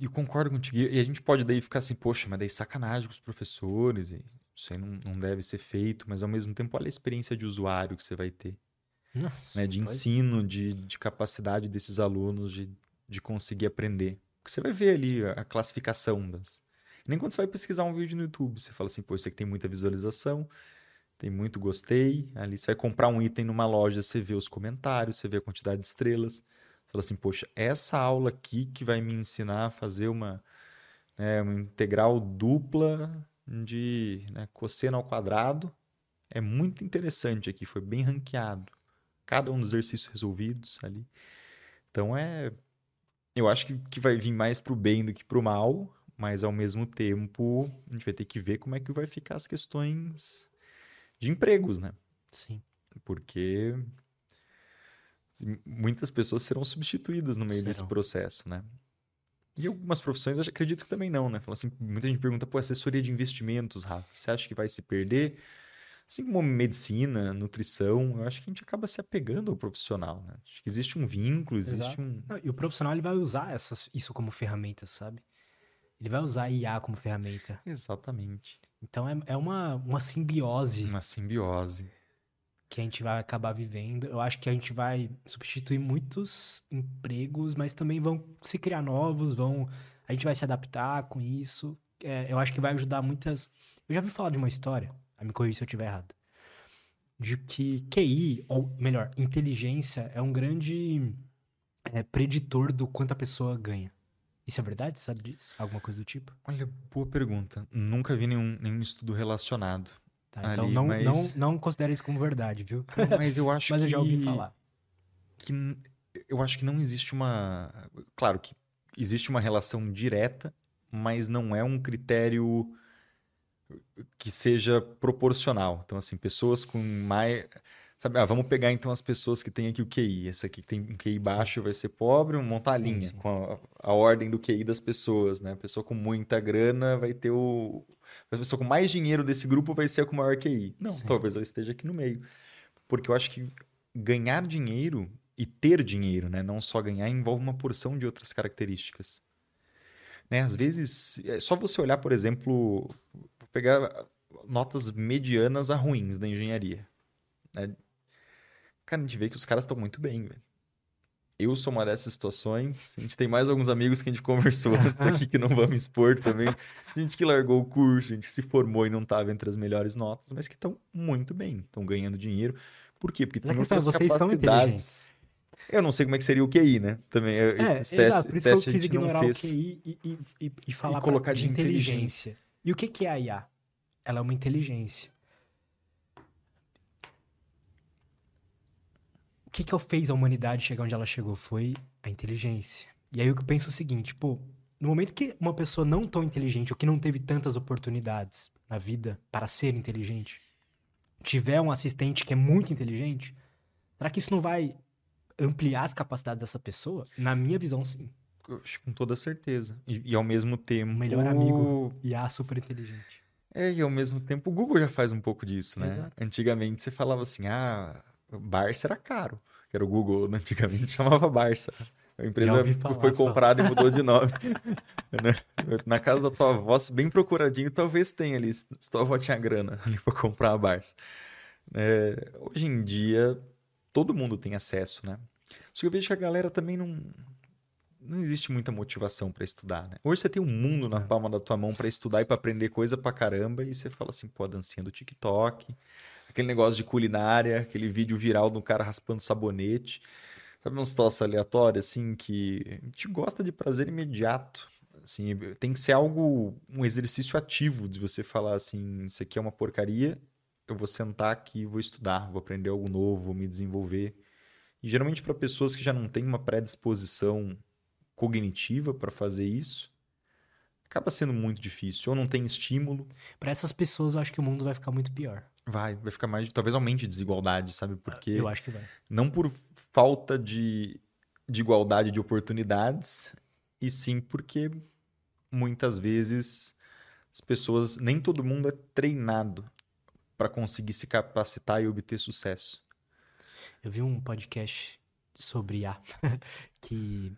E concordo contigo. E a gente pode daí ficar assim, poxa, mas daí sacanagem com os professores, isso aí não, não deve ser feito, mas ao mesmo tempo, olha a experiência de usuário que você vai ter. Nossa, né? De ensino, de, de capacidade desses alunos de, de conseguir aprender. Porque você vai ver ali a classificação das. Nem quando você vai pesquisar um vídeo no YouTube, você fala assim, pô, isso aqui tem muita visualização, tem muito gostei. Ali você vai comprar um item numa loja, você vê os comentários, você vê a quantidade de estrelas. Você fala assim, poxa, essa aula aqui que vai me ensinar a fazer uma, né, uma integral dupla de né, cosseno ao quadrado é muito interessante aqui, foi bem ranqueado. Cada um dos exercícios resolvidos ali. Então é. Eu acho que, que vai vir mais pro bem do que pro mal, mas ao mesmo tempo a gente vai ter que ver como é que vai ficar as questões de empregos, né? Sim. Porque assim, muitas pessoas serão substituídas no meio serão. desse processo, né? E algumas profissões, acredito que também não, né? Fala assim, muita gente pergunta, pô, assessoria de investimentos, Rafa, você acha que vai se perder? Assim como medicina, nutrição, eu acho que a gente acaba se apegando ao profissional, né? Acho que existe um vínculo, existe Exato. um... Não, e o profissional, ele vai usar essas, isso como ferramenta, sabe? Ele vai usar IA como ferramenta. Exatamente. Então é, é uma, uma simbiose. Uma simbiose. Que a gente vai acabar vivendo. Eu acho que a gente vai substituir muitos empregos, mas também vão se criar novos, vão. A gente vai se adaptar com isso. É, eu acho que vai ajudar muitas. Eu já vi falar de uma história, me corrija se eu estiver errado. De que QI, ou melhor, inteligência, é um grande é, preditor do quanto a pessoa ganha. Isso é verdade? Você sabe disso? Alguma coisa do tipo? Olha, boa pergunta. Nunca vi nenhum, nenhum estudo relacionado. Tá, então não, mas... não, não considere isso como verdade, viu? Mas eu [laughs] acho mas que... eu já ouvi falar. Que eu acho que não existe uma... Claro que existe uma relação direta, mas não é um critério que seja proporcional. Então, assim, pessoas com mais Sabe, ah, vamos pegar então as pessoas que têm aqui o QI. Essa aqui que tem um QI baixo sim. vai ser pobre, montar a linha sim. com a, a, ordem do QI das pessoas, né? A pessoa com muita grana vai ter o. A pessoa com mais dinheiro desse grupo vai ser a com maior QI. Não, sim. talvez ela esteja aqui no meio. Porque eu acho que ganhar dinheiro e ter dinheiro, né? Não só ganhar, envolve uma porção de outras características. Né? Às vezes, é só você olhar, por exemplo, pegar notas medianas a ruins da engenharia. Né? Cara, a gente vê que os caras estão muito bem, velho. Eu sou uma dessas situações. A gente tem mais alguns amigos que a gente conversou antes [laughs] aqui que não vamos expor também. Gente que largou o curso, gente que se formou e não estava entre as melhores notas, mas que estão muito bem, estão ganhando dinheiro. Por quê? Porque tem outras vocês capacidades. Eu não sei como é que seria o QI, né? Também, é, esse teste, exato. Por isso que eu quis ignorar o QI e, e, e, e falar e colocar de inteligência. inteligência. E o que, que é a IA? Ela é uma inteligência. que que fez a humanidade chegar onde ela chegou? Foi a inteligência. E aí eu penso o seguinte, pô, no momento que uma pessoa não tão inteligente ou que não teve tantas oportunidades na vida para ser inteligente, tiver um assistente que é muito inteligente, será que isso não vai ampliar as capacidades dessa pessoa? Na minha visão, sim. Com toda certeza. E, e ao mesmo tempo. O melhor amigo e a super inteligente. É, e ao mesmo tempo o Google já faz um pouco disso, né? Exato. Antigamente você falava assim, ah, Barça era caro, que era o Google, né? antigamente [laughs] chamava Barça. A empresa foi comprada e mudou de [laughs] nome. [laughs] Né? Na casa da tua avó, bem procuradinho, talvez tenha ali, se tua avó tinha grana ali para comprar a Barça. É, hoje em dia, todo mundo tem acesso, né? Só que eu vejo que a galera também não. Não existe muita motivação para estudar, né? Hoje você tem um mundo na é. palma da tua mão para estudar e para aprender coisa pra caramba, e você fala assim, pô, a dancinha do TikTok, aquele negócio de culinária, aquele vídeo viral do cara raspando sabonete. Sabe uns troços aleatórios, assim, que a gente gosta de prazer imediato. Assim, tem que ser algo, um exercício ativo de você falar assim, isso aqui é uma porcaria, eu vou sentar aqui, vou estudar, vou aprender algo novo, vou me desenvolver. E geralmente para pessoas que já não têm uma predisposição cognitiva para fazer isso, acaba sendo muito difícil. Ou não tem estímulo. Para essas pessoas, eu acho que o mundo vai ficar muito pior. Vai, vai ficar mais. Talvez aumente a desigualdade, sabe? Porque. Eu acho que vai. Não por falta de, de igualdade de oportunidades, e sim porque muitas vezes as pessoas. Nem todo mundo é treinado para conseguir se capacitar e obter sucesso. Eu vi um podcast sobre IA [laughs] que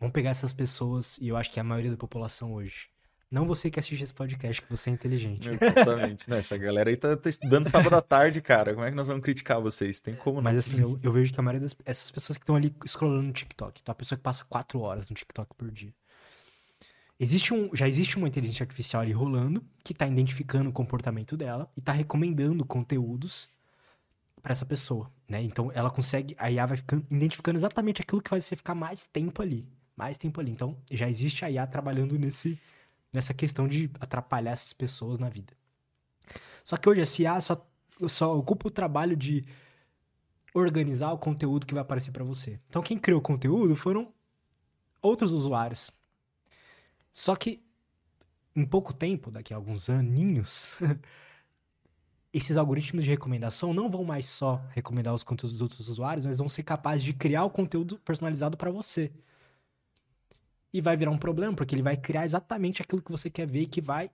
vamos pegar essas pessoas e eu acho que é a maioria da população hoje. Não você que assiste esse podcast, que você é inteligente. [laughs] Exatamente. né? Essa galera aí tá, tá estudando sábado à tarde, cara. Como é que nós vamos criticar vocês? Tem como não? Mas assim, eu, eu vejo que a maioria dessas pessoas que estão ali scrollando no TikTok, então a pessoa que passa quatro horas no TikTok por dia. Existe um, já existe uma inteligência artificial ali rolando que está identificando o comportamento dela e está recomendando conteúdos para essa pessoa, né? Então ela consegue, a IA vai ficando, identificando exatamente aquilo que vai você ficar mais tempo ali, mais tempo ali. Então já existe a IA trabalhando nesse, nessa questão de atrapalhar essas pessoas na vida. Só que hoje a IA só, só ocupa o trabalho de organizar o conteúdo que vai aparecer para você. Então quem criou o conteúdo foram outros usuários só que em pouco tempo, daqui a alguns aninhos, [laughs] esses algoritmos de recomendação não vão mais só recomendar os conteúdos dos outros usuários, mas vão ser capazes de criar o conteúdo personalizado para você. E vai virar um problema, porque ele vai criar exatamente aquilo que você quer ver e que vai.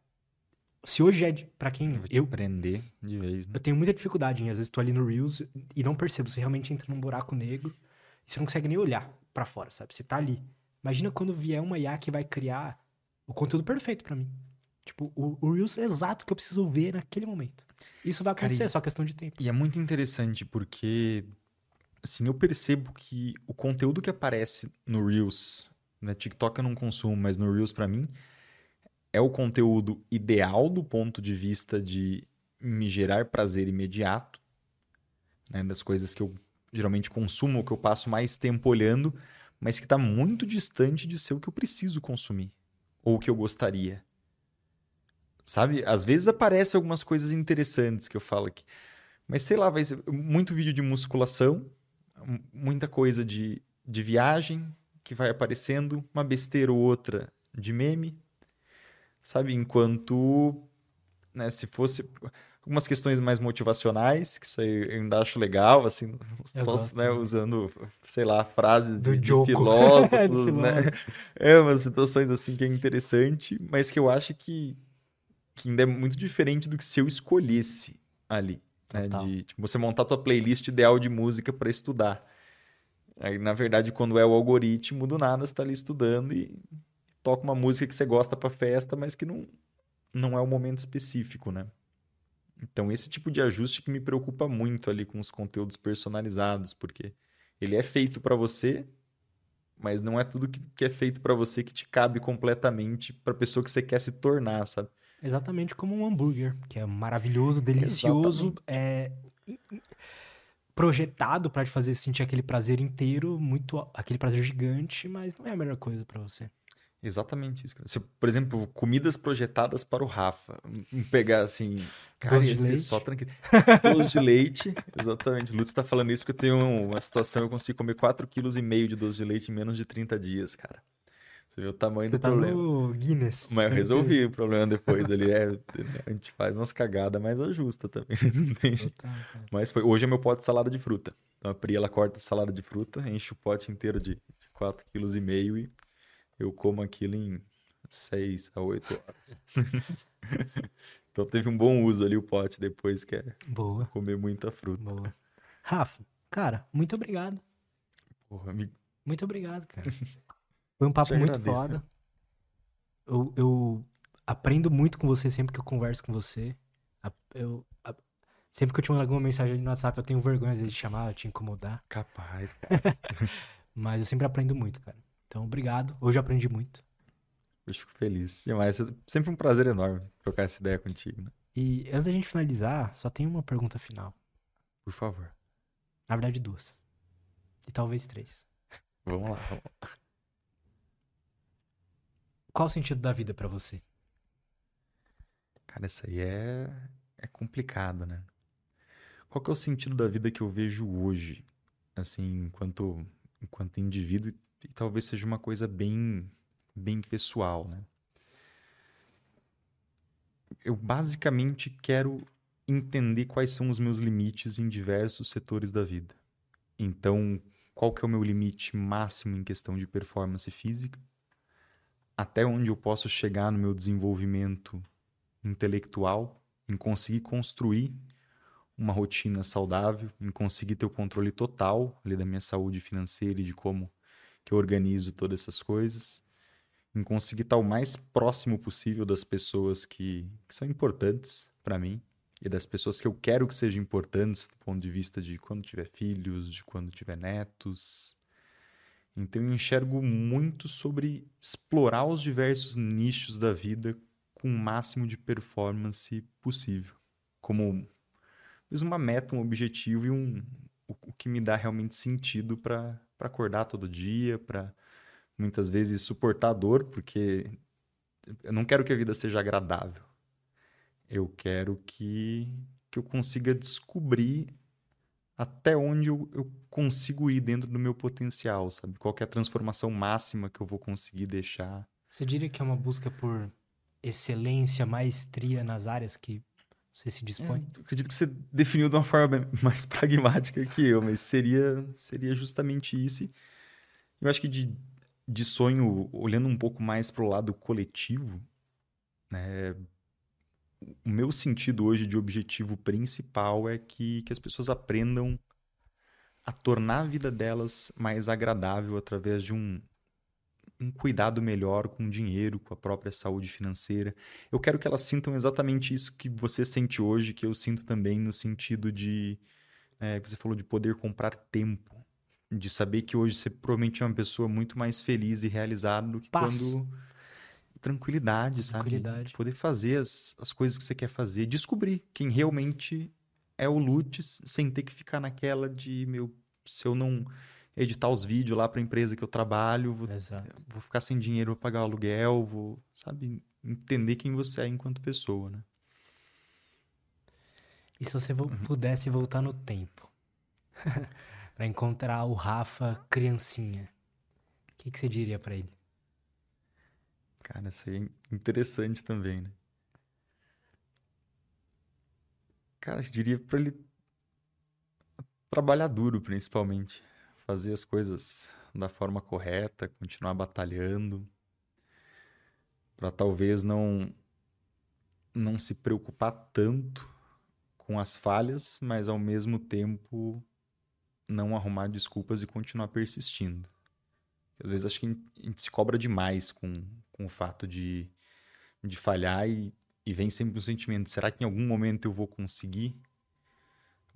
Se hoje é para quem eu, eu aprender de vez, né? Eu tenho muita dificuldade em às vezes tô ali no Reels e não percebo, você realmente entra num buraco negro e você não consegue nem olhar para fora, sabe? Você tá ali. Imagina quando vier uma IA que vai criar o conteúdo perfeito para mim. Tipo, o, o Reels exato que eu preciso ver naquele momento. Isso vai acontecer, Cara, é só questão de tempo. E é muito interessante porque, assim, eu percebo que o conteúdo que aparece no Reels, né, TikTok eu não consumo, mas no Reels para mim, é o conteúdo ideal do ponto de vista de me gerar prazer imediato, né, das coisas que eu geralmente consumo, que eu passo mais tempo olhando, mas que está muito distante de ser o que eu preciso consumir ou o que eu gostaria. Sabe? Às vezes aparecem algumas coisas interessantes que eu falo aqui. Mas sei lá, vai ser muito vídeo de musculação, muita coisa de, de viagem que vai aparecendo, uma besteira ou outra de meme. Sabe? Enquanto, né, se fosse algumas questões mais motivacionais, que isso aí eu ainda acho legal, assim, né, usando, sei lá, frases de, de filósofos, [laughs] né? É, umas situações assim que é interessante, mas que eu acho que, que ainda é muito diferente do que se eu escolhesse ali, né? De tipo, você montar tua playlist ideal de música para estudar. Aí, na verdade, quando é o algoritmo, do nada você tá ali estudando e toca uma música que você gosta para festa, mas que não, não é o momento específico, né? Então, esse tipo de ajuste que me preocupa muito ali com os conteúdos personalizados, porque ele é feito para você, mas não é tudo que é feito para você que te cabe completamente para pessoa que você quer se tornar, sabe? Exatamente como um hambúrguer, que é maravilhoso, delicioso, é projetado para te fazer sentir aquele prazer inteiro, muito aquele prazer gigante, mas não é a melhor coisa para você. Exatamente isso. Se, por exemplo, comidas projetadas para o Rafa. Pegar assim. Cara, Doce de leite. só tranquilo. doce de leite. Exatamente. O Lutz está falando isso porque eu tenho uma situação eu consigo comer 4,5 kg de doce de leite em menos de 30 dias, cara. Você vê o tamanho Você do tá problema. No Guinness. Mas eu resolvi o problema depois ali. É, [laughs] a gente faz umas cagadas, mas ajusta também. [laughs] mas foi. Hoje é meu pote de salada de fruta. Então a Pri ela corta a salada de fruta, enche o pote inteiro de 4,5 kg e eu como aquilo em 6 a 8 horas. [laughs] então teve um bom uso ali o pote depois, que é Boa. comer muita fruta. Boa. Rafa, cara, muito obrigado. Porra, amigo. Muito obrigado, cara. Foi um papo muito foda. Eu, eu aprendo muito com você sempre que eu converso com você. Eu, sempre que eu te mando alguma mensagem no WhatsApp, eu tenho vergonha de chamar, te incomodar. Capaz, [laughs] cara. Mas eu sempre aprendo muito, cara. Então, obrigado. Hoje eu aprendi muito. Eu fico feliz demais. É sempre um prazer enorme trocar essa ideia contigo, né? E antes da gente finalizar, só tem uma pergunta final. Por favor. Na verdade, duas. E talvez três. Vamos lá, vamos lá. Qual o sentido da vida para você? Cara, isso aí é, é complicado, né? Qual que é o sentido da vida que eu vejo hoje, assim, enquanto, enquanto indivíduo e talvez seja uma coisa bem, bem pessoal, né? Eu basicamente quero entender quais são os meus limites em diversos setores da vida. Então, qual que é o meu limite máximo em questão de performance física? Até onde eu posso chegar no meu desenvolvimento intelectual, em conseguir construir uma rotina saudável, em conseguir ter o controle total ali da minha saúde financeira e de como que eu organizo todas essas coisas, em conseguir estar o mais próximo possível das pessoas que, que são importantes para mim e das pessoas que eu quero que sejam importantes do ponto de vista de quando tiver filhos, de quando tiver netos. Então eu enxergo muito sobre explorar os diversos nichos da vida com o máximo de performance possível, como uma meta, um objetivo e um o, que me dá realmente sentido para acordar todo dia, para muitas vezes suportar dor, porque eu não quero que a vida seja agradável. Eu quero que, que eu consiga descobrir até onde eu, eu, consigo ir dentro do meu potencial, sabe? Qual é a transformação máxima que eu vou conseguir deixar. Você diria que é uma busca por excelência, maestria nas áreas que você se dispõe? É, acredito que você definiu de uma forma [laughs] mais pragmática que eu, mas seria, seria justamente isso. Eu acho que de, de sonho, olhando um pouco mais para o lado coletivo, né, o meu sentido hoje de objetivo principal é que, que as pessoas aprendam a tornar a vida delas mais agradável através de um, um cuidado melhor com o dinheiro, com a própria saúde financeira. Eu quero que elas sintam exatamente isso que você sente hoje, que eu sinto também no sentido de. É, você falou de poder comprar tempo. De saber que hoje você provavelmente é uma pessoa muito mais feliz e realizada do que Paz. quando. Tranquilidade, sabe? Tranquilidade. Poder fazer as, as coisas que você quer fazer. Descobrir quem realmente é o Lutz, sem ter que ficar naquela de, meu, se eu não editar os vídeos lá para a empresa que eu trabalho, vou, vou ficar sem dinheiro para pagar o aluguel, vou, sabe, entender quem você é enquanto pessoa, né? E se você uhum. pudesse voltar no tempo [laughs] para encontrar o Rafa criancinha, o que, que você diria para ele? Cara, isso aí é interessante também, né? Cara, eu diria para ele trabalhar duro, principalmente fazer as coisas da forma correta, continuar batalhando, para talvez não não se preocupar tanto com as falhas, mas ao mesmo tempo não arrumar desculpas e continuar persistindo. Às vezes acho que a gente se cobra demais com, com o fato de, de falhar e, e vem sempre um sentimento: será que em algum momento eu vou conseguir?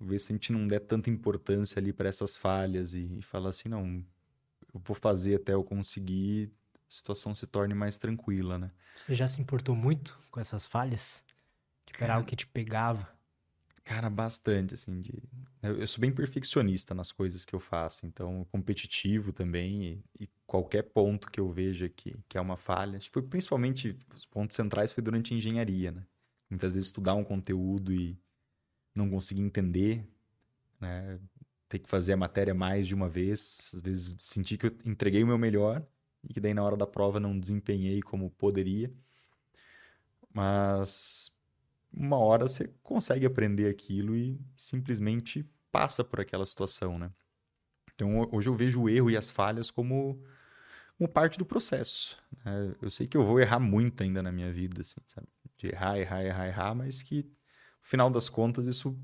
ver se a gente não der tanta importância ali para essas falhas e, e falar assim, não, eu vou fazer até eu conseguir, a situação se torne mais tranquila, né? Você já se importou muito com essas falhas? Tipo, era algo que te pegava? Cara, bastante, assim, de... Eu sou bem perfeccionista nas coisas que eu faço, então competitivo também, e, e qualquer ponto que eu veja que, que é uma falha, foi principalmente, os pontos centrais foi durante a engenharia, né? Muitas vezes estudar um conteúdo e não conseguir entender, né? Ter que fazer a matéria mais de uma vez, às vezes sentir que eu entreguei o meu melhor e que daí na hora da prova não desempenhei como poderia. Mas uma hora você consegue aprender aquilo e simplesmente passa por aquela situação, né? Então hoje eu vejo o erro e as falhas como, como parte do processo. Né? Eu sei que eu vou errar muito ainda na minha vida, assim, sabe? De errar, errar, errar, errar, mas que final das contas, isso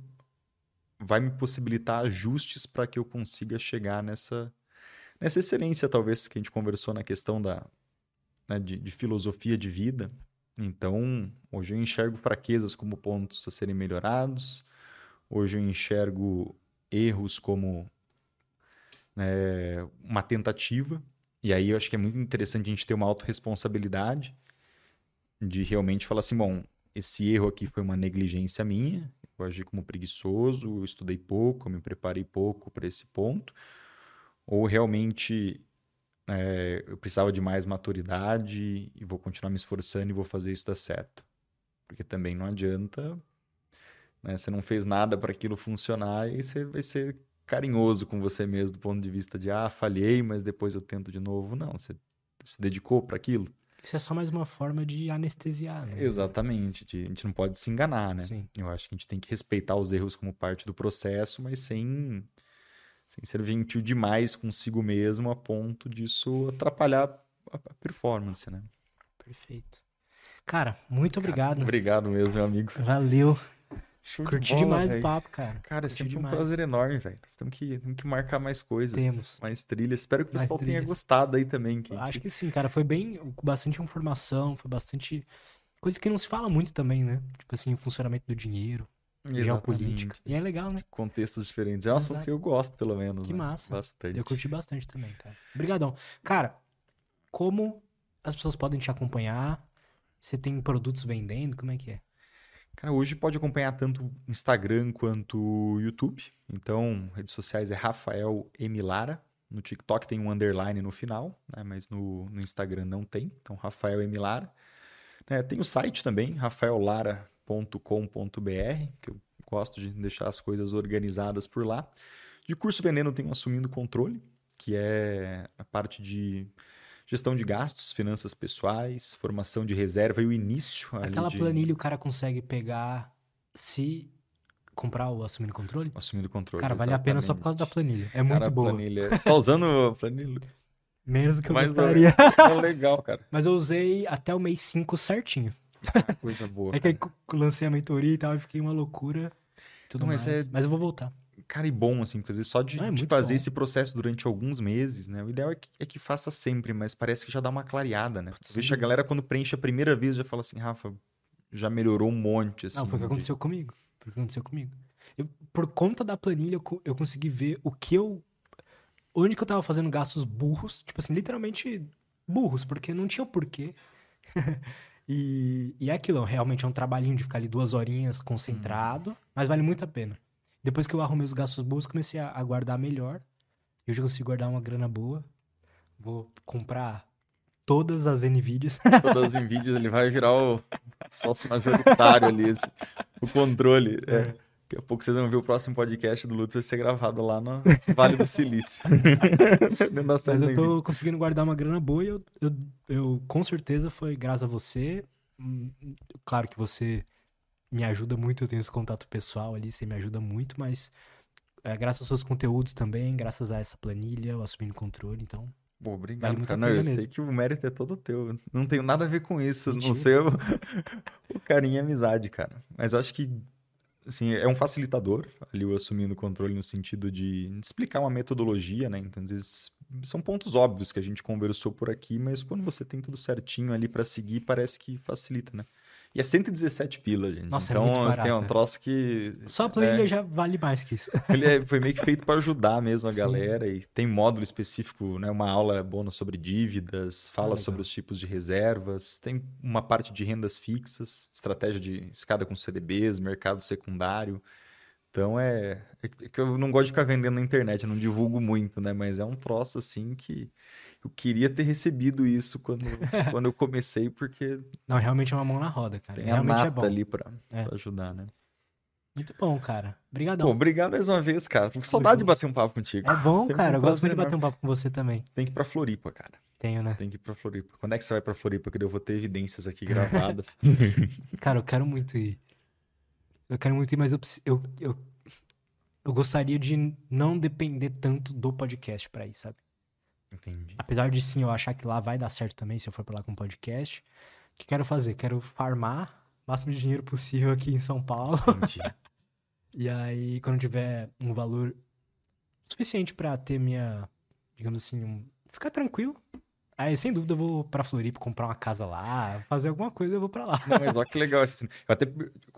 vai me possibilitar ajustes para que eu consiga chegar nessa, nessa excelência, talvez, que a gente conversou na questão da, né, de, de, filosofia de vida. Então, hoje eu enxergo fraquezas como pontos a serem melhorados, hoje eu enxergo erros como né, uma tentativa, e aí eu acho que é muito interessante a gente ter uma autorresponsabilidade de realmente falar assim, bom, esse erro aqui foi uma negligência minha, eu agi como preguiçoso, eu estudei pouco, eu me preparei pouco para esse ponto, ou realmente é, eu precisava de mais maturidade e vou continuar me esforçando e vou fazer isso dar certo. Porque também não adianta, né, você não fez nada para aquilo funcionar e você vai ser carinhoso com você mesmo do ponto de vista de, ah, falhei, mas depois eu tento de novo. Não, você se dedicou para aquilo. Isso é só mais uma forma de anestesiar, né? Exatamente. de- a gente não pode se enganar, né? Sim. Eu acho que a gente tem que respeitar os erros como parte do processo, mas sem, sem ser gentil demais consigo mesmo a ponto disso atrapalhar a performance, né? Perfeito. Cara, muito obrigado. Obrigado mesmo, meu amigo. Valeu. Show de Curti bola, demais velho. o papo, cara. Cara, é sempre demais. um prazer enorme, velho. Nós temos que, temos que marcar mais coisas. Temos. Mais trilhas. Espero que o Mais pessoal tenha gostado aí também. Que Acho gente- que sim, cara. Foi bem. Com bastante informação, foi bastante. Coisa que não se fala muito também, né? Tipo assim, o funcionamento do dinheiro, geopolítica. Exatamente. E é legal, né? Contextos diferentes. É um assunto Exato. que eu gosto, pelo menos. Que né? massa. Bastante. Eu curti bastante também, cara. Obrigadão. Cara, como as pessoas podem te acompanhar? Você tem produtos vendendo? Como é que é? Cara, hoje pode acompanhar tanto Instagram quanto YouTube. Então, redes sociais é Rafael M. Lara. No TikTok tem um underline no final, né? mas no, no Instagram não tem. Então, Rafael M. Lara. Né, tem o site também, rafaellara.com.br, que eu gosto de deixar as coisas organizadas por lá. De curso vendendo, eu tenho Assumindo Controle, que é a parte de gestão de gastos, finanças pessoais, formação de reserva e o início Aquela de... planilha o cara consegue pegar se comprar o Assumindo Controle? Assumindo controle. Cara, vale a pena só por causa da exatamente. planilha. É muito Cara, a boa. Planilha... Você tá usando a planilha? Menos do que eu Mas gostaria. é [laughs] legal, cara. Mas eu usei até o mês 5 certinho. [laughs] Coisa boa. É que aí lancei a mentoria e tal, e fiquei uma loucura. Tudo Não, mas mais. é- Mas eu vou voltar. Cara, e bom, assim, porque às vezes só de, Ah, é de fazer bom. esse processo durante alguns meses, né? O ideal é que, é que faça sempre, mas parece que já dá uma clareada, né? Putz, Veja sem a galera quando preenche a primeira vez já fala assim, Rafa, já melhorou um monte, assim. Não, foi o que de- aconteceu comigo. Foi o que aconteceu comigo. Eu- por conta da planilha, eu, eu consegui ver o que eu. Onde que eu tava fazendo gastos burros. Tipo assim, literalmente burros, porque não tinha porquê. [laughs] e, e é aquilo, realmente é um trabalhinho de ficar ali duas horinhas concentrado, mas vale muito a pena. Depois que eu arrumei os gastos burros, comecei a, a guardar melhor. E hoje eu consigo guardar uma grana boa. Vou comprar todas as NVIDIAs. [laughs] Todas as vídeos ele vai virar o sócio majoritário ali, esse- o controle. É. Daqui a pouco vocês vão ver o próximo podcast do Lutz vai ser gravado lá no Vale do Silício. [laughs] Mas eu tô conseguindo guardar uma grana boa e eu, eu, eu com certeza foi graças a você. Hum, Claro que você me ajuda muito, eu tenho esse contato pessoal ali, você me ajuda muito, mas é, graças aos seus conteúdos também, graças a essa planilha, eu assumindo controle, então. Pô, Vale obrigado, muito cara. Não, eu pena sei mesmo. que o mérito é todo teu. Não tenho nada a ver com isso, Mentira. não sei o, o carinho e a amizade, cara. Mas eu acho que, assim, é um facilitador ali assumindo o controle no sentido de explicar uma metodologia, né? Então, às vezes, são pontos óbvios que a gente conversou por aqui, mas quando você tem tudo certinho ali pra seguir, parece que facilita, né? E é 117 pila, gente. Nossa, é então, muito assim, é um barato, é. troço que Só a planilha É. já vale mais que isso. ele é- foi meio que feito para ajudar mesmo a Sim. galera e tem módulo específico, né? Uma aula bônus sobre dívidas, fala legal. sobre os tipos de reservas, tem uma parte de rendas fixas, estratégia de escada com CDBs, mercado secundário. Então é, é que eu não gosto de ficar vendendo na internet, eu não divulgo muito, né? Mas é um troço assim que eu queria ter recebido isso quando, [laughs] quando eu comecei, porque Não, realmente é uma mão na roda, cara. tem a realmente é bom. ali para É. ajudar, né? Muito bom, cara. Pô, Obrigadão. obrigado mais uma vez, cara. Tô com saudade de bater um papo contigo. É bom, Sempre cara. um Eu gosto muito de bater um papo com você também. Tem que ir pra Floripa, cara. Tenho, né? Tem que ir pra Floripa. Quando é que você vai pra Floripa? Que eu vou ter evidências aqui [laughs] gravadas. [laughs] Cara, eu quero muito ir. Eu quero muito ir, mas eu, eu, eu, eu gostaria de não depender tanto do podcast pra ir, sabe? Entendi. Apesar de sim eu achar que lá vai dar certo também se eu for pra lá com podcast. O que quero fazer? Quero farmar o máximo de dinheiro possível aqui em São Paulo. Entendi. [laughs] E aí, quando tiver um valor suficiente pra ter minha, digamos assim, um- ficar tranquilo. Aí, sem dúvida, eu vou pra Floripa comprar uma casa lá, fazer alguma coisa, eu vou pra lá. Não, mas ó que legal. Assim, eu até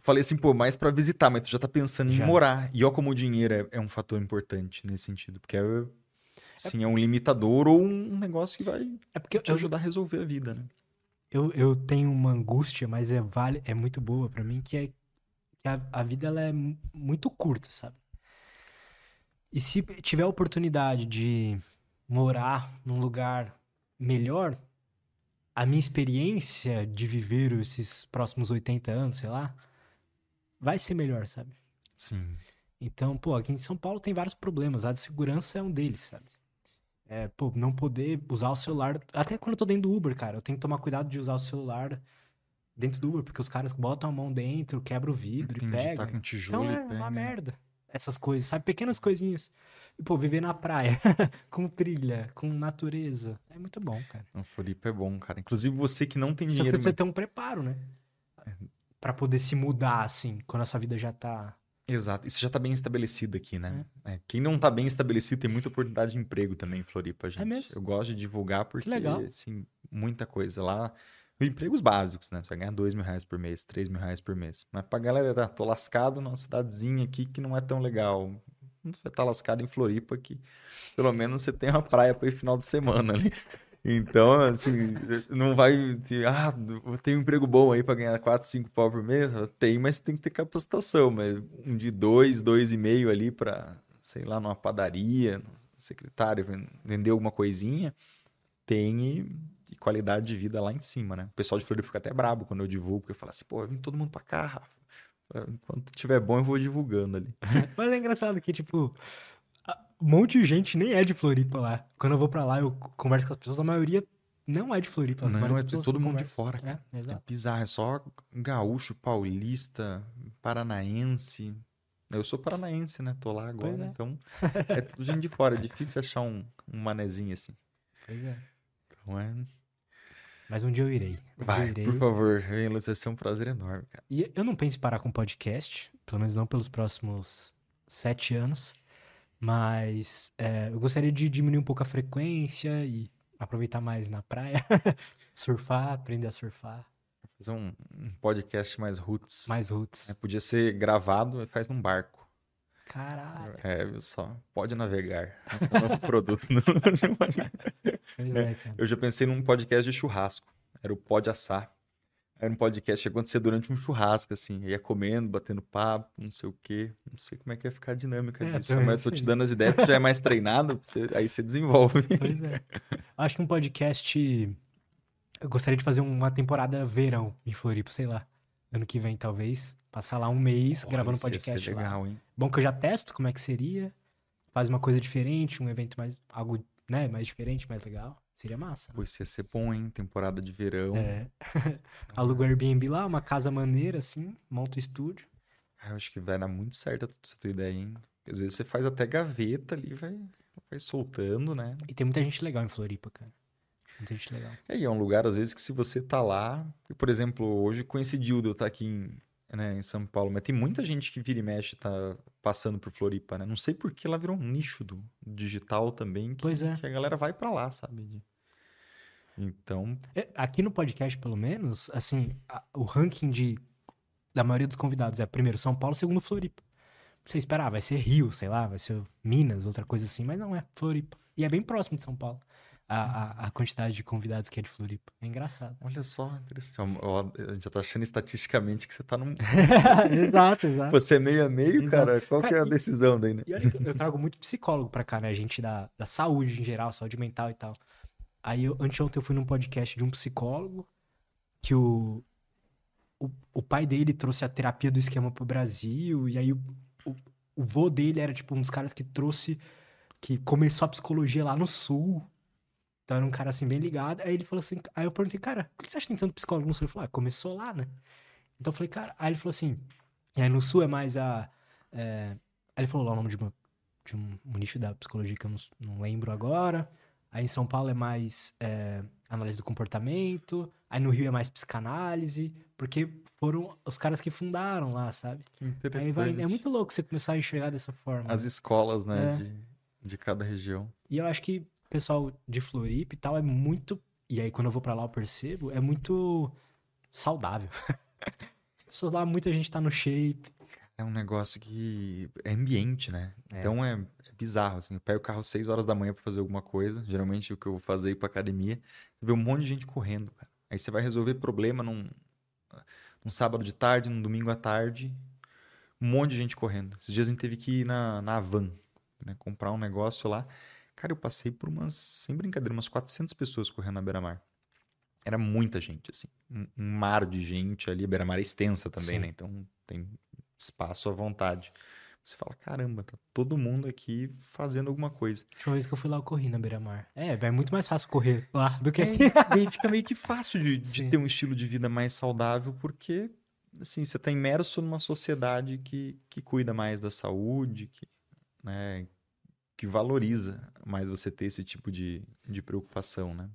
falei assim, pô, mais pra visitar, mas tu já tá pensando Já. em morar. E ó como o dinheiro é, é um fator importante nesse sentido. Porque é, assim, é um limitador ou um negócio que vai É porque te eu, ajudar a resolver a vida, né? eu, eu tenho uma angústia, mas é, vale, é muito boa pra mim, que é que a, a vida ela é mu- muito curta, sabe? E se tiver a oportunidade de morar num lugar melhor, a minha experiência de viver esses próximos 80 anos, sei lá, vai ser melhor, sabe? Sim. Então, pô, aqui em São Paulo tem vários problemas. A de segurança é um deles, sabe? É, pô, não poder usar o celular. Até quando eu tô dentro do Uber, cara, eu tenho que tomar cuidado de usar o celular dentro do Uber, porque os caras botam a mão dentro, quebram o vidro Entendi, e pegam. tá com tijolo então é uma pega. merda. Essas coisas, sabe? Pequenas coisinhas. E, pô, viver na praia, [laughs] com trilha, com natureza. É muito bom, cara. Não, Floripa é bom, cara. Inclusive você que não tem Só que você dinheiro. precisa ter um preparo, né? Pra poder se mudar, assim, quando a sua vida já tá. Exato. Você já tá bem estabelecido aqui, né? É, Quem não tá bem estabelecido tem muita oportunidade de emprego também em Floripa, gente. mesmo? Eu gosto de divulgar porque, legal. assim, muita coisa lá. Empregos básicos, né? Você vai ganhar dois mil reais por mês, três mil reais por mês. Mas pra galera, tá, tô lascado numa cidadezinha aqui que não é tão legal. Você vai estar lascado em Floripa que pelo menos você tem uma praia para ir final de semana ali. Então, assim, não vai. Ah, eu tenho um emprego bom aí para ganhar 4, 5 pau por mês. Tem, mas tem que ter capacitação. Mas um de dois, dois e meio ali para, sei lá, numa padaria, secretário, ven- vender alguma coisinha, tem e, e qualidade de vida lá em cima, né? O pessoal de Floripa fica até brabo quando eu divulgo, porque fala assim, pô, vem todo mundo pra cá, Rafa. Enquanto tiver bom, eu vou divulgando ali. Mas é engraçado que, tipo, um monte de gente nem é de Floripa lá. Quando eu vou pra lá, eu converso com as pessoas, a maioria não é de Floripa. Não, maioria é todo mundo de fora, cara. É, É exato. bizarro, é só gaúcho, paulista, paranaense. Eu sou paranaense, né? Tô lá agora, é. então é tudo gente de fora. É difícil achar um, um manezinho assim. Pois é. Então é... Mas um dia eu irei. Um dia eu Vai, irei. por favor, venha, Lúcio, vai ser um prazer enorme, cara. E eu não penso em parar com podcast, pelo menos não pelos próximos sete anos. Mas é, eu gostaria de diminuir um pouco a frequência e aproveitar mais na praia. [laughs] surfar, aprender a surfar. Fazer um, um podcast mais roots. Mais roots. É, podia ser gravado e faz num barco. Caralho. É, viu só? Pode navegar. É o novo produto. no- [laughs] é, cara. Eu já pensei num podcast de churrasco. Era o Pode Assar. Era um podcast que ia acontecer durante um churrasco, assim. Ia comendo, batendo papo, não sei o quê. Não sei como é que ia ficar a dinâmica É, disso. Mas tô te dando as ideias, porque já é mais treinado, você- aí você desenvolve. Pois é. Acho que um podcast. Eu gostaria de fazer uma temporada verão em Floripa, sei lá. Ano que vem, talvez. Passar lá um mês gravando Olha, ia podcast ser lá. legal, hein? Bom que eu já testo como é que seria. Faz uma coisa diferente, um evento mais. algo, né, mais diferente, mais legal. Seria massa. isso ia ser bom, hein? Temporada de verão. É. [laughs] Aluga Airbnb lá, uma casa maneira, assim, monta o estúdio. Cara, eu acho que vai dar muito certo essa tua ideia, hein? Porque às vezes você faz até gaveta ali, vai, vai soltando, né? E tem muita gente legal em Floripa, cara. Muita gente legal. E aí é um lugar, às vezes, que se você tá lá... e, Por exemplo, hoje coincidiu de eu estar aqui em, né, em São Paulo, mas tem muita gente que vira e mexe tá passando por Floripa, né? Não sei por que lá virou um nicho do digital também, que, Pois é. que a galera vai pra lá, sabe? Então, É, Aqui no podcast, pelo menos, assim, a- o ranking de, da maioria dos convidados é primeiro São Paulo, segundo Floripa. Você esperar, ah, vai ser Rio, sei lá, vai ser Minas, outra coisa assim, mas não é Floripa. E é bem próximo de São Paulo. A, a, a quantidade de convidados que é de Floripa. É engraçado. olha só, interessante. A gente já tá achando estatisticamente que você tá num... [laughs] exato, exato. Você é meio a meio, Exato. cara? Qual que é a Cara, e- decisão daí, né? E olha que eu trago muito psicólogo pra cá, né? Gente da, da saúde em geral, saúde mental e tal. Aí, anteontem eu fui num podcast de um psicólogo que o, o, o pai dele trouxe a terapia do esquema pro Brasil. E aí, o, o, o vô dele era, tipo, um dos caras que trouxe... Que começou a psicologia lá no Sul. Então, era um cara, assim, bem ligado. Aí ele falou assim... Aí eu perguntei, cara, por que você acha que tem tanto psicólogo no Sul? Ele falou, ah, começou lá, né? Então, eu falei, cara... Aí ele falou assim... E aí, no Sul é mais a... é, Aí ele falou lá o nome de, uma, de um, um nicho da psicologia que eu não, não lembro agora. Aí em São Paulo é mais é, análise do comportamento. Aí no Rio é mais psicanálise. Porque foram os caras que fundaram lá, sabe? Que interessante. vai, é muito louco você começar a enxergar dessa forma. As né? escolas, né, É. de, de cada região. E eu acho que o pessoal de Floripa e tal é muito. E aí quando eu vou pra lá eu percebo, é muito saudável. [laughs] As pessoas lá, muita gente tá no shape. É um negócio que é ambiente, né? É. Então é bizarro, assim. Eu pego o carro às 6 horas da manhã pra fazer alguma coisa. Geralmente o que eu vou fazer é ir pra academia. Você vê um monte de gente correndo, cara. Aí você vai resolver problema num, num sábado de tarde, num domingo à tarde. Um monte de gente correndo. Esses dias a gente teve que ir na, na Avan, né? Comprar um negócio lá. Cara, eu passei por umas, sem brincadeira, umas 400 pessoas correndo na beira-mar. Era muita gente, assim. Um, um mar de gente ali. A beira-mar é extensa também, Sim. né? Então tem espaço à vontade. Você fala, caramba, tá todo mundo aqui fazendo alguma coisa. A última vez que eu fui lá, eu corri na beira-mar. É, é muito mais fácil correr lá do que É, aqui. aí fica meio que fácil de, de ter um estilo de vida mais saudável, porque assim, você está imerso numa sociedade que, que cuida mais da saúde, que, né, que valoriza mais você ter esse tipo de, de preocupação, né?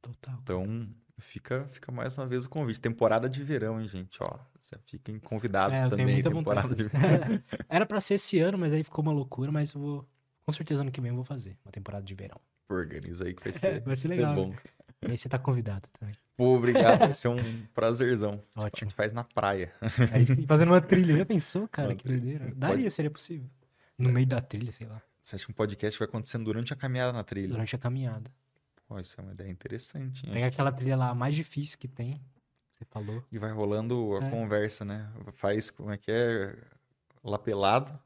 Total. Então, fica, fica mais uma vez o convite. Temporada de verão, hein, gente? Ó, já fiquem convidados É, também. temporada vontade. de verão. [laughs] Era pra ser esse ano, mas aí ficou uma loucura, mas eu vou. Com certeza ano que vem eu vou fazer uma temporada de verão. Organiza aí que [laughs] vai ser, Vai ser legal, bom. E aí você tá convidado também. Pô, obrigado. Vai ser um [laughs] prazerzão. A Ótimo. gente faz na praia. Aí sim, fazendo uma trilha. Já pensou, cara? Uma Que trilha. doideira. Pode- Daria, seria possível. No meio da trilha, sei lá. Você acha que um podcast vai acontecendo durante a caminhada na trilha? Durante a caminhada. Pô, isso é uma ideia interessante, hein? Pega aquela trilha lá mais difícil que tem. Você falou. E vai rolando a É. conversa, né? Faz, como é que é? Lapelado.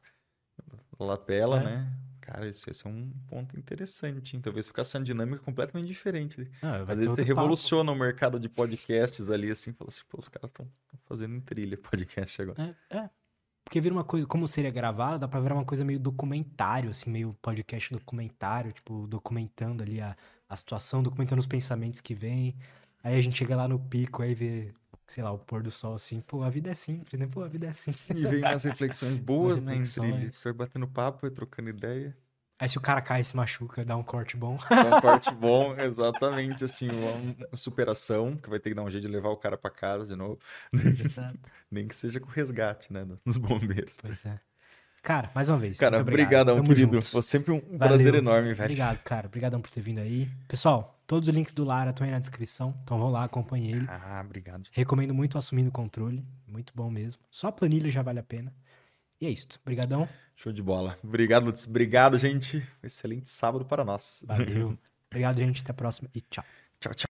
Lapela, É. né? Cara, isso esse é um ponto interessante, hein? Talvez ficasse uma dinâmica completamente diferente. Ah, vai Às vezes você outro papo. revoluciona o mercado de podcasts ali, assim, fala assim, pô, os caras estão fazendo em trilha podcast agora. É, é. Porque vira uma coisa, como seria gravado, dá pra virar uma coisa meio documentário, assim, meio podcast documentário, tipo, documentando ali a, a situação, documentando os pensamentos que vêm. Aí a gente chega lá no pico, aí vê, sei lá, o pôr do sol, assim, pô, a vida é simples, né? Pô, a vida é assim. E vem umas reflexões [laughs] boas, né, em trilha. vai batendo papo, vai trocando ideia. Aí se o cara cai e se machuca, dá um corte bom. É um [laughs] corte bom, exatamente, assim, uma, superação, que vai ter que dar um jeito de levar o cara pra casa de novo. Exato. [laughs] Nem que seja com resgate, né, dos bombeiros. Pois é. Cara, mais uma vez. Cara, obrigado. brigadão, Tamo querido. junto. Foi sempre um Valeu. prazer enorme, velho. Obrigado, cara. Obrigadão por ter vindo aí. Pessoal, todos os links do Lara estão aí na descrição. Então vão lá, acompanhe ele. Ah, obrigado. Recomendo muito Assumindo o Controle. Muito bom mesmo. Só a planilha já vale a pena. E é isso. Obrigadão. Show de bola. Obrigado, Lutz. Obrigado, gente. Excelente sábado para nós. Valeu. [laughs] Obrigado, gente. Até a próxima e tchau. Tchau, tchau.